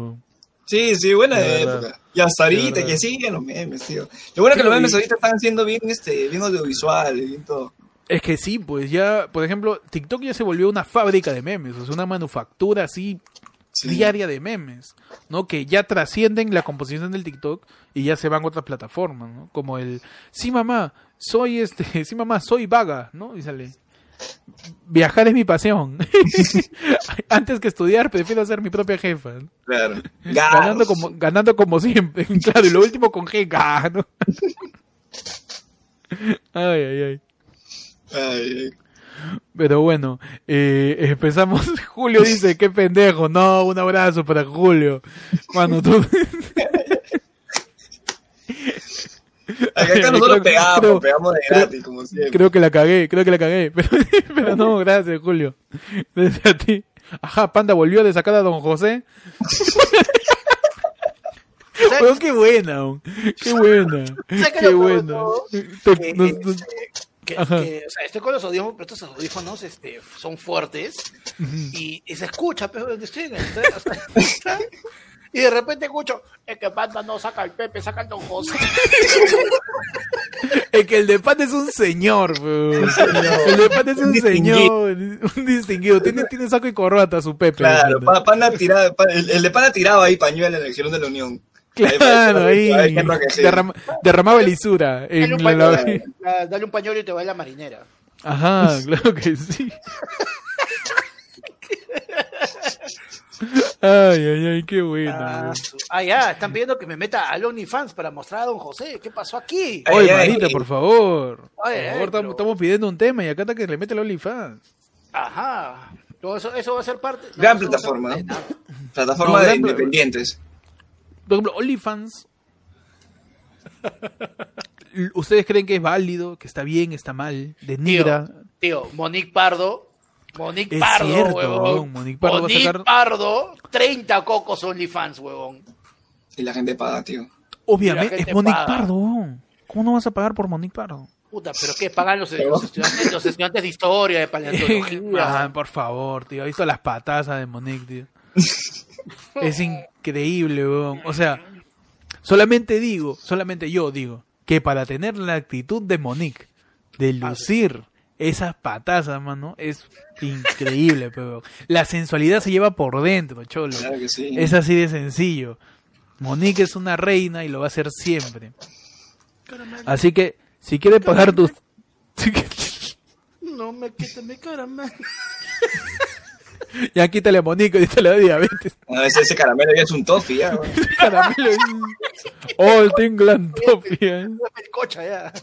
Sí, sí, buena De época. Y hasta ahorita, que siguen los memes, tío. Lo bueno es que los memes ahorita están siendo bien, este, bien audiovisuales, bien todo. Es que sí, pues ya, por ejemplo, TikTok ya se volvió una fábrica de memes, o sea, una manufactura así Sí. diaria de memes, ¿no? Que ya trascienden la composición del TikTok y ya se van a otras plataformas, ¿no? Como el, sí mamá, soy este, sí mamá, soy vaga, ¿no? Y sale, viajar es mi pasión. Antes que estudiar, prefiero ser mi propia jefa. Claro. Ganando como, ganando como siempre. Claro, y lo último con G, ga, ¿no? Ay, ay, ay. Ay, Pero bueno, eh, empezamos. Julio dice, qué pendejo. No, un abrazo para Julio. Mano, tú. Acá, acá Creo nosotros que- pegamos, creo- pegamos de creo- gratis, como siempre. Creo que la cagué, creo que la cagué. Pero, pero no, gracias, Julio. A ti. Ajá, Panda volvió de sacar a Don José. Weón, qué buena, qué buena. ¿Sabes qué buena. que, nos- que- que, o sea, estoy con los audífonos, pero estos audífonos este, son fuertes y, y se escucha, pero estoy en el o sea, y de repente escucho, es que Panda no saca el Pepe, saca el Don José. Es que el de Panda es un señor. El de Panda es un, Un señor, un distinguido. Tiene, tiene saco y corbata su Pepe. Claro, Panda. pa- Pana tiraba, el, el de Pana tiraba ahí pañuelo en el Girón de la Unión. Claro, ahí. Ahí, ahí, ahí, derrama- derramaba lisura. Un, la- dale un pañuelo y te va a la marinera. Ajá, claro que sí. Ay, ay, ay, qué bueno. Ah, ah, ya, están pidiendo que me meta al OnlyFans para mostrar a Don José. ¿Qué pasó aquí? Oye, ay. por favor. Por Ay, ay, favor, pero- estamos, pidiendo un tema y acá está que le mete el OnlyFans. Ajá. Todo eso, eso va a ser parte. no, Gran plataforma, parte ¿no? Plataforma de gran- independientes. Por ejemplo, OnlyFans. ¿Ustedes creen que es válido, que está bien, está mal? ¿Denigra? Tío, Monique Pardo. Monique Es Pardo, cierto, huevón. huevón, Monique Pardo Monique sacar- Pardo, 30 cocos OnlyFans, huevón. Y la gente paga, tío. Obviamente, es Monique paga. Pardo. ¿Cómo no vas a pagar por Monique Pardo? Puta, pero ¿qué pagan los, los estudiantes, los estudiantes de historia, de ah, paleontología? por favor, tío. ¿Has visto las patazas de Monique, tío? es increíble, weón. O sea, solamente digo, solamente yo digo, que para tener la actitud de Monique, de lucir esas patazas, mano, es increíble, pero la sensualidad se lleva por dentro, cholo. Claro que sí. Es así de sencillo. Monique es una reina y lo va a ser siempre. Así que, si quiere pagar tus... No me quites mi caramelo. ya quítale a Monique, ahorita le da diabetes. No, ese, ese caramelo ya es un toffee, ya. Caramelo. All England Toffee. ¿eh? Ya.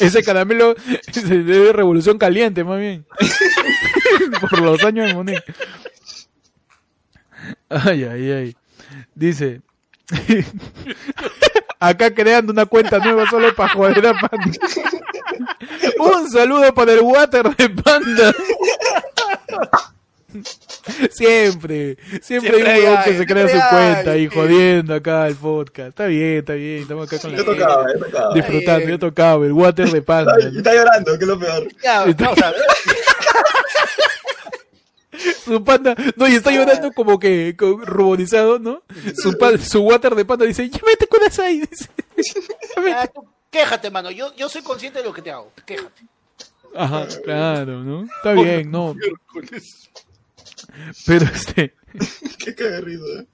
Ese caramelo es de revolución caliente, más bien. Por los años de Monique. Ay, ay, ay. Dice. Acá creando una cuenta nueva solo para joder a Panda. Un saludo para el water de Panda. Siempre, siempre, Siempre hay un huevón que se crea su cuenta y jodiendo acá el podcast. Está bien, está bien, estamos acá con la Yo tocaba, yo tocaba. disfrutando, yo tocaba el water de Panda. Está llorando, que es lo peor. Ya. Su panda, no, y está llorando como que como ruborizado, ¿no? Su, pa- su water de panda dice, llévate con ahí, dice. Ah, tú Quéjate, mano. Yo, yo soy consciente de lo que te hago. Quéjate. Ajá, claro, ¿no? Está bien, no. Pero este, Qué caga de risa.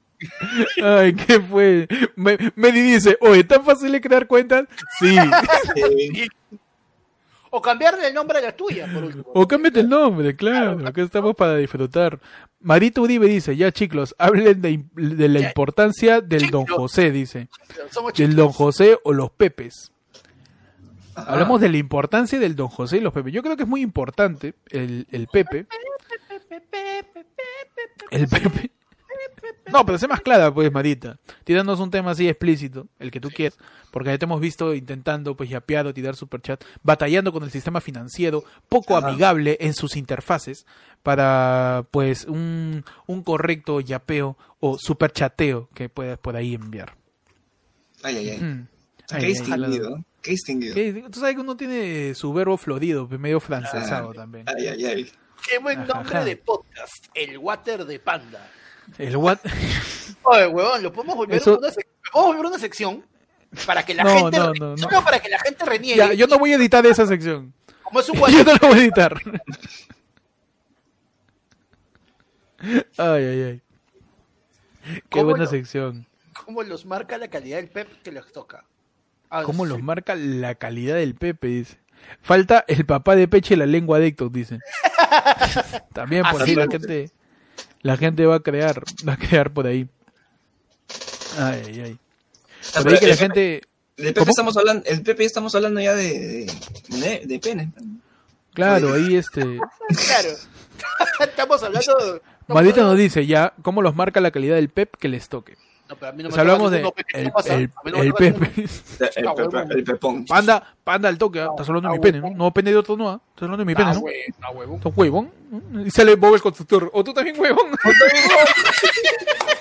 Ay, ¿qué fue? Me, Medi dice, oye, ¿tan fácil de crear cuentas? Sí. Eh, O cambiarle el nombre a la tuya, por último. O cámbiate el nombre, claro. Acá estamos para disfrutar. Marito Uribe dice, ya chicos, hablen de, de la Ya, importancia del Don. José, dice. Somos Del. Don José o los Pepes. ajá. Hablamos de la importancia del Don José y los Pepes. Yo creo que es muy importante el, el Pepe. El Pepe. No, pero sé más clara, pues, Marita. Tirándonos un tema así explícito, el que tú quieras. Porque ya te hemos visto intentando, pues, yapear o tirar superchat, batallando con el sistema financiero, poco Ajá. amigable en sus interfaces, para, pues, un, un correcto yapeo o superchateo que puedas por ahí enviar. Ay, ay, ay. Mm. Qué Ay, ay, distinguido. Qué distinguido. ¿Qué? Tú sabes que uno tiene su verbo florido, medio francesado Ay, también. Ay, ay, ay. Qué buen nombre ajá. de podcast. El water de panda. El what? Oye, huevón, lo podemos volver, Eso- una, sec- volver una sección para que la No, gente no, no, solo para que la gente reniegue. Ya, yo no voy a editar esa sección. Como es un Yo water, no lo voy a editar. Ay, ay, ay. Qué ¿Cómo buena sección. ¿cómo los marca la calidad del pep que les toca? Ah, ¿Cómo sí. los marca la calidad del Pepe? Dice. Falta el papá de Peche y la lengua de Héctor, dice. También por ahí la gente, la gente va a crear, va a crear por ahí. Ay, ay, ay. Por ahí que la gente, El Pepe estamos hablando, el Pepe estamos hablando ya de, de, de pene. claro, ahí este, Claro. Estamos hablando de... pero- nos dice ya cómo los marca la calidad del Pep que les toque. No, pero a mí no O me hablamos de ninguno, Pepe, ¿qué el, pasa? el, el. El, Ah, Pepón. Panda, panda al toque, estás hablando de mi pene, ¿no? No pene de otro, no. Estás hablando de mi pene, ¿no? hue- huevón. Y sale Bob el constructor. O tú también, huevón.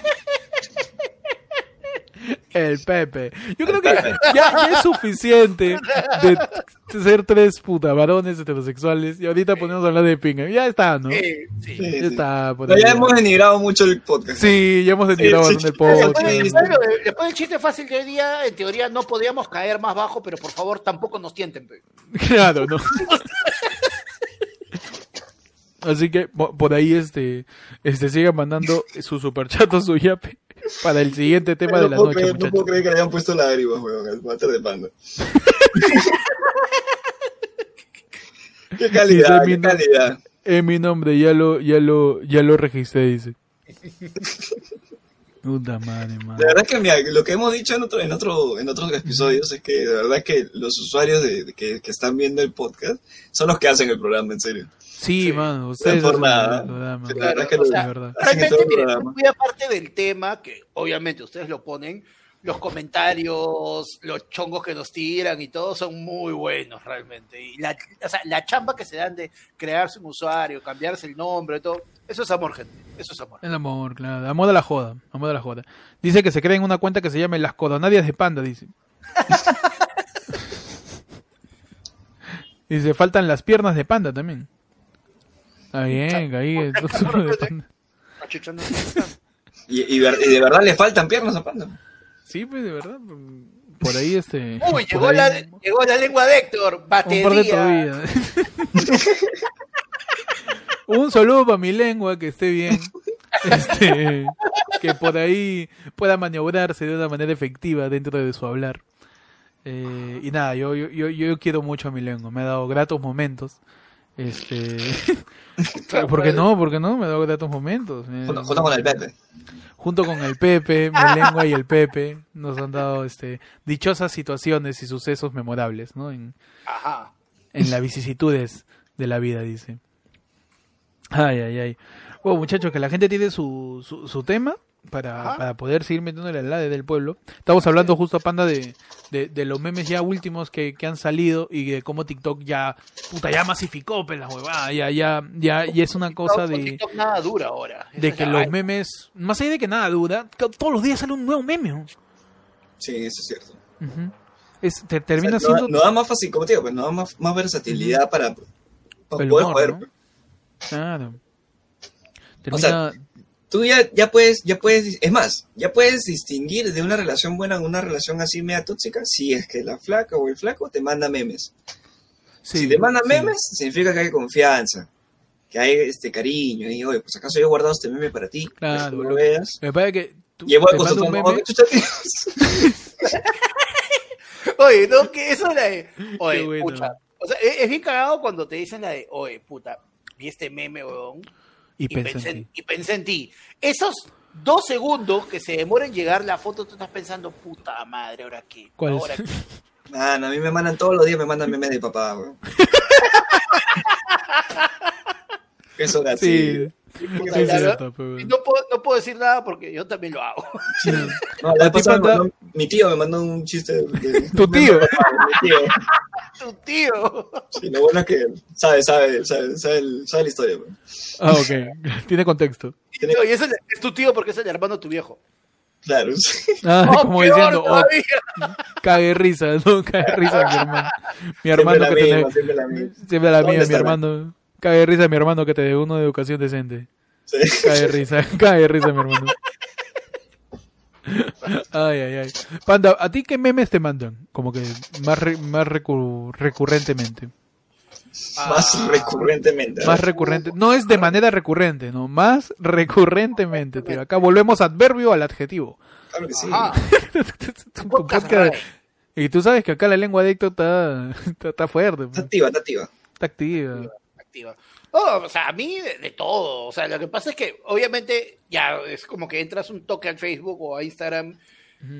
El Pepe. Yo creo que ya, ya es suficiente de ser tres puta varones heterosexuales y ahorita ponemos a hablar de pinga. Ya está, ¿no? Sí, sí. Ya sí. está. ahí. ya hemos denigrado mucho el podcast. Sí, ya hemos denigrado Sí, bastante sí, el podcast. después de- después del chiste fácil de hoy día, en teoría no podríamos caer más bajo, pero por favor tampoco nos tienten. pe. Claro, ¿no? Así que po- por ahí este, este sigan mandando su superchat o su yape para el siguiente tema de la noche, creer, no puedo creer que le hayan puesto lágrimas, weón, al water de panda. qué calidad, Dice qué calidad. En mi nombre ya lo, ya lo, ya lo registré, dice. Puta madre, madre. De verdad que mira, lo que hemos dicho en, otro, en, otro, en otros episodios es que de verdad que los usuarios de, de que, que están viendo el podcast son los que hacen el programa, en serio. Sí, Sí. mano, ustedes por hacen nada. programa, La verdad es que lo- verdad. Realmente, todo el miren, muy aparte del tema, que obviamente ustedes lo ponen, los comentarios, los chongos que nos tiran y todo son muy buenos realmente. Y la, o sea, la chamba que se dan de crearse un usuario, cambiarse el nombre, todo, eso es amor, gente. Eso es amor. El amor, claro. Amor a la joda. Amor a la joda. Dice que se creen una cuenta que se llame Las Codonarias de Panda, dice. dice, faltan las piernas de Panda también. Está bien, ahí. el de Panda. Y, y ver- y de verdad le faltan piernas a Panda. Sí, pues de verdad. Por ahí este. Uy, llegó ahí la, llegó la lengua de Héctor, Un par de batería. Un saludo para mi lengua, que esté bien. Este, que por ahí pueda maniobrarse de una manera efectiva dentro de su hablar. Eh, y nada, yo, yo, yo, yo quiero mucho a mi lengua. Me ha dado gratos momentos. Este, ¿Por qué no? ¿Por qué no? Me ha dado gratos momentos. Eh, Junto, junto con el Pepe. junto con el Pepe, mi lengua y el Pepe, nos han dado este, dichosas situaciones y sucesos memorables, ¿no? En, Ajá. en las vicisitudes de la vida, dice. Ay, ay, ay. Bueno, muchachos, que la gente tiene su, su, su tema para, para poder seguir metiéndole al lado del pueblo. Estamos hablando justo, Panda, de, de, de los memes ya últimos que, que han salido y de cómo TikTok ya, puta, ya masificó, pues, la huevada, ya, ya, ya, y es una cosa de, TikTok nada dura ahora. Esa de que los memes, más allá de que nada dura, todos los días sale un nuevo meme. ¿no? Sí, eso es cierto. Ujú. Es, te, O termina sea, siendo no, da más fácil, como te digo, pues no da más, más versatilidad para, poder humor. ¿no? Pues. Claro. O sea, Tú ya, ya puedes, ya puedes, es más, ya puedes distinguir de una relación buena a una relación así media tóxica si es que la flaca o el flaco te manda memes. sí, si te manda sí. memes, significa que hay confianza, que hay este cariño, y oye, pues acaso yo he guardado este meme para ti, que Claro, lo lo- veas. Me parece que tú- Llevó te mando un meme. Oye, no, que eso la de. Oye, bueno. pucha. O sea, es, es bien cagado cuando te dicen la de, oye, puta, vi este meme, weón. y Y, pensé pensé, en ti. y pensé en ti. Esos dos segundos que se demoran en llegar la foto, tú estás pensando, puta madre, ¿ahora qué? ¿Cuál es? ¿Ahora qué? Man, a mí me mandan todos los días, me mandan memes de papá, weón. Eso era Sí, así. sí, Es Y no puedo, no puedo decir nada porque yo también lo hago. No, la pasada mandó- mi tío me mandó un chiste. De, Tu tío. mi tío. Tu tío. Sí, lo bueno es que sabe, sabe, sabe, sabe, el- sabe la historia. weón. Ah, ok. Tiene contexto. Tiene- No, y ese es tu tío porque es el hermano de tu viejo. Claro. Ah, Oh, como peor diciendo, oh, cague risa, no, cague risa mi hermano. Mi hermano Siempre que la te misma, siempre la misma. Siempre la ¿Dónde mía, mi estará? Cague risa mi hermano que te dé uno de educación decente. Sí. Cague risa, cague risa mi hermano. Ay, ay, ay. Panda, ¿a ti qué memes te mandan? Como que más, re- más recu- recurrentemente. Más Ah. recurrentemente. Más recurrente. No es de manera recurrente, no. Más recurrentemente, tío. Acá volvemos adverbio al adjetivo. Claro que sí. Tu Podcast. Y tú sabes que acá la lengua de Héctor está, está, está fuerte, Está pues. activa, está activa. está activa. Activa. Oh, o sea, a mí de, de todo. O sea, lo que pasa es que obviamente ya es como que entras un toque al Facebook o a Instagram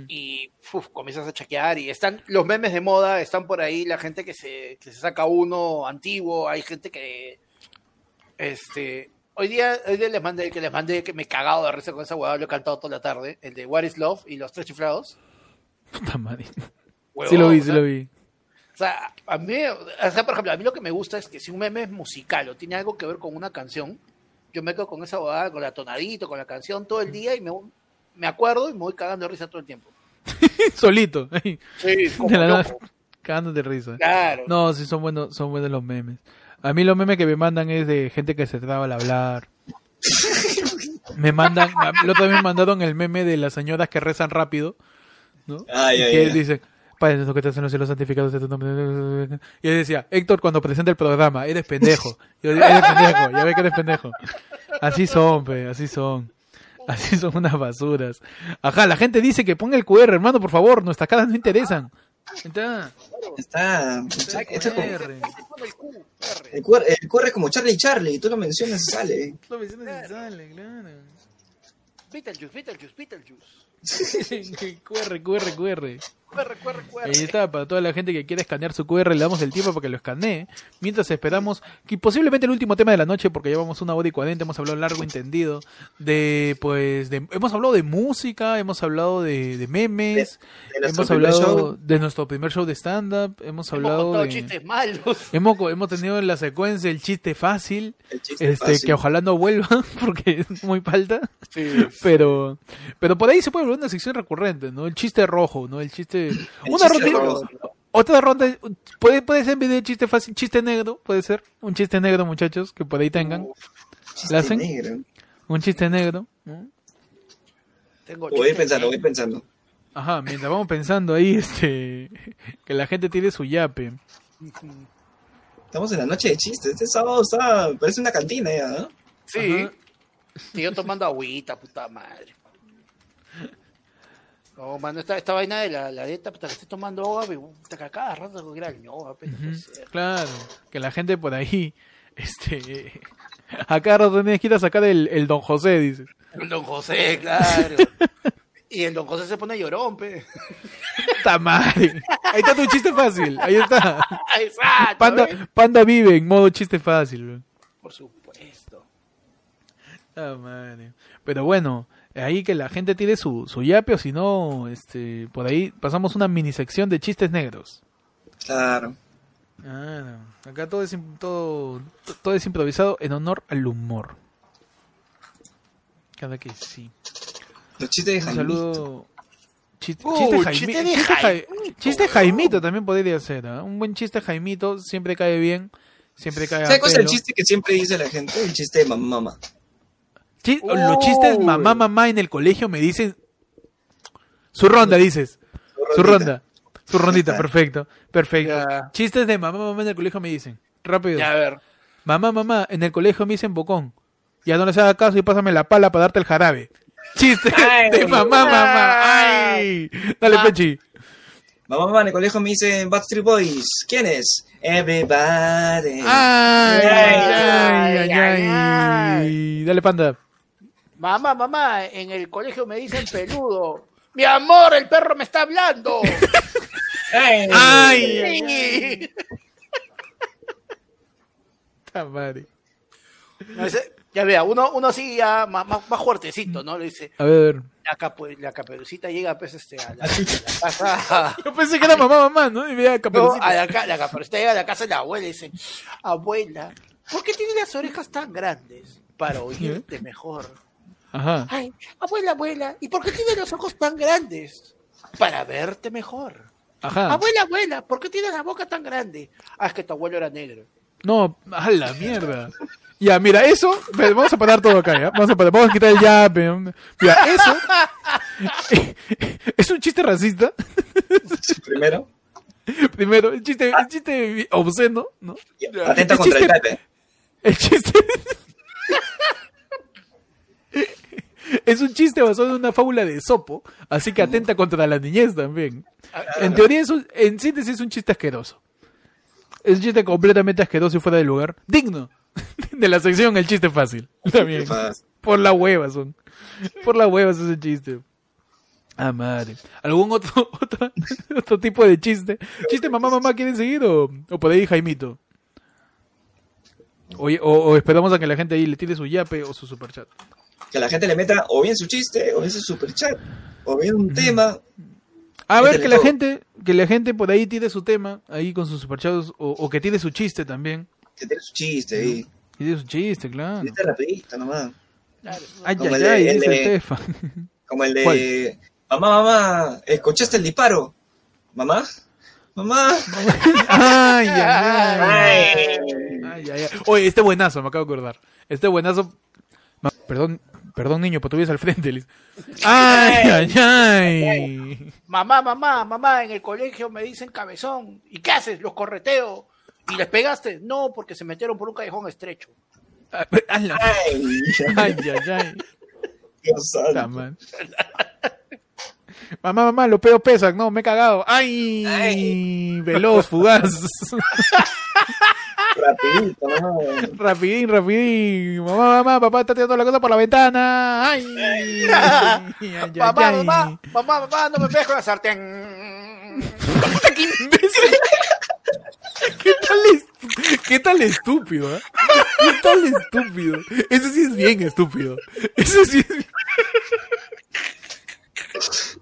y uf, comienzas a chequear y están los memes de moda, están por ahí la gente que se, que se saca uno antiguo, hay gente que este hoy día, hoy día les mandé que les mandé que me he cagado de risa con esa huevada, lo he cantado toda la tarde, el de What is Love y los tres chiflados. Puta madre. Sí lo vi, sí lo vi. O sea, a mí, o sea, por ejemplo, a mí lo que me gusta es que si un meme es musical o tiene algo que ver con una canción, yo me quedo con esa bobada, con la tonadito, con la canción todo el día y me, me acuerdo y me voy cagando de risa todo el tiempo. Solito. Sí, como De la nada, loco. cagándote de risa. Claro. No, sí son buenos, son buenos los memes. A mí los memes que me mandan es de gente que se traba al hablar. Me mandan, otro día me mandaron el meme de las señoras que rezan rápido, ¿no? Ay, y ay, que ay. dicen, Padre nuestro que estás en los cielos santificados sea tu nombre. Y él decía, Héctor, cuando presenta el programa, eres pendejo. Yo digo, eres pendejo, ya ve que eres pendejo. Así son, pe, así son. Así son unas basuras. Ajá, la gente dice que ponga el QR, hermano, por favor, nuestras caras no interesan. Está, Está. está el este- QR. El QR, el QR es como Charlie Charlie, y tú lo mencionas y sale. Lo mencionas y sale, claro. Beetlejuice, Beetlejuice, Beetlejuice. QR, QR, QR. QR, QR, QR. Ahí está, para toda la gente que quiere escanear su QR, le damos el tiempo para que lo escanee. Mientras esperamos, que posiblemente el último tema de la noche, porque llevamos una hora y cuarenta, hemos hablado largo, entendido, de, pues, de, hemos hablado de música, hemos hablado de, de memes, De hemos hablado show. de nuestro primer show de stand-up, hemos Hemos hablado de... chistes malos. Hemos, hemos tenido en la secuencia el chiste fácil, El chiste este, fácil. que ojalá no vuelva, porque es muy falta. Sí. Pero, pero por ahí se puede volver una sección recurrente, ¿no? El chiste rojo, ¿no? El chiste. El una rojo. Otra ronda. Puede, puede ser en vez de chiste fácil, chiste negro, puede ser. Un chiste negro, muchachos, que por ahí tengan. Chiste ¿La hacen? negro. Un chiste negro. Tengo Voy pensando, voy pensando. Ajá, mientras vamos pensando ahí, este. Que la gente tire su yape. Estamos en la noche de chistes. Este sábado está. Parece una cantina ya, ¿no? Sí. Ajá. Y yo tomando agüita, puta madre. No, mano, esta, esta vaina de la, la dieta, puta, que estoy tomando agua, puta, que a cada rato que pe, no puede Ujú, ser. Claro, que la gente por ahí. Este. Acá rato tienes que ir a sacar el, el Don José, dice. El don José, claro. y el don José se pone llorón, pe. ¡Ta madre! Ahí está tu chiste fácil, ahí está. Exacto, Panda, ¿ves? Panda vive en modo chiste fácil. bro. Por supuesto. Ah. Pero bueno, ahí que la gente tire su, su yape o si no, este, por ahí pasamos una mini sección de chistes negros. Claro. Ah, no. Acá todo es, todo, to- todo es improvisado en honor al humor. Cada que sí. Los chistes de Un Jaime. saludo. Chiste, Uh, chiste, chiste de chiste Jaimito, chiste. Jaimito también podría ser. ¿ah? Un buen chiste Jaimito siempre cae bien. Siempre cae ¿Sabes cuál es el chiste que siempre dice la gente? El chiste de mamá, mamá. Los chistes Uy. mamá, mamá en el colegio me dicen. Su ronda, dices. Su ronda. Su rondita, perfecto. Perfecto. Ya. Chistes de mamá, mamá en el colegio me dicen. Rápido. Ya, a ver. Mamá, mamá, en el colegio me dicen bocón. Ya no les haga caso y pásame la pala para darte el jarabe. Chiste Ay. de mamá, mamá. Ay. Dale, Ah. Pechi. Mamá, mamá, en el colegio me dicen Backstreet Boys. ¿Quién es? Everybody. Ay, Ay, ay, ay. Dale, panda. Mamá, mamá, en el colegio me dicen peludo. Mi amor, el perro me está hablando. Ay. Ay, ay. No, ya vea, uno, uno sí ya más, más, más fuertecito, ¿no? Le dice, A ver. la, capu- la caperucita llega pues este a la, a la casa. Yo pensé que era mamá, mamá, ¿no? Y veía No, Caperucita. a la, ca- la caperucita llega a la casa de la abuela y dice, abuela, ¿por qué tienes las orejas tan grandes? Para oírte mejor. Ajá. Ay, abuela, abuela, ¿y por qué tienes los ojos tan grandes? Para verte mejor. Ajá. Abuela, abuela, ¿por qué tienes la boca tan grande? Ah, es que tu abuelo era negro. No, a la mierda. Ya, mira, eso, vamos a parar todo acá, ¿ya? Vamos a parar, vamos a quitar el yape. Mira, eso es un chiste racista. Primero. Primero, el chiste, el chiste obsceno, ¿no? Atenta El contra el chiste- golpe. El chiste es un chiste basado en una fábula de Sopo, así que atenta contra la niñez también. En teoría, es un- en síntesis, es un chiste asqueroso. Es un chiste completamente asqueroso y fuera de lugar. Digno de la sección El chiste fácil. También. Por la hueva son. Por la hueva es ese chiste. Ah, madre. ¿Algún otro, otro, otro tipo de chiste? ¿Chiste mamá, mamá quieren seguir o, o por ahí Jaimito? O, o esperamos a que la gente ahí le tire su yape o su superchat. Que la gente le meta o bien su chiste, o bien su superchat, o bien un tema. A ver, que la gente, que la gente por ahí tire su tema, ahí con sus superchats, o, o que tire su chiste también. Que tiene su chiste ahí. Tire su chiste, claro. Chiste rapidito nomás. Claro. Ay, Como ay, el de- ay, el de-. Como el de ¿Cuál? Mamá, mamá, ¿escuchaste el disparo? ¿Mamá? ¿Mamá? Ay, ay, ay. Ay. Ay, ay, ay. Oye, este buenazo, me acabo de acordar. Este buenazo. Perdón, perdón, niño, pero tú vienes al frente. Ay, ay, ay. Mamá, mamá, mamá, en el colegio me dicen cabezón. ¿Y qué haces? Los correteo. ¿Y les pegaste? No, porque se metieron por un callejón estrecho. Ay, Ay, ay, ay. Dios santo. Mamá, mamá, los pedos pesan. No, me he cagado. Ay, Ay. veloz, fugaz. Rapidito, ¿no? rapidín, rapidín. Mamá, mamá, papá está tirando la cosa por la ventana. Ay, ay, ay, mamá, ay. mamá, mamá, mamá, no me pegues con la sartén. ¿Qué tal, est- ¿Qué tal estúpido? eh? ¿Qué tal estúpido? Eso sí es bien estúpido. Eso sí es bien.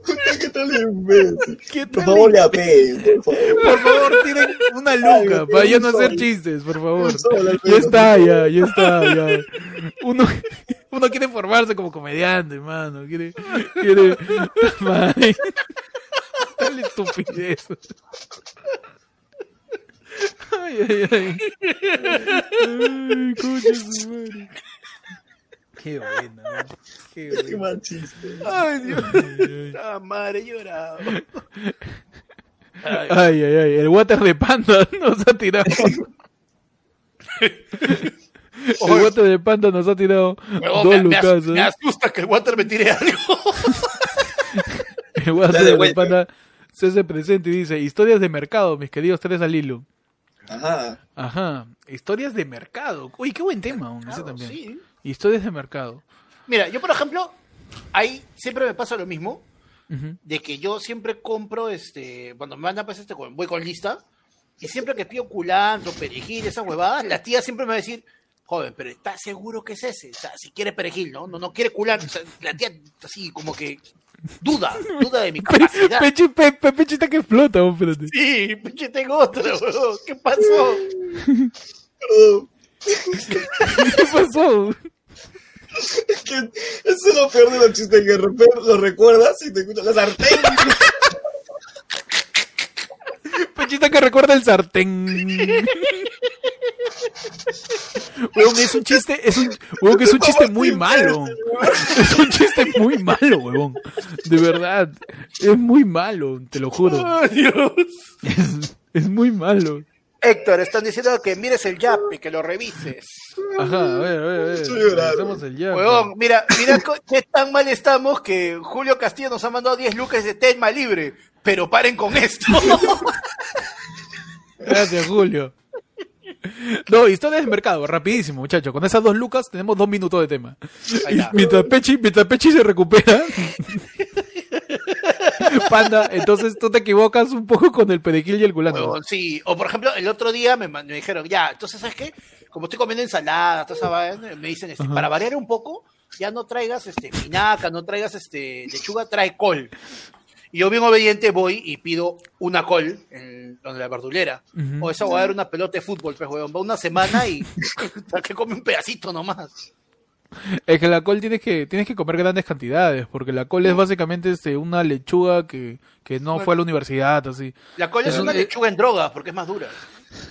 ¿Qué tal imbécil? ¿Qué Por tal favor, le apeen, por favor. Por favor, tiren una luca Ay, para ya no hacer chistes, por favor. Sol, Ya está, ya, ya está, ya. Uno, uno quiere formarse como comediante, mano. Quiere, quiere, madre. Tal estupidez. Ay, ay, ay. Ay, coño madre. Qué buena, man. Qué Qué buena. mal chiste. Ay, Dios. Ay, ay. Ah, madre, he llorado. Ay, Ay, ay. El water de panda nos ha tirado. El water de panda nos ha tirado dos me, me as- lucas. me asusta que el water me tire algo. El water Dale de panda se hace presente y dice: Historias de mercado, mis queridos tres al hilo. Ajá. Ajá. Historias de mercado. Uy, qué buen tema, ese también. sí. Historias de mercado. Mira, yo por ejemplo, ahí siempre me pasa lo mismo, Ujú. de que yo siempre compro, este, cuando me mandan pues este, voy con lista, y siempre que pido culantro, perejil, esas huevadas, la tía siempre me va a decir, joven, pero ¿estás seguro que es ese? O sea, si quiere perejil, ¿no? No, no quiere culantro. O sea, la tía así como que duda, duda de mi Pe- capacidad. Pechi, pe, pe- pechita que explota, espérate. Sí, pinche tengo huevón. ¿Qué pasó? ¿Qué pasó? Que eso es lo peor de los chistes que lo recuerdas y te escuchas la sartén. Pechita que recuerda el sartén. Es un chiste, es un, huevón, que es un chiste muy malo. Es un chiste muy malo, huevón. De verdad. Es muy malo, te lo juro. Ay, Dios. Es, es muy malo. Héctor, están diciendo que mires el yape, que lo revises. Ajá, a ver, a ver, a ver. Estoy llorando. Hacemos el yape. Huevón, mira, mira qué tan mal estamos que Julio Castillo nos ha mandado 10 lucas de Telma libre. Pero paren con esto. Gracias, Julio. No, historias de mercado, rapidísimo, muchachos. Con esas dos lucas tenemos dos minutos de tema. Y mientras Pechi, mientras Pechi se recupera. Panda, entonces tú te equivocas un poco con el pedequil y el culantro. Sí, o por ejemplo, el otro día me, dijeron, ya, entonces, ¿sabes qué? Como estoy comiendo ensalada, toda esa vaina, me dicen, este, para variar un poco, ya no traigas este, espinaca, no traigas este, lechuga, trae col. Y yo bien obediente voy y pido una col en donde la verdulera. O esa va a dar una pelota de fútbol, pues, huevón. Va una semana y que come un pedacito nomás. Es que la col tienes que, tienes que comer grandes cantidades, porque la col es básicamente este, una lechuga que, que no fue a la universidad, así. La col es Eso- una eh, lechuga en drogas porque es más dura.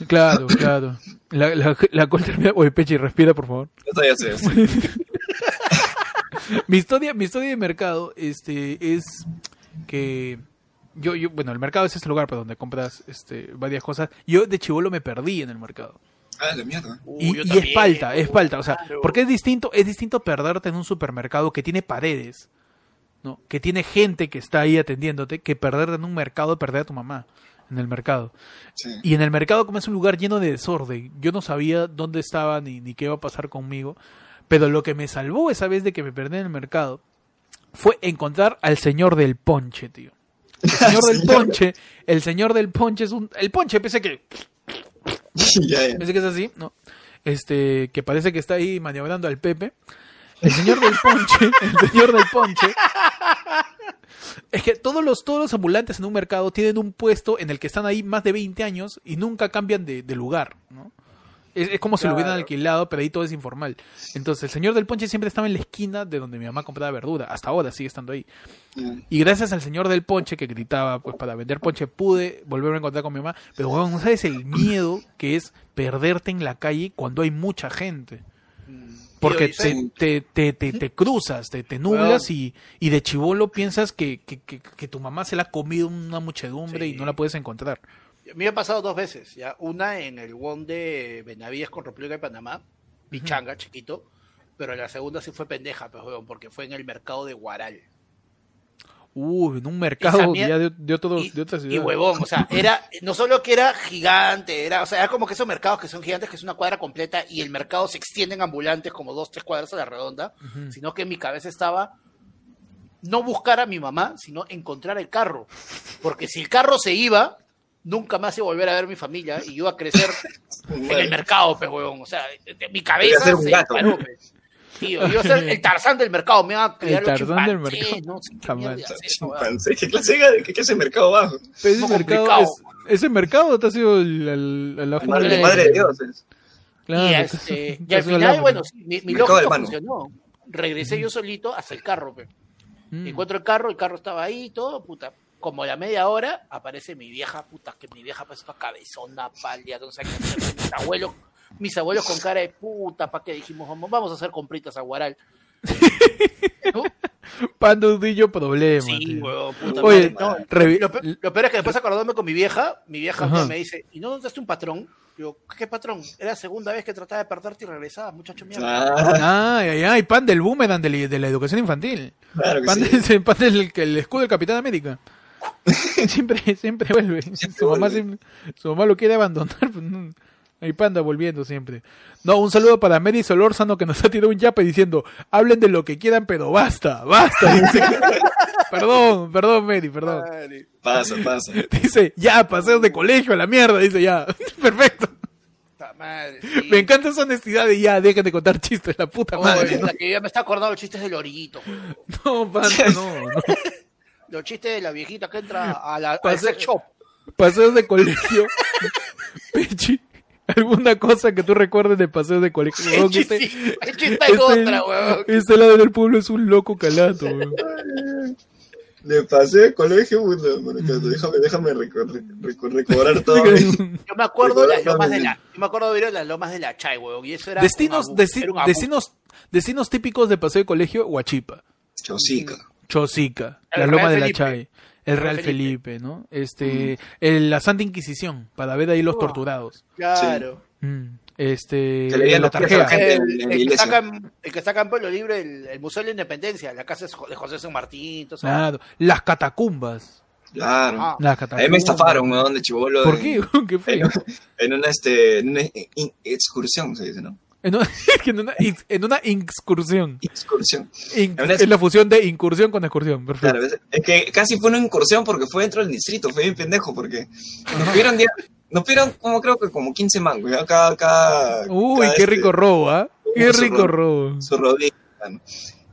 Claro, claro. La, la, la col termina... Oye, Pechi, respira, por favor. Yo todavía sé eso. mi historia, mi historia de mercado, este, es que yo, yo, bueno, el mercado es ese lugar para donde compras, este, varias cosas. Yo de chivolo me perdí en el mercado. Ah, la mierda. Uh, Y, yo y es también, falta, es uh, falta. O sea, claro. porque es distinto, es distinto perderte en un supermercado que tiene paredes, ¿no? Que tiene gente que está ahí atendiéndote, que perderte en un mercado, perder a tu mamá en el mercado. Sí. Y en el mercado, como es un lugar lleno de desorden, yo no sabía dónde estaba ni, ni qué iba a pasar conmigo. Pero lo que me salvó esa vez de que me perdí en el mercado fue encontrar al señor del ponche, tío. El señor del ponche, el señor del ponche es un. El ponche, pensé que. ya, ya. Pensé que es así, ¿no? Este, que parece que está ahí maniobrando al Pepe. El señor del ponche, el señor del ponche. Es que todos los, todos los ambulantes en un mercado tienen un puesto en el que están ahí más de 20 años y nunca cambian de, de lugar, ¿no? Es, es como si lo hubieran alquilado, pero ahí todo es informal. Entonces, el señor del ponche siempre estaba en la esquina de donde mi mamá compraba verdura. Hasta ahora sigue estando ahí. Ya. Y gracias al señor del ponche que gritaba pues para vender ponche, pude volverme a encontrar con mi mamá. Pero, weón, ¿no sabes el miedo que es perderte en la calle cuando hay mucha gente? Porque Tío, y te, te, te, te, te cruzas, te, te nublas y, y de chivolo piensas que, que, que, que tu mamá se la ha comido una muchedumbre y no la puedes encontrar. A mí me ha pasado dos veces, ya. Una en el WON de Benavides con República de Panamá, pichanga, chiquito. Pero la segunda sí fue pendeja, pues, weón, porque fue en el mercado de Guaral. Uy, en un mercado ya de, de, otro- y, de otra y ciudad. huevón, o sea, era, no solo que era gigante, era, o sea, era como que esos mercados que son gigantes, que es una cuadra completa, y el mercado se extiende en ambulantes como dos, tres cuadras a la redonda, sino que en mi cabeza estaba no buscar a mi mamá, sino encontrar el carro. Porque si el carro se iba, nunca más iba a volver a ver mi familia y yo a crecer en el mercado, pues, huevón. O sea, de- mi cabeza ser un se gato. disparó, pues. Tío, iba a ser el Tarzán del mercado, me iba a criar los Tarzán del mercado. no sé qué huevón. Chimpancé, ¿qué clase de qué clase de mercado bajo? Pero ese poco mercado, es- ese mercado te ha sido el, el- el- la Madre, Madre de- madre de Dios. es. Claro, y, te- este, y al el final, bueno, ¿no? sí, mi, mi lógica funcionó. Regresé yo solito hasta el carro, pe. Mm. Encuentro el carro, el carro estaba ahí, todo, puta. Como a la media hora aparece mi vieja, puta, que mi vieja pues toda cabezona, pálida, no sé qué hacer. Mis abuelos, mis abuelos con cara de puta, ¿para qué dijimos? Vamos, vamos a hacer compritas a Guaral. ¿No? Pandudillo problema. Sí, tío. huevón, puta Oye, madre, no. revi- Lo, pe- lo peor es que después acordándome con mi vieja, mi vieja Ajá. me dice, ¿y no notaste un patrón? Yo, ¿qué patrón? Era la segunda vez que trataba de perderte y regresaba, muchacho mierda. Ah, Ay, ay, ay, pan del boomerang de, la- de la educación infantil. claro que Pan, sí. del- pan del el escudo del Capitán América. siempre, siempre vuelve. su, mamá vuelve. siempre- su mamá lo quiere abandonar. pues. Ahí panda volviendo siempre. No, un saludo para Mary Solórzano que nos ha tirado un yape diciendo, hablen de lo que quieran, pero basta, basta. Dice. perdón, perdón, Mary, perdón. Pasa, pasa. Dice, ya, paseos de colegio a la mierda. Dice, ya. Perfecto. Madre, sí. Me encanta esa honestidad de ya, dejen de contar chistes, la puta Oye, madre. la que ya me está acordando los chistes del orillito. No, panda, no, no. Los chistes de la viejita que entra a la, Pase- shop. Paseos de colegio. Pechi, ¿alguna cosa que tú recuerdes de paseos de colegio? El chiste, este- el chiste es otra, weón. Este lado del pueblo es un loco calato, weón. Le pasé de colegio, bueno, déjame, déjame recor- recor- recobrar todo. Yo me acuerdo de las lomas de la, yo me acuerdo de ver las lomas de la Chay, weón, y eso era Destinos, un abu- desti- era un abuso. destinos, destinos típicos de paseo de colegio, Huachipa. Chaucica. Chosica, El la Real Loma de la Felipe. Chay, el Real Felipe. Felipe, ¿no? Este, el- la Santa Inquisición, para ver ahí los Oh. torturados. Claro. Mm, Este, Que le dieron la tarjeta. El, que sacan, el que sacan por los libros, el, el Museo de la Independencia, la casa de José San Martín, todo eso. Claro, las catacumbas. Claro. Ah, Las A catacumbas. mí me estafaron, weón, de chivolo. ¿Por qué? ¿Qué fue? En, en una, este, en una in- excursión, se dice, ¿no? En una, en una, en una excursión. Excursión. In- En una- es la fusión de incursión con excursión. Perfecto. Claro, es, es que casi fue una incursión porque fue dentro del distrito, fue bien pendejo, porque nos pidieron, día- nos pidieron como creo que como 15 mangos, ya cada, cada, Uy, cada, qué este, rico robo, ¿ah? Qué su rico robo. su rodilla. ¿no?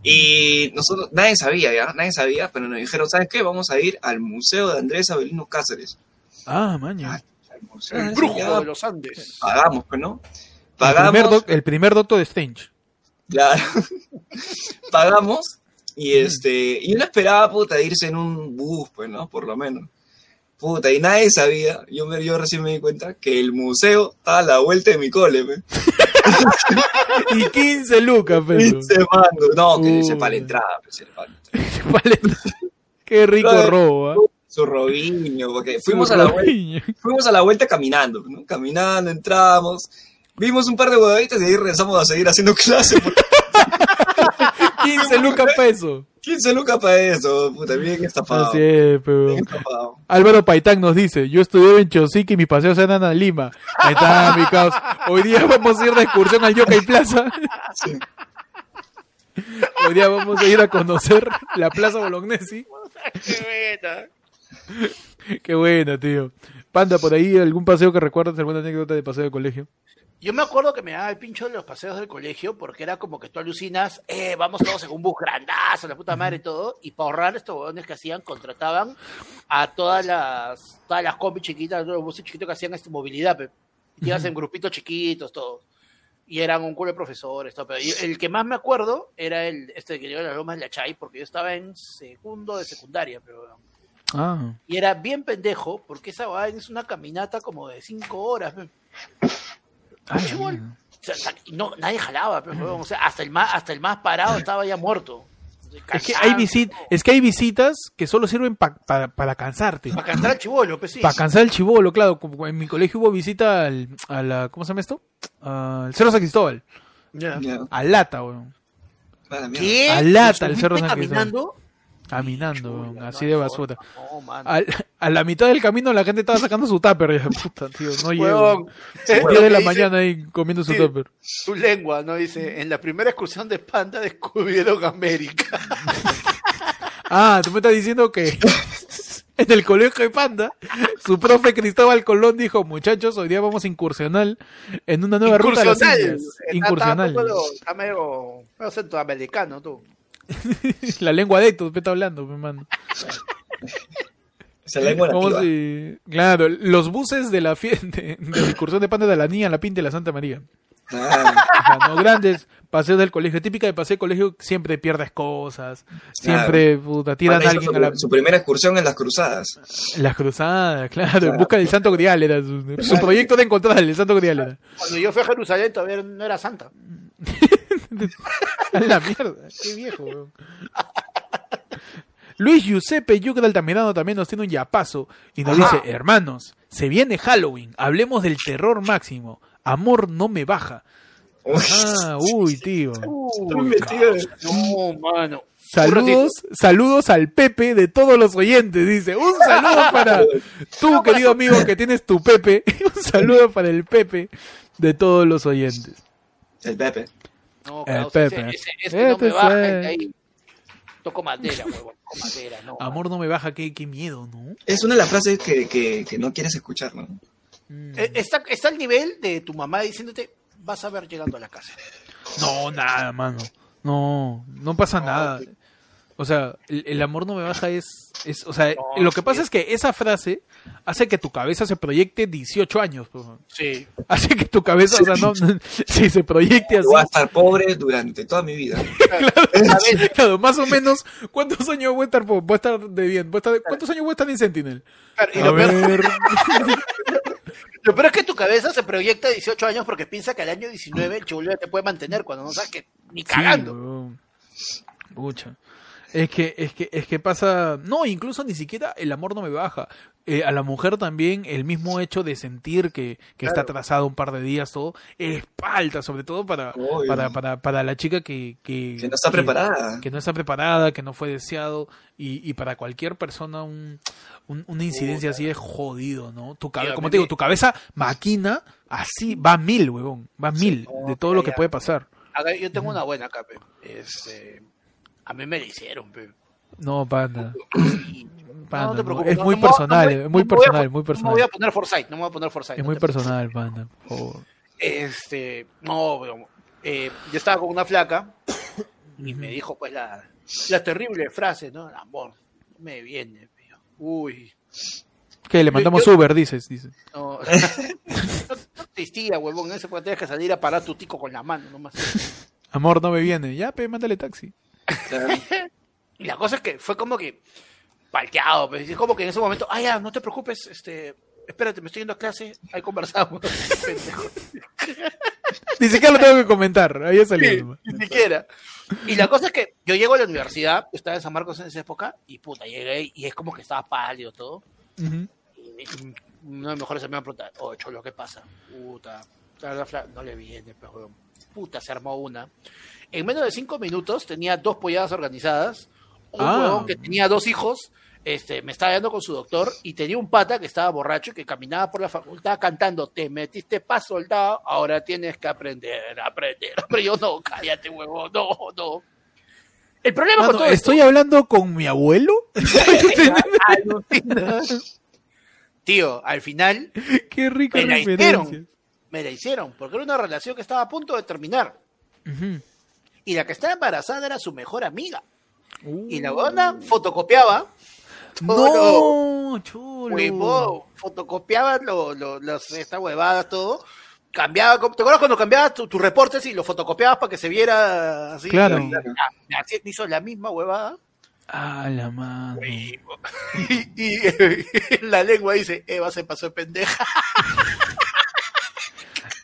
Y nosotros, nadie sabía ya, nadie sabía, pero nos dijeron, ¿sabes qué? Vamos a ir al Museo de Andrés Avelino Cáceres. Ah, maña. Al museo, el brujo ya, de los Andes. Pagamos, pues, ¿no? El Pagamos. primer, doc- el primer doctor de Strange. Claro. Pagamos y este y uno esperaba puta irse en un bus, pues, ¿no? Por lo menos. Puta, y nadie sabía, yo, me, yo recién me di cuenta que el museo estaba a la vuelta de mi cole, pues. Y 15 lucas, pero. 15 mangos. No, que Uy. sepa la entrada, pues, sepa la entrada. Qué rico Claro. robo, ¿ah? Su robiño, porque fuimos a la vuelta, fuimos a la vuelta caminando, ¿no? Caminando, entramos, vimos un par de huevaditas y ahí regresamos a seguir haciendo clases. porque 15 lucas peso. 15 lucas para eso, puta, bien estafado. Así es, pero. Bien estafado. Álvaro Paitán nos dice, yo estudié en Chosica y mis paseos eran a Lima. Ahí está mi caos. Hoy día vamos a ir de excursión al Yokai Plaza. Sí. Hoy día vamos a ir a conocer la Plaza Bolognesi. Qué buena. Qué buena, tío. Panda, por ahí algún paseo que recuerdas, alguna anécdota de paseo de colegio. Yo me acuerdo que me daba el pincho de los paseos del colegio porque era como que tú alucinas, eh, vamos todos en un bus grandazo, la puta madre y todo, y para ahorrar estos huevones que hacían, contrataban a todas las, todas las combis chiquitas, todos los buses chiquitos que hacían esta movilidad, pe. Y te ibas en grupitos chiquitos, todos. Y eran un culo de profesores, todo. Pero yo- el que más me acuerdo era el este que llegó a las lomas de la Chay, porque yo estaba en segundo de secundaria, pero Ah, y era bien pendejo, porque esa es una caminata como de cinco horas. pe. Chibol. O sea, no, nadie jalaba, pero, huevón, o sea, hasta el más, hasta el más parado estaba ya muerto. Es que hay visit es que hay visitas que solo sirven pa- pa- para cansarte. Para cantar al chivolo, pues sí. Para cansar el chivolo, claro. como En mi colegio hubo visita al, a la, ¿cómo se llama esto? Al Cerro San Cristóbal. Ya. Ya, A Lata, weón. ¿Qué? Al lata, ¿Lo el cerro subiste San Cristóbal. caminando? Caminando, así de basura. A la mitad del camino la gente estaba sacando su tupper. Ya, puta, tío, no llego. Huevón. 10 Lo de la dice mañana ahí comiendo su tupper. Su lengua, ¿no? Dice, en la primera excursión de Panda descubrieron América. Ah, tú me estás diciendo que en el colegio de Panda, su profe Cristóbal Colón dijo, muchachos, hoy día vamos a incursionar en una nueva ruta a las. Indias. Incursional. Está, medio- está medio, medio centroamericano, tú. La lengua de Héctor, me está hablando, mi mano. Esa lengua nativa. y- Claro, los buses de la fiesta de, incursión de Panda de la Niña, la Pinta y la Santa María. Ah, O sea, no grandes paseos del colegio. Típica de paseo de colegio, siempre pierdes cosas. Siempre, puta, tiran a alguien su, a la, su primera excursión en las cruzadas. las cruzadas, claro, en busca del Santo Grial era su, su proyecto de encontrar el Santo Grial era. Cuando yo fui a Jerusalén todavía no era santa. A la mierda, qué viejo, weón. Luis Giuseppe Yucra Altamirano también nos tiene un yapazo y nos Ajá. dice, hermanos, se viene Halloween, hablemos del terror máximo, amor no me baja. Uy, Ah, uy, tío. No, mano. Saludos, saludos al Pepe de todos los oyentes, dice. Un saludo para tú, querido amigo, que tienes tu Pepe. Un saludo para el Pepe de todos los oyentes. El Pepe. No, El causa, Pepe. Ese, ese, ese no me baja ahí toco madera, huevón. Toco madera, no. Amor no me baja, qué, qué miedo, ¿no? Es una de las frases que, que, que no quieres escuchar, ¿no? Mm. Eh, Está, está al nivel de tu mamá diciéndote, vas a ver llegando a la casa. No, nada, mano. No, no pasa nada. O sea, el, el amor no me baja es, es o sea, No, lo que pasa sí. es que esa frase hace que tu cabeza se proyecte 18 años. pues. Sí. Hace que tu cabeza, o sea, no, si se proyecte así. Voy a estar pobre durante toda mi vida. Claro, más o menos, ¿cuántos años voy a estar, voy a estar de bien? Voy a estar- ¿Cuántos años voy a estar en Sentinel? Claro, y A lo, peor, ver, lo peor es que tu cabeza se proyecta a 18 años porque piensa que al año 19 el chulo te puede mantener cuando no sabes que ni sí, cagando. Pucha. Es que, es que, es que pasa, no, incluso ni siquiera el amor no me baja. Eh, a la mujer también el mismo hecho de sentir que, que está atrasado un par de días todo, es falta, sobre todo para, para, para, para la chica que, que, Que no está preparada. que no está preparada, que no fue deseado, y, y para cualquier persona un, un- una incidencia así es jodido, ¿no? Tu cabe- Tío, como a te digo, tu cabeza maquina así, va mil, huevón, va mil no, de todo lo que ya. puede pasar. Yo tengo una buena acá, pe. Este, a mí me la hicieron, pe. No, panda. No te no, preocupes. es no- muy no personal, no es muy no personal, muy No personal. me voy a poner Forsyth, no me voy a poner Forsyth. Es no muy personal, panda. por favor. Este, no, pero, eh, yo estaba con una flaca y me dijo pues la, la terrible frase, ¿no? El amor, no me viene, pe. Uy, ¿Qué? Le mandamos yo- Uber, dices. dice. no, no, no existía, huevón, en ese momento tenías que salir a parar tu tico con la mano nomás. Amor, no me viene. Ya, pe, mándale taxi. Claro. Y la cosa es que fue como que palteado, pues, es como que en ese momento, ah, ya, no te preocupes, este, espérate, me estoy yendo a clase, ahí conversamos. Ni siquiera lo tengo que comentar. Ahí. Sí, nomás. ni siquiera. Y la cosa es que yo llego a la universidad, estaba en San Marcos en esa época, y puta, llegué y es como que estaba pálido todo. Y, y uno de mis mejores amigos me pregunta, oh, cholo, ¿qué pasa? Puta, no le viene, pero puta, se armó una. En menos de cinco minutos tenía dos polladas organizadas, un Ah. huevón que tenía dos hijos, este, me estaba yendo con su doctor, y tenía un pata que estaba borracho y que caminaba por la facultad cantando, te metiste pa' soldado, ahora tienes que aprender, aprender. Pero yo, no, cállate, huevón, no, no. El problema Mano, con todo esto- ¿Estoy hablando con mi abuelo? Tío, al final Qué rica me la hicieron. Me la hicieron, porque era una relación que estaba a punto de terminar. Ujú. Y la que estaba embarazada era su mejor amiga. Uh. Y la huevona fotocopiaba. todo No, chulo. fotocopiaba lo, lo- las- esta huevada, todo. Cambiaba, ¿te acuerdas cuando cambiabas tu- tus reportes y lo fotocopiabas para que se viera así? Claro. Y- ah, hizo la misma huevada. Ah, la mano. Y, y- y la lengua dice, Eva se pasó de pendeja.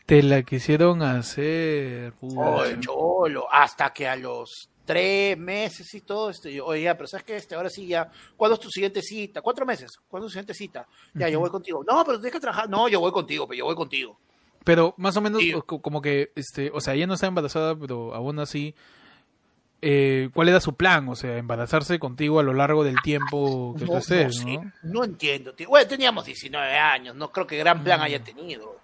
Te la quisieron hacer. Oye, cholo, hasta que a los tres meses y todo, este, yo, oye, ya, pero sabes que este, ahora sí ya, ¿cuándo es tu siguiente cita? Cuatro meses, ¿cuándo es tu siguiente cita? Ya, yo voy contigo. No, pero tienes que trabajar. No, yo voy contigo, pero yo voy contigo. Pero más o menos Sí. como que, este, o sea, ella no está embarazada, pero aún así, eh, ¿cuál era su plan? O sea, embarazarse contigo a lo largo del tiempo que tú No, estés, no ¿no? sé, no entiendo, tío. Bueno, teníamos 19 años, no creo que gran plan haya tenido.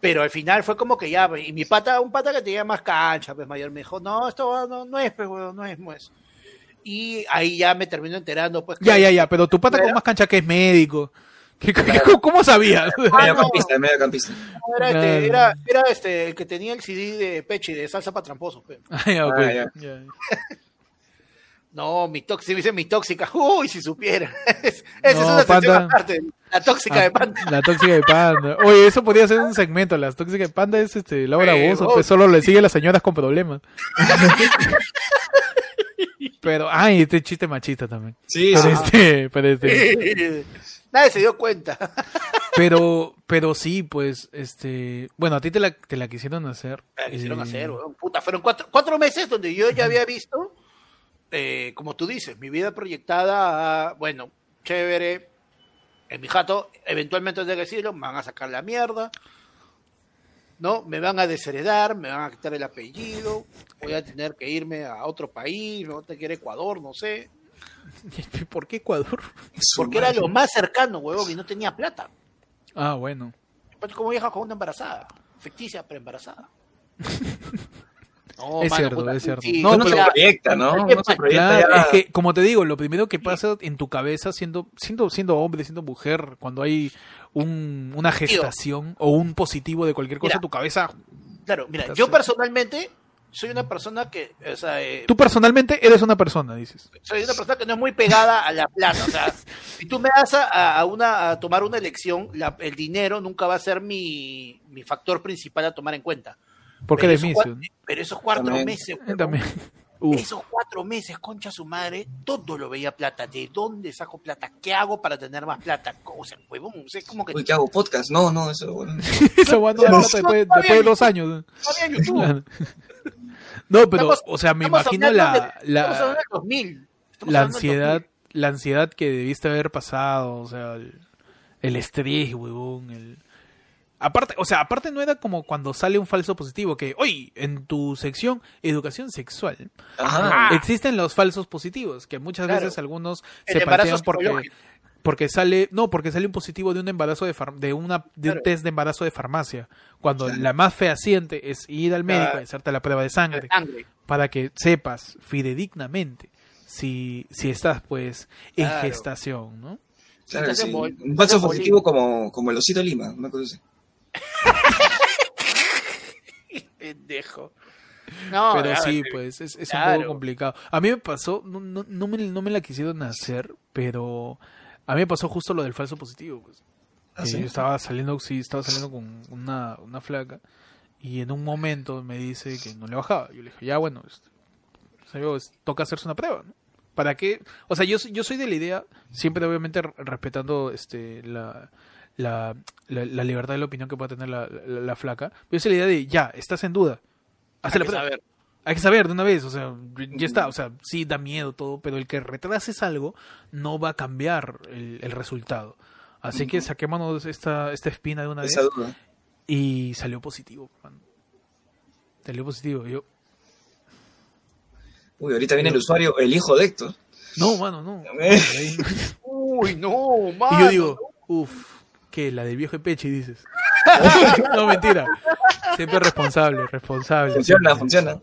Pero al final fue como que ya, y mi pata, un pata que tenía más cancha, pues mayor, me dijo, no, esto no, no es, pues, no es, no es. Y ahí ya me termino enterando, pues. que- Ya, ya, ya, pero tu pata con más cancha que es médico. ¿Qué- qué- ¿Cómo, cómo sabías? Mediocampista, mediocampista. Era, este, Claro. era, era este, el que tenía el CD de Pechi, de salsa para tramposos. pe. Ah, ya, ok. Ah, ya. No, mi tóxica, si dice mi tóxica, uy, si supiera. Es- Esa es una sección panda. aparte, la tóxica de Ah, panda. La tóxica de panda. Oye, eso podría ser un segmento. La tóxica de panda es este Laura Eh, Bozo, pues solo le sigue a las señoras con problemas. pero, ay, este chiste machista también. Sí, Pero sí. este, pero este. Nadie se dio cuenta. Pero, pero sí, pues, este, bueno, a ti te la, te la quisieron hacer. Me quisieron eh, hacer, weón. Puta, fueron cuatro, cuatro meses donde yo ya había visto, eh, como tú dices, mi vida proyectada a, bueno, chévere, en mi jato, eventualmente tengo que decirlo, me van a sacar la mierda, ¿no? Me van a desheredar, me van a quitar el apellido, voy a tener que irme a otro país, que ir a Ecuador, no sé, ¿Por qué Ecuador? porque era lo más cercano, huevón, y no tenía plata. Ah, bueno. Pues como viajas con una embarazada, ficticia, pero embarazada. No, Es mano, cierto, puta, es cierto. sí, No, No, no pero- se proyecta, ¿no? No se proyecta Claro, ya. es que, como te digo, lo primero que pasa en tu cabeza siendo, siendo, siendo hombre, siendo mujer, cuando hay un, una gestación o un positivo de cualquier cosa, Mira. tu cabeza, Claro, mira, yo personalmente soy una persona que, o sea, eh, tú personalmente eres una persona, dices. soy una persona que no es muy pegada a la plata. O sea, si tú me das a, a una, a tomar una elección, la- el dinero nunca va a ser mi, mi factor principal a tomar en cuenta. Porque pero eres esos Pero esos cuatro También. meses, ¿no? huevón, También. Uf. esos cuatro meses, concha su madre, todo lo veía plata. ¿De dónde saco plata? ¿Qué hago para tener más plata? O sea, huevón, o sea, es como que Uy, ¿qué hago? ¿Podcast? No, no, eso, bueno. Da no, plata después, no después de dos años. ¿no? no había YouTube. Claro. No, pero, Estamos- o sea, me imagino la, de- la... del 2000. Estamos la ansiedad, 2000. la ansiedad que debiste haber pasado, o sea, el, el estrés, huevón, el... Aparte, o sea, aparte no era como cuando sale un falso positivo, que, oye, en tu sección educación sexual, Ajá. Ah. existen los falsos positivos, que muchas Claro. veces algunos El se plantean porque, porque sale, no, porque sale un positivo de un embarazo de, far- de una de un test de embarazo de farmacia, cuando la más fehaciente es ir al médico Claro. y hacerte la prueba de sangre Sangre. para que sepas fidedignamente si, si estás pues en gestación, ¿no? Claro, sí. Un falso positivo como, como el osito Lima, una cosa así. Pendejo. No, Pero sí, pues es, es un poco complicado. A mí me pasó, no, no, no me, no me la quisieron hacer, pero a mí me pasó justo lo del falso positivo. Pues. ¿Ah, sí? Yo estaba saliendo, sí, estaba saliendo con una, una flaca y en un momento me dice que no le bajaba. Yo le dije, ya bueno, este, o sea, yo, es- toca hacerse una prueba, ¿no? ¿Para qué? O sea, yo, soy- yo soy de la idea, siempre obviamente respetando este la, la, la, la libertad de la opinión que pueda tener la, la, la flaca, pero de la idea de, ya, estás en duda, haz hay que saber. Hay que saber de una vez, o sea, ya está, o sea, sí da miedo todo, pero el que retrases algo no va a cambiar el, el resultado. Así que saquémonos esta, esta espina de una Esa vez duda. y salió positivo. man. Salió positivo. Yo, Uy, ahorita viene el usuario, el hijo de Héctor. no, mano, no. Uy, no, Y mano. yo digo, uff, ¿qué? La del viejo de Peche, dices. no, mentira. Siempre responsable, responsable. Funciona, funciona.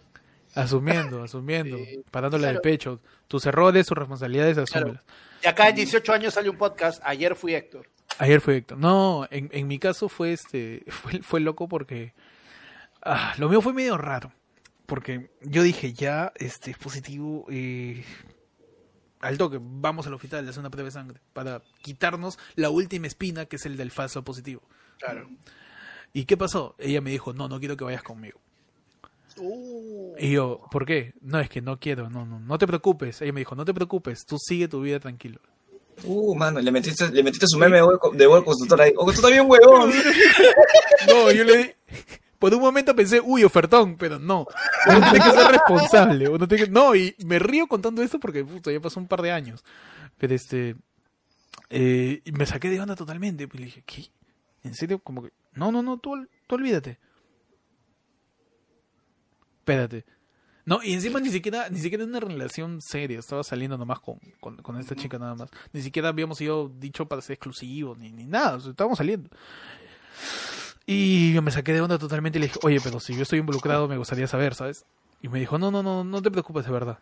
Asumiendo, asumiendo, Sí, parándola de claro. pecho. Tus errores, tus responsabilidades, asúmelas. Y acá en 18 años sale un podcast. Ayer fui Héctor. Ayer fue Héctor. No, en, en mi caso fue este, fue, fue loco porque ah, lo mío fue medio raro. Porque yo dije, ya, este es positivo, eh, al toque, vamos al hospital a hacer una prueba de sangre para quitarnos la última espina que es el del falso positivo. Claro. ¿Y qué pasó? Ella me dijo, no, no quiero que vayas conmigo. Uh, Y yo, ¿por qué? No, es que no quiero, no, no, no te preocupes. Ella me dijo, no te preocupes, tú sigue tu vida tranquilo. Uh, mano, le metiste, le metiste su meme de huevo constructor ahí. ¡Oh, tú también, huevón! No, yo le di... Por un momento pensé, uy, ofertón, pero no. Uno tiene que ser responsable. Uno tiene que... No, y me río contando esto porque puta, ya pasó un par de años. Pero este... eh, y me saqué de onda totalmente. Pues le dije, ¿qué? ¿En serio? Como que... No, no, no, tú, tú olvídate. Espérate. No, y encima ni siquiera, ni siquiera una relación seria. Estaba saliendo nomás con, con, esta chica nada más. Ni siquiera habíamos sido dicho para ser exclusivos, ni, ni nada. O estábamos saliendo. Y yo me saqué de onda totalmente y le dije, oye, pero si yo estoy involucrado me gustaría saber, ¿sabes? Y me dijo, no, no, no, no te preocupes, de verdad.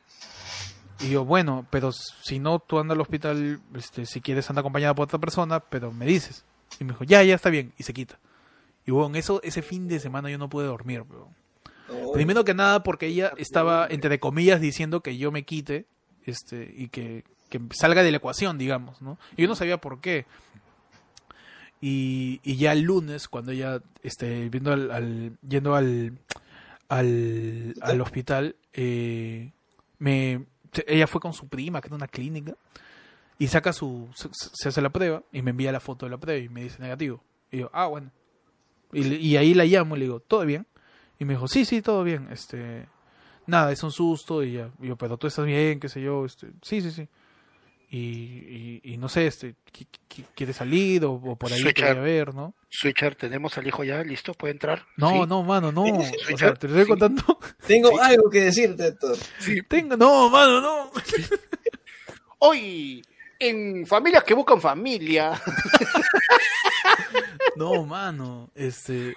Y yo, bueno, pero si no, tú anda al hospital, este, si quieres anda acompañada por otra persona, pero me dices. Y me dijo, ya, ya está bien, y se quita. Y bueno, eso, ese fin de semana yo no pude dormir, bro. Oh, Primero que nada porque ella estaba, entre comillas, diciendo que yo me quite este y que, que salga de la ecuación, digamos, ¿no? Y yo no sabía por qué. Y, y ya el lunes, cuando ella este, viendo al, al- yendo al, al, al hospital, eh, me, ella fue con su prima, que era una clínica, y saca su, se, hace la prueba y me envía la foto de la prueba y me dice negativo. Y yo, ah, bueno. Y, y ahí la llamo y le digo, ¿todo bien? Y me dijo, sí, sí, todo bien. Este, nada, es un susto y ya. Y yo, pero tú estás bien, qué sé yo. Este, sí, sí, sí. Y, y, y no sé, este, qui- qui- ¿quieres salir o, o por ahí Switcher. podría ver, no? Switcher, tenemos al hijo ya, listo, puede entrar. No, Sí. no, mano, no. O sea, te estoy sí. contando. Tengo algo que decirte, Héctor. Tengo, no, mano, no. Hoy, en familias que buscan familia. No, mano, este.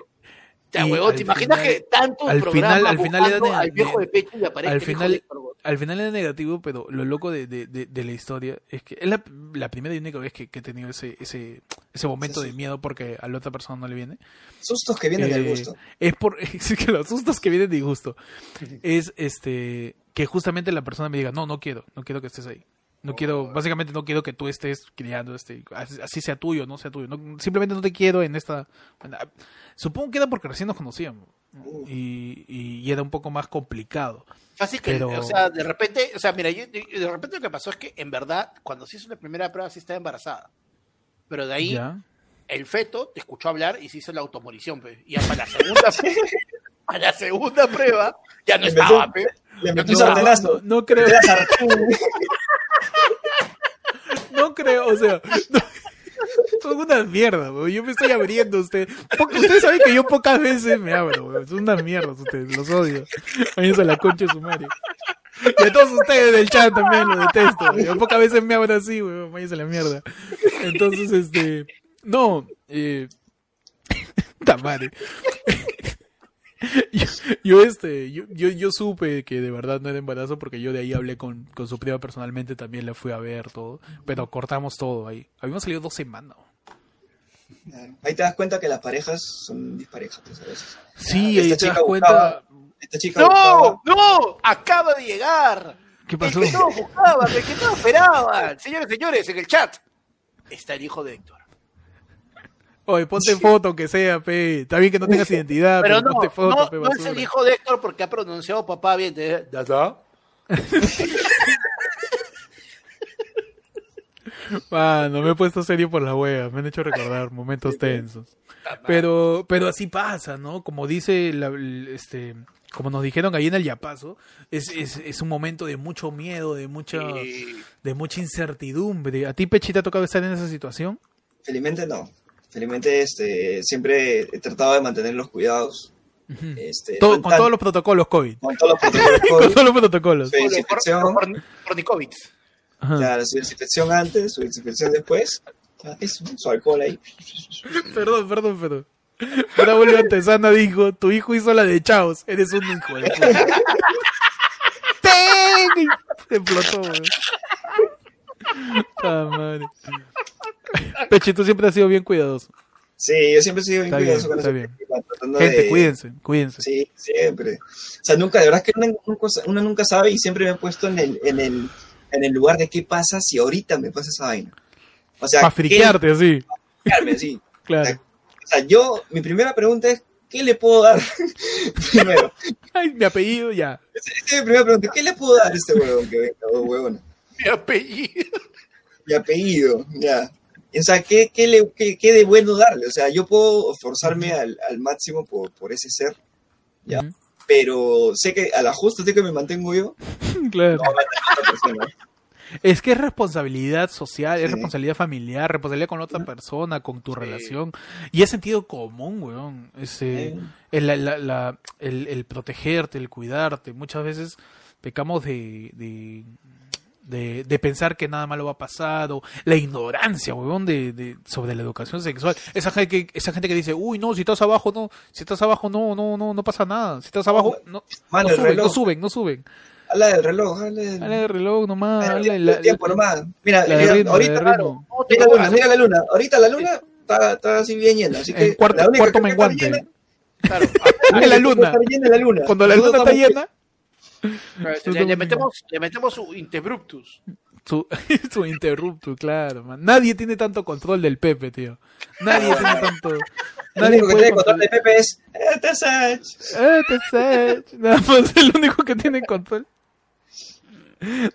Ya, huevón, ¿te imaginas final- que tanto al programa final- al final al viejo de pecho y aparece al el hijo de? Al final era negativo, pero lo loco de, de, de, de la historia es que es la, la primera y única vez que, que he tenido ese, ese, ese momento Sí, de miedo porque a la otra persona no le viene. Sustos que vienen del Eh, gusto. Es por es que los sustos que vienen de gusto. Es este que justamente la persona me diga, no, no quiero, no quiero que estés ahí. No quiero, básicamente no quiero que tú estés criando este, así así sea tuyo, no sea tuyo. No, simplemente no te quiero en esta. Supongo que era porque recién nos conocíamos y, y, y era un poco más complicado. Fácil que, Pero- o sea, de repente, o sea, mira, yo- de repente lo que pasó es que en verdad, cuando se hizo la primera prueba, sí estaba embarazada. Pero de ahí, ¿Ya? el feto te escuchó hablar y se hizo la automorición, pe. Y ya para la segunda, para la segunda prueba, ya no estaba, pe. Le no, un sartenazo. no, no creo. Sartén. Pero, o sea, no, son unas mierdas, weón. Yo me estoy abriendo usted. Ustedes saben que yo pocas veces me abro, weón. Son unas mierdas ustedes, los odio. Váyanse a la concha de su madre. Y a todos ustedes del chat también los detesto. weón. Yo pocas veces me abro así, weón. Váyanse a la mierda. Entonces, este. No, eh. Ta madre. Yo, yo, este, yo, yo, yo supe que de verdad no era embarazo porque yo de ahí hablé con, con su prima personalmente, también la fui a ver todo, pero cortamos todo ahí. Habíamos salido dos semanas. Ahí te das cuenta que las parejas son disparejas, pues, a veces. Sí, Esta ahí te chica das cuenta. buscaba- Esta chica buscaba- ¡No! ¡No! Acaba de llegar. ¿Qué pasó? El que todos buscaban, el que todos esperaban. Señores, señores, en el chat está el hijo de Héctor. Oye, ponte foto que sea, pe. Está bien que no tengas identidad, pero, Pero no, ponte foto, no, pe, no es el hijo de Héctor porque ha pronunciado papá bien. ¿eh? Mano, me he puesto serio por la wea, me han hecho recordar momentos tensos. Pero, pero así pasa, ¿no? Como dice, la- este, como nos dijeron ahí en el Yapazo, es, es, es un momento de mucho miedo, de mucha, de mucha incertidumbre. ¿A ti, Pechi, te ha tocado estar en esa situación? Felizmente no. Felizmente este, siempre he tratado de mantener los cuidados. Este, Todo- no con tan- todos los protocolos COVID. con todos los protocolos Con COVID, todos los protocolos. su desinfección, Pornicovic. Ajá. claro, su desinfección antes, su desinfección después. Eso, su alcohol ahí. Perdón, perdón, perdón. Una Bolio Antesana dijo, tu hijo hizo la de Chaos, eres un hijo de. Se explotó, weón. madre. Peche, tú siempre has sido bien cuidadoso. Sí, yo siempre he sido bien Está cuidadoso bien, con está bien. Gente, de- cuídense, cuídense. Sí, siempre. O sea, nunca, de verdad es que uno, nunca- uno nunca sabe y siempre me he puesto en el, en el, en el lugar de qué pasa si ahorita me pasa esa vaina. O sea, Para friquearte así. ¿qué- friquearme, sí. Claro. O sea, yo, mi primera pregunta es, ¿qué le puedo dar? Primero, Ay, mi apellido ya. esa esa es mi primera pregunta, ¿qué le puedo dar a este huevón que venga, o huevona? Mi apellido. Mi apellido, ya. O sea, ¿qué, qué, le, qué, qué de bueno darle? O sea, yo puedo esforzarme al, al máximo por, por ese ser, ya. Pero sé que a la justa sé que me mantengo yo, Claro. no. Es que es responsabilidad social, es responsabilidad familiar, responsabilidad con otra persona, con tu relación. Y es sentido común, weón. Ese, Sí. el, la- la- la- el- el protegerte, el cuidarte. Muchas veces pecamos de, de, de- de pensar que nada malo va a pasar, o la ignorancia, weón, de, de- sobre la educación sexual. Esa gente, que, esa gente que dice, uy, no, si estás abajo, no, si estás abajo, no, no, no, no pasa nada. Si estás abajo, no, el suben, no suben, no suben. Habla del reloj, habla del el reloj nomás, habla del tiempo nomás. Mira, la de mira, ritmo, la ahorita, mira la luna, mira la luna. Ahorita la luna está, está así bien llena, así que En cuarto, la única cuarto que está menguante. llena- Claro. En la que luna. está llena es la luna. Cuando la luna está llena, Le, le metemos, le metemos su interruptus. su, su interrupto, claro, man. Nadie tiene tanto control del Pepe, tío. Nadie tiene tanto. El Nadie único que tiene control de controlar. Pepe es "Este Sach". Eh, sé. Nada más el único que tiene control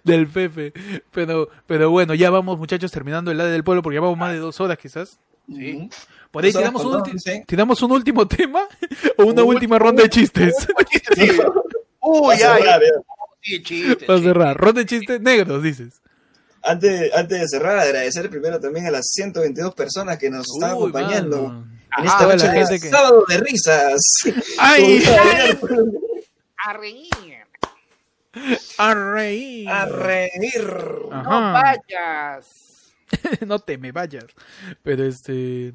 del Pepe. Pero, pero bueno, ya vamos, muchachos, terminando el lado del pueblo porque ya vamos más de dos horas, quizás. Ujú. Por ahí tiramos un, sí. tiramos un último tema o una Un última ronda de chistes. Uy, Va a ya, cerrar, ya. ya. Sí, chiste, Para chiste. cerrar, ronda de chistes negros, dices. Antes, antes de cerrar, agradecer primero también a las 122 personas que nos están Uy, acompañando mano. en Ajá, esta toda noche la de gente que- sábado de risas. ¡Ay! A reír. A reír. A reír. Ajá. No vayas. no te me vayas. Pero este.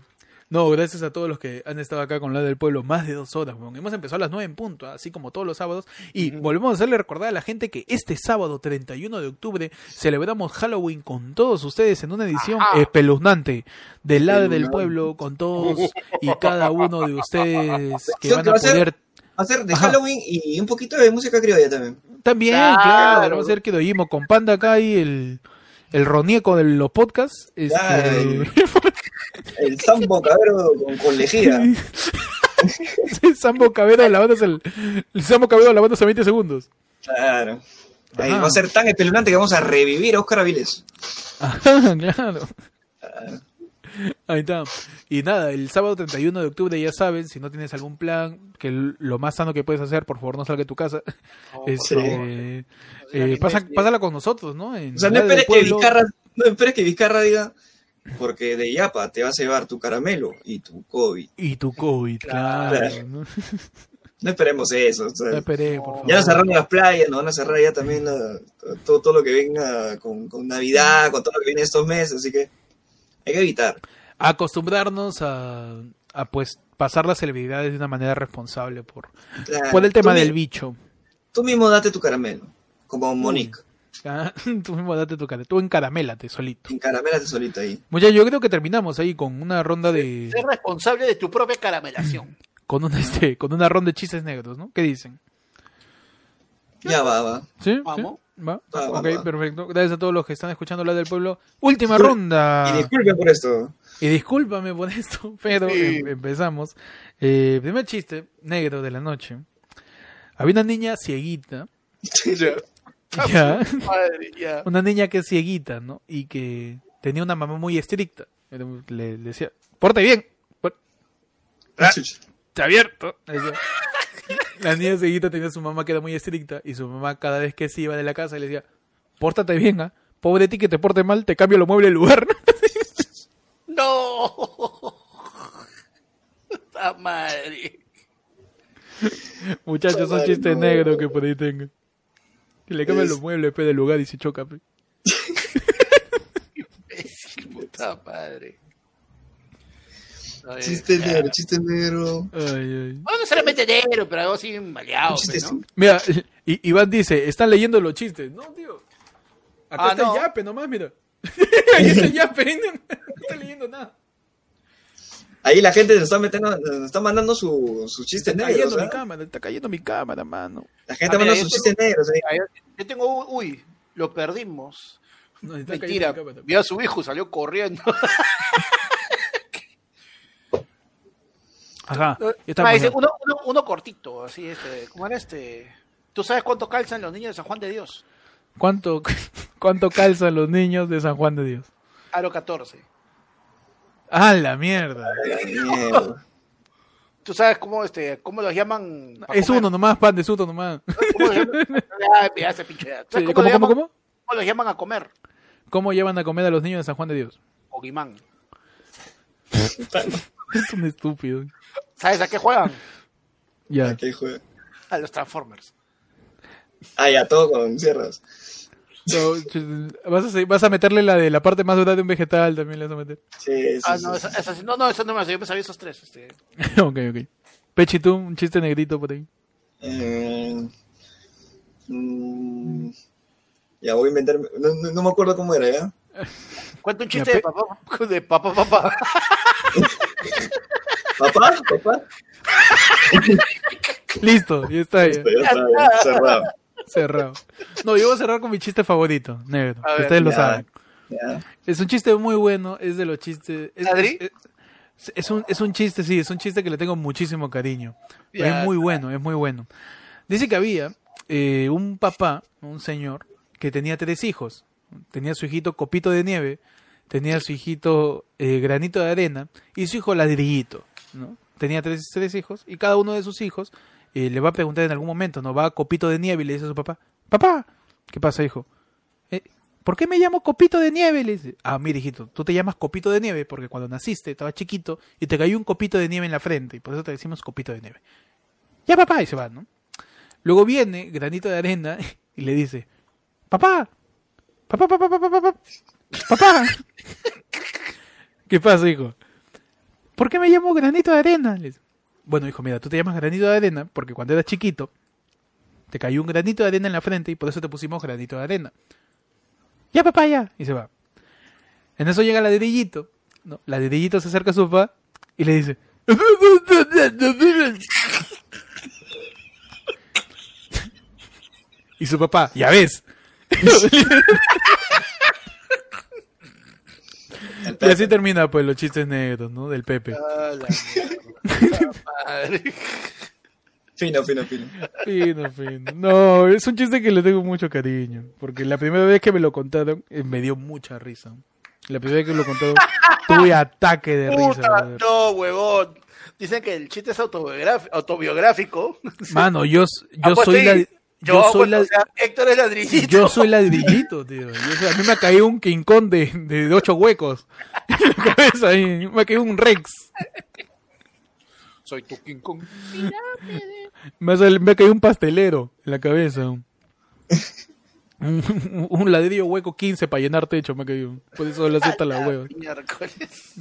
No, gracias a todos los que han estado acá con la del pueblo más de dos horas. weón. Hemos empezado a las nueve en punto, así como todos los sábados. Y volvemos a hacerle recordar a la gente que este sábado 31 de octubre celebramos Halloween con todos ustedes en una edición Ajá. espeluznante del lado del pueblo con todos y cada uno de ustedes que van a poder ser de Ajá. Halloween y un poquito de música criolla también. también, Claro. claro, vamos a hacer que doyimo con Panda acá y el el ronieco de los podcasts. Este. El sambo cabrero con, con lejía. el Sambo Cabero lavándose el, el Sambo Cabero lavándose 20 segundos. Claro. Ahí va a ser tan espeluznante que vamos a revivir a Oscar Avilés. Ajá, claro. Ahí está. Y nada, el sábado 31 de octubre ya saben, si no tienes algún plan, que lo más sano que puedes hacer, por favor no salga de tu casa. este, eh, pasa- pásala con nosotros, ¿no? En O sea, no la esperes que. Vizcarra, No esperes que Vizcarra diga, porque de Yapa te vas a llevar tu caramelo y tu COVID. Y tu COVID, claro. Claro. ¿no? No esperemos eso. o sea, No esperé, por favor. ya nos cerraron las playas, nos van a cerrar ya también la- todo, todo lo que venga con, con Navidad, con todo lo que viene estos meses, así que hay que evitar. Acostumbrarnos a, a pues pasar las celebridades de una manera responsable por, Claro, por el tema mi- del bicho. Tú mismo date tu caramelo, como Monique. Ah, Tú mismo date tu cara. Tú encaramélate solito. Encaramélate solito ahí. Muchachos, yo creo que terminamos ahí con una ronda de. Ser responsable de tu propia caramelación. Con una, este, con una ronda de chistes negros, ¿no? ¿Qué dicen? Ya va, va. ¿Sí? Vamos. ¿Sí? ¿Va? Ok, va. perfecto. Gracias a todos los que están escuchando la del pueblo. Última Discul- ronda. Y disculpen por esto. Y discúlpame por esto, pero Sí. em- empezamos. Eh, primer chiste negro de la noche. Había una niña cieguita. Ya. Madre, ya. Una niña que es cieguita, ¿no? Y que tenía una mamá muy estricta. Le, le decía, porte bien. por- Está abierto. Decía. La niña cieguita tenía su mamá que era muy estricta. Y su mamá cada vez que se iba de la casa le decía, pórtate bien, ¿ah? Pobre de ti que te porte mal, te cambio los muebles del lugar. No. La madre. Muchachos, son chistes no. negros que por ahí tengan. Que le cambian Es- los muebles pe, del lugar y se choca. pe. Puta madre. Ay, Chiste negro, chiste negro. Ay, ay. No necesariamente negro, pero algo así maleado, pues, ¿no? Mira, I- Iván dice, están leyendo los chistes. No, tío. Acá Ah, está no. el yape nomás, mira. Ahí está el yape, no está leyendo nada. Ahí la gente nos está metiendo, nos está mandando su- sus chistes Está negros. cayendo mi cámara, está cayendo mi cámara, mano. La gente manda sus chistes negros. Ah, yo- tengo, uy, lo perdimos. No, está Mentira, vio a su hijo, salió corriendo. Ajá. Ah, uno, uno, uno cortito, así, este, ¿cómo era este? ¿Tú sabes cuánto calzan los niños de San Juan de Dios? ¿Cuánto, ¿Cuánto calzan los niños de San Juan de Dios? Aro 14. ¡Ah, la mierda! Mierda. ¿Tú sabes cómo, este, cómo los llaman? Es comer? uno nomás, pan de suto nomás. ¿Cómo los llaman? Ay, mira, ese pinche- ¿Sabes Sí, cómo, ¿Cómo, los cómo, llaman, cómo? cómo los llaman a comer? ¿Cómo llevan a comer a los niños de San Juan de Dios? Ogimán. Es un estúpido. ¿Sabes a qué juegan? Ya. Aquí juega. A los Transformers. Ah, ya, todo con sierras. No, vas, a, vas a meterle la de la parte más dura de un vegetal, también le vas a meter. Sí, sí, Ah, sí. no, esa, esa sí- no, no, eso no me sé, yo me sabía esos tres. Este. ok, ok. Pechi, tú, un chiste negrito por ahí. Eh, mm, ya voy a inventarme. No, no- no me acuerdo cómo era, ¿ya? Cuenta un chiste de papá, de papá, papá. ¿Papá? ¿Papá? Listo, ya está, ya. Ya está, ya, cerrado. Cerrado. No, yo voy a cerrar con mi chiste favorito, negro. A ver, Ustedes lo saben. Ya. Es un chiste muy bueno, es de los chistes. Es, ¿Adri? es- es- es un, es un chiste, sí, es un chiste que le tengo muchísimo cariño. Pero Ya. es muy bueno, es muy bueno. Dice que había eh, un papá, un señor, que tenía tres hijos. Tenía su hijito Copito de Nieve, tenía su hijito eh, Granito de Arena y su hijo Ladrillito. ¿no? Tenía tres, tres hijos y cada uno de sus hijos le va a preguntar en algún momento, ¿no? Va a Copito de Nieve y le dice a su papá, papá, ¿qué pasa, hijo? "Eh, ¿Por qué me llamo Copito de Nieve? Le dice, ah, mira, hijito, tú te llamas Copito de Nieve porque cuando naciste estabas chiquito y te cayó un copito de nieve en la frente y por eso te decimos Copito de Nieve. Ya, papá, y se va, ¿no? Luego viene Granito de Arena y le dice, papá, papá, papá, papá, papá, papá. ¿Qué pasa, hijo? ¿Por qué me llamo Granito de Arena? Le dice, bueno, hijo, mira, tú te llamas Granito de Arena porque cuando eras chiquito te cayó un granito de arena en la frente y por eso te pusimos Granito de Arena. Ya, papá, ya. Y se va. En eso llega ladrillito. ¿no? Ladrillito se acerca a su papá y le dice... y su papá, ya ves. y así termina pues los chistes negros, ¿no? Del Pepe. Ah. Madre. Fino, fino, fino. Fino, fino. No, es un chiste que le tengo mucho cariño. Porque la primera vez que me lo contaron, eh, me dio mucha risa. La primera vez que me lo contaron, tuve ataque de risa. Brother. no, huevón. Dicen que el chiste es autobiográfico. autobiográfico. Mano, yo, Ah, yo pues soy sí. la, Yo Yo, soy la- o sea, Héctor es ladrillito. Yo soy ladrillito, tío. Yo a mí me ha caído un King Kong de, de, de ocho huecos en la cabeza. ahí. Me ha caído un Rex. Soy tu King Kong. Me ha, me ha caído un pastelero en la cabeza. Un, un- un ladrillo hueco 15 para llenar techo me ha caído. Por eso le acepta la hueva. Miércoles.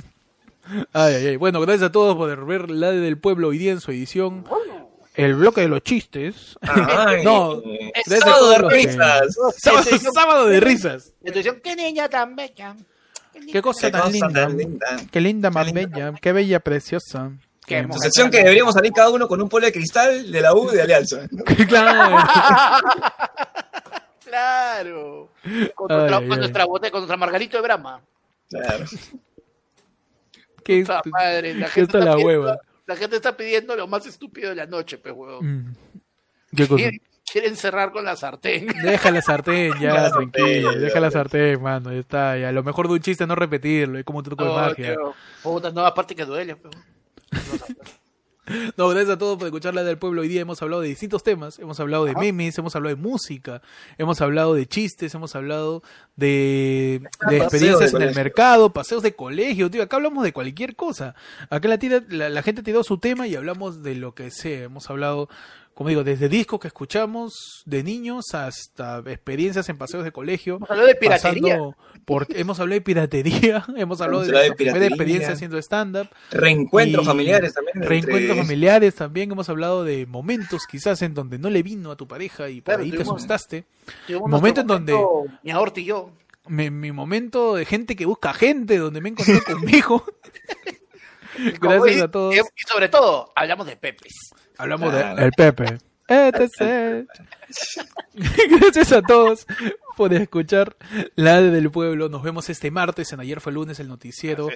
Ay, ay, ay. Bueno, gracias a todos por ver la del pueblo hoy día en su edición. El bloque de los chistes. Ay, No, eh, sábado de risas. Sábado, sábado de risas. Entonces, qué niña tan bella. Qué cosa Qué tan cosa linda. tan linda. Qué linda, Qué más linda. bella. Qué bella, preciosa. Qué sección que deberíamos salir cada uno con un polo de cristal de la U de Alianza. claro. Claro. Con, Ay, nuestra, ay, con ay. nuestra botella, con nuestra Margarito de Brahma. Claro. Qué, madre, la qué gente está la hueva. La gente está pidiendo lo más estúpido de la noche, pues, huevón. ¿Qué cosa? Quieren, cerrar con la sartén. Deja la sartén ya, La tranquilo. Deja la sartén, mano. Ya está. Ya. Lo mejor de un chiste no repetirlo. Es como un truco de No, magia. tío. Puta, no, aparte que duele, pues. No, gracias a todos por escuchar la del pueblo. Hoy día hemos hablado de distintos temas. Hemos hablado de memes, hemos hablado de música, hemos hablado de chistes, hemos hablado de, de Paseo experiencias de en el mercado, paseos de colegio, tío. Acá hablamos de cualquier cosa. Acá la, tira, la, la gente tiró su tema y hablamos de lo que sea. Hemos hablado, como digo, desde discos que escuchamos de niños hasta experiencias en paseos de colegio. Hemos hablado de piratería. por- hemos hablado de piratería, hemos hablado Hemos de hablado de nuestra primera piratería. experiencia haciendo stand-up. Reencuentros familiares también. entre- Reencuentros familiares también. Hemos hablado de momentos quizás en donde no le vino a tu pareja y por Claro, ahí te asustaste. Momento en momento, Mi y yo. Mi, mi momento de gente que busca gente, donde me encontré conmigo. Gracias a todos. Y sobre todo, hablamos de Pepes. Hablamos Claro. de El Pepe. etc. Gracias a todos por escuchar la de del pueblo. Nos vemos este martes. En ayer fue lunes el noticiero.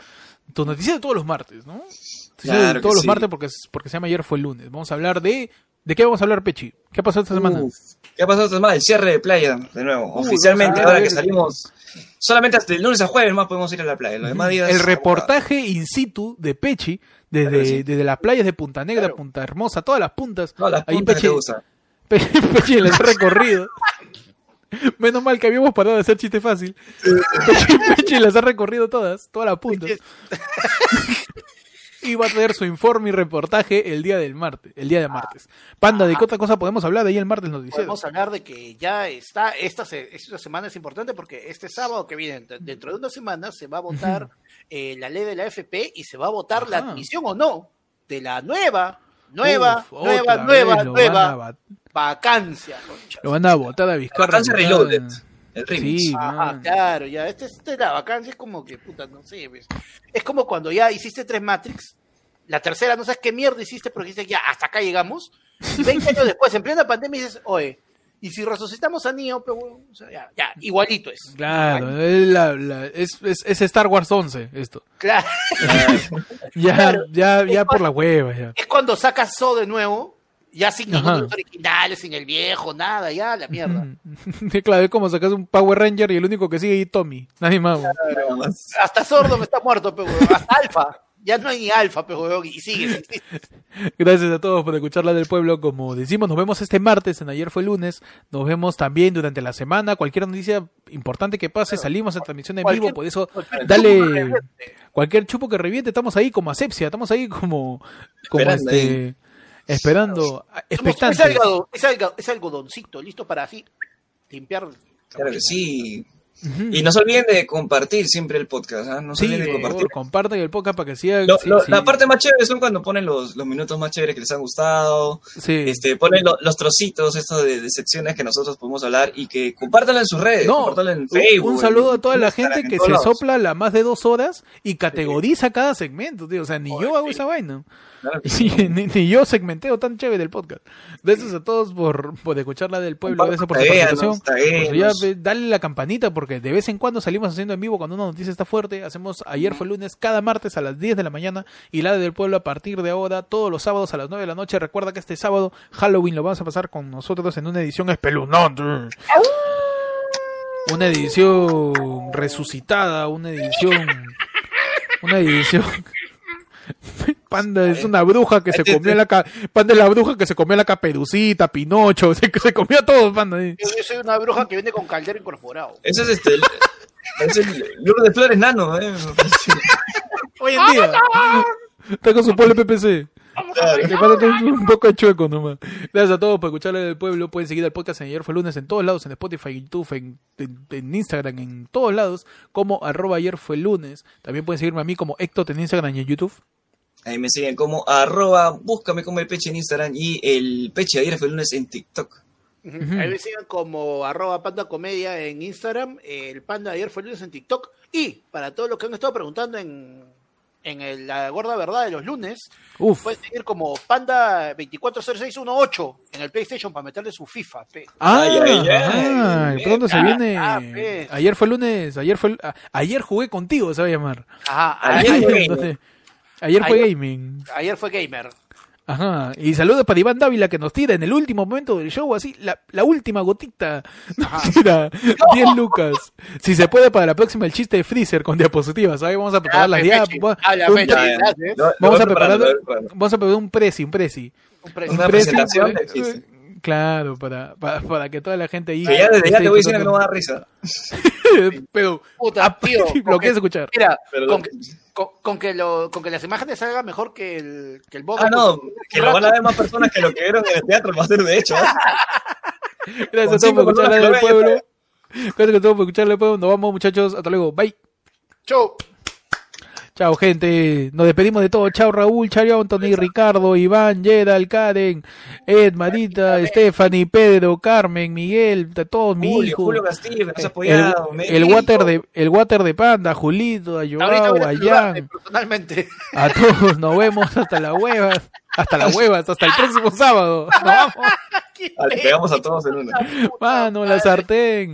Tu noticiero todos los martes, ¿no? Claro todos los sí. martes porque, porque se llama ayer fue lunes. Vamos a hablar de. ¿De qué vamos a hablar, Pechi? ¿Qué ha pasado esta semana? Uf, ¿Qué ha pasado esta semana? El cierre de playa, de nuevo. Uy, Oficialmente, ahora que salimos. Solamente hasta el lunes a jueves más podemos ir a la playa. Los demás días. el reportaje in situ de Pechi desde, que sí. desde las playas de Punta Negra, Claro. Punta Hermosa, todas las puntas. No, las Ahí puntas que Pechi, te gustan. Pe- Pechi les ha recorrido. Menos mal que habíamos parado de hacer chiste fácil. Pechi, Pechi las ha recorrido todas, todas las puntas. Y va a tener su informe y reportaje el día del martes, el día de martes. Panda, ¿de qué otra cosa podemos hablar de ahí el martes noticiero? Podemos hablar de que ya está, esta, se- esta semana es importante porque este sábado que viene, de- dentro de una semana, se va a votar eh, la ley de la FP y se va a votar la admisión o no de la nueva, nueva, Uf, nueva, nueva, nueva va- vacancia. Lo van a votar a Vizcarra. Vacancia Reloaded. El remix. Sí, Ajá, claro, ya. Esta esta es la vacancia, es como que, puta, no sé. pues. Es como cuando ya hiciste tres Matrix, la tercera no sabes qué mierda hiciste, porque dices, ya, hasta acá llegamos. Y 20 años después, en plena pandemia, dices, oye, y si resucitamos a Neo, pero bueno, o sea, ya, ya, igualito es. Claro, es, la- la- es, es- es Star Wars 11 esto. Claro. Ya, Claro. ya, ya por la hueva, ya. Es cuando sacas So de nuevo, ya sin ninguno originales, sin el viejo, nada, ya, la mierda. claro, es como sacas un Power Ranger y el único que sigue ahí es Tommy. Nadie más. Hasta Sordon está muerto, pero hasta Alfa. Ya no hay ni Alfa, pero y sigue. Gracias a todos por escuchar la del pueblo. Como decimos, nos vemos este martes, en ayer fue lunes. Nos vemos también durante la semana. Cualquier noticia importante que pase, salimos en transmisión en vivo. Por eso, dale cualquier chupo que reviente. Estamos ahí como asepsia, estamos ahí como, como Esperando este, esperando, Es, algo, es, algo- es algodoncito, listo para así limpiar. Claro que sí. Y no se olviden de compartir siempre el podcast. ¿ah? No se Sí, olviden de compartir. compartan el podcast para que siga. Lo- sí, lo- sí. La parte más chévere son cuando ponen los, los minutos más chéveres que les han gustado. Sí. Este, ponen lo- los trocitos estos de, de secciones que nosotros podemos hablar y que compártanlo en sus redes. No, compártanlo en un- Facebook. un saludo a toda la gente en que se lados. sopla la más de dos horas y categoriza cada segmento, tío. O sea, ni yo hago esa vaina. Claro que sí. Sí, ni, ni yo segmenteo tan chévere el podcast. Gracias a todos por, por escuchar la del pueblo, gracias por su Taguéanos, participación. Pues ya, dale la campanita porque de vez en cuando salimos haciendo en vivo cuando una noticia está fuerte. Hacemos ayer fue lunes, cada martes a las 10 de la mañana y la del pueblo a partir de ahora, todos los sábados a las 9 de la noche. Recuerda que este sábado Halloween lo vamos a pasar con nosotros en una edición espeluznante. Una edición resucitada, una edición una edición Panda es una bruja que se Este- comió la ca- Panda es la bruja que se comió la caperucita, Pinocho, se, se comió a todos, Panda. Yo, yo soy una bruja que viene con caldero incorporado. Ese es este. el- Es el de Flores Nano, ¿eh? Hoy en día. Está con su pueblo PPC. Le falta un, un poco de chueco nomás. Gracias a todos por escucharle del pueblo. Pueden seguir el podcast en Ayer fue lunes en todos lados, en Spotify, en YouTube, en, en- en Instagram, en todos lados, como arroba ayer fue lunes. También pueden seguirme a mí como Héctor en Instagram y en YouTube. Ahí me siguen como arroba, búscame como el peche en Instagram y el peche de ayer fue el lunes en TikTok. Ahí me sigan como arroba panda comedia en Instagram, el panda de ayer fue el lunes en TikTok. Y para todos los que han estado preguntando en, en el- la gorda verdad de los lunes, Uf. pueden seguir como panda 240618 en el PlayStation para meterle su FIFA. pe. Ah, Ay, ay, ay. ay, pronto se Ah, viene. ah. Ayer fue lunes, ayer fue a- ayer jugué contigo, se va a llamar. Ajá, Ayer ayer, fue ayer, Entonces, ayer fue Ayer- gaming. fue gamer. Ajá. Y saludos para Iván Dávila que nos tira en el último momento del show, así, la, la última gotita. Nos tira 10 lucas. Si se puede para la próxima el chiste de Freezer con diapositivas, ¿sabes? Vamos a preparar las pe, diap- Pechi. va- Habla, un- Pechi, Ya, ya. gracias. Lo- lo Vamos a preparar, un presi, un presi. Un pre- Una Un presi, presentación chiste. Eh, Claro, para, para, para que toda la gente ahí. Ya desde ya te voy diciendo que no disfrutando. va a dar risa. Pero, Puta, tío, lo quieres escuchar. Mira, Pero con, lo- con- con que lo, con que las imágenes salgan mejor que el, que el box. Ah, no, que lo van a ver más personas que lo que vieron en el teatro, va a ser de hecho. ¿eh? Gracias a todos por escuchar la del personas que lo pueblo. ven, Gracias a todos por escuchar del pueblo. Nos vamos, muchachos. Hasta luego. Bye. Chau. Chao, gente. Nos despedimos de todo. Chao, Raúl, Chao, Anthony, Ricardo, Iván, Gerald, Karen, Ed, Marita, Stephanie, Pedro, Carmen, Miguel, de todos, mi Julio, hijo. Julio Castillo, que nos El, apoyado. el mi water de el water de Panda, Julito, a Joao, a Jan, personalmente. a todos. Nos vemos hasta las huevas. Hasta las huevas, hasta el próximo sábado. Nos vamos. Pegamos a todos en una. Mano, la sartén.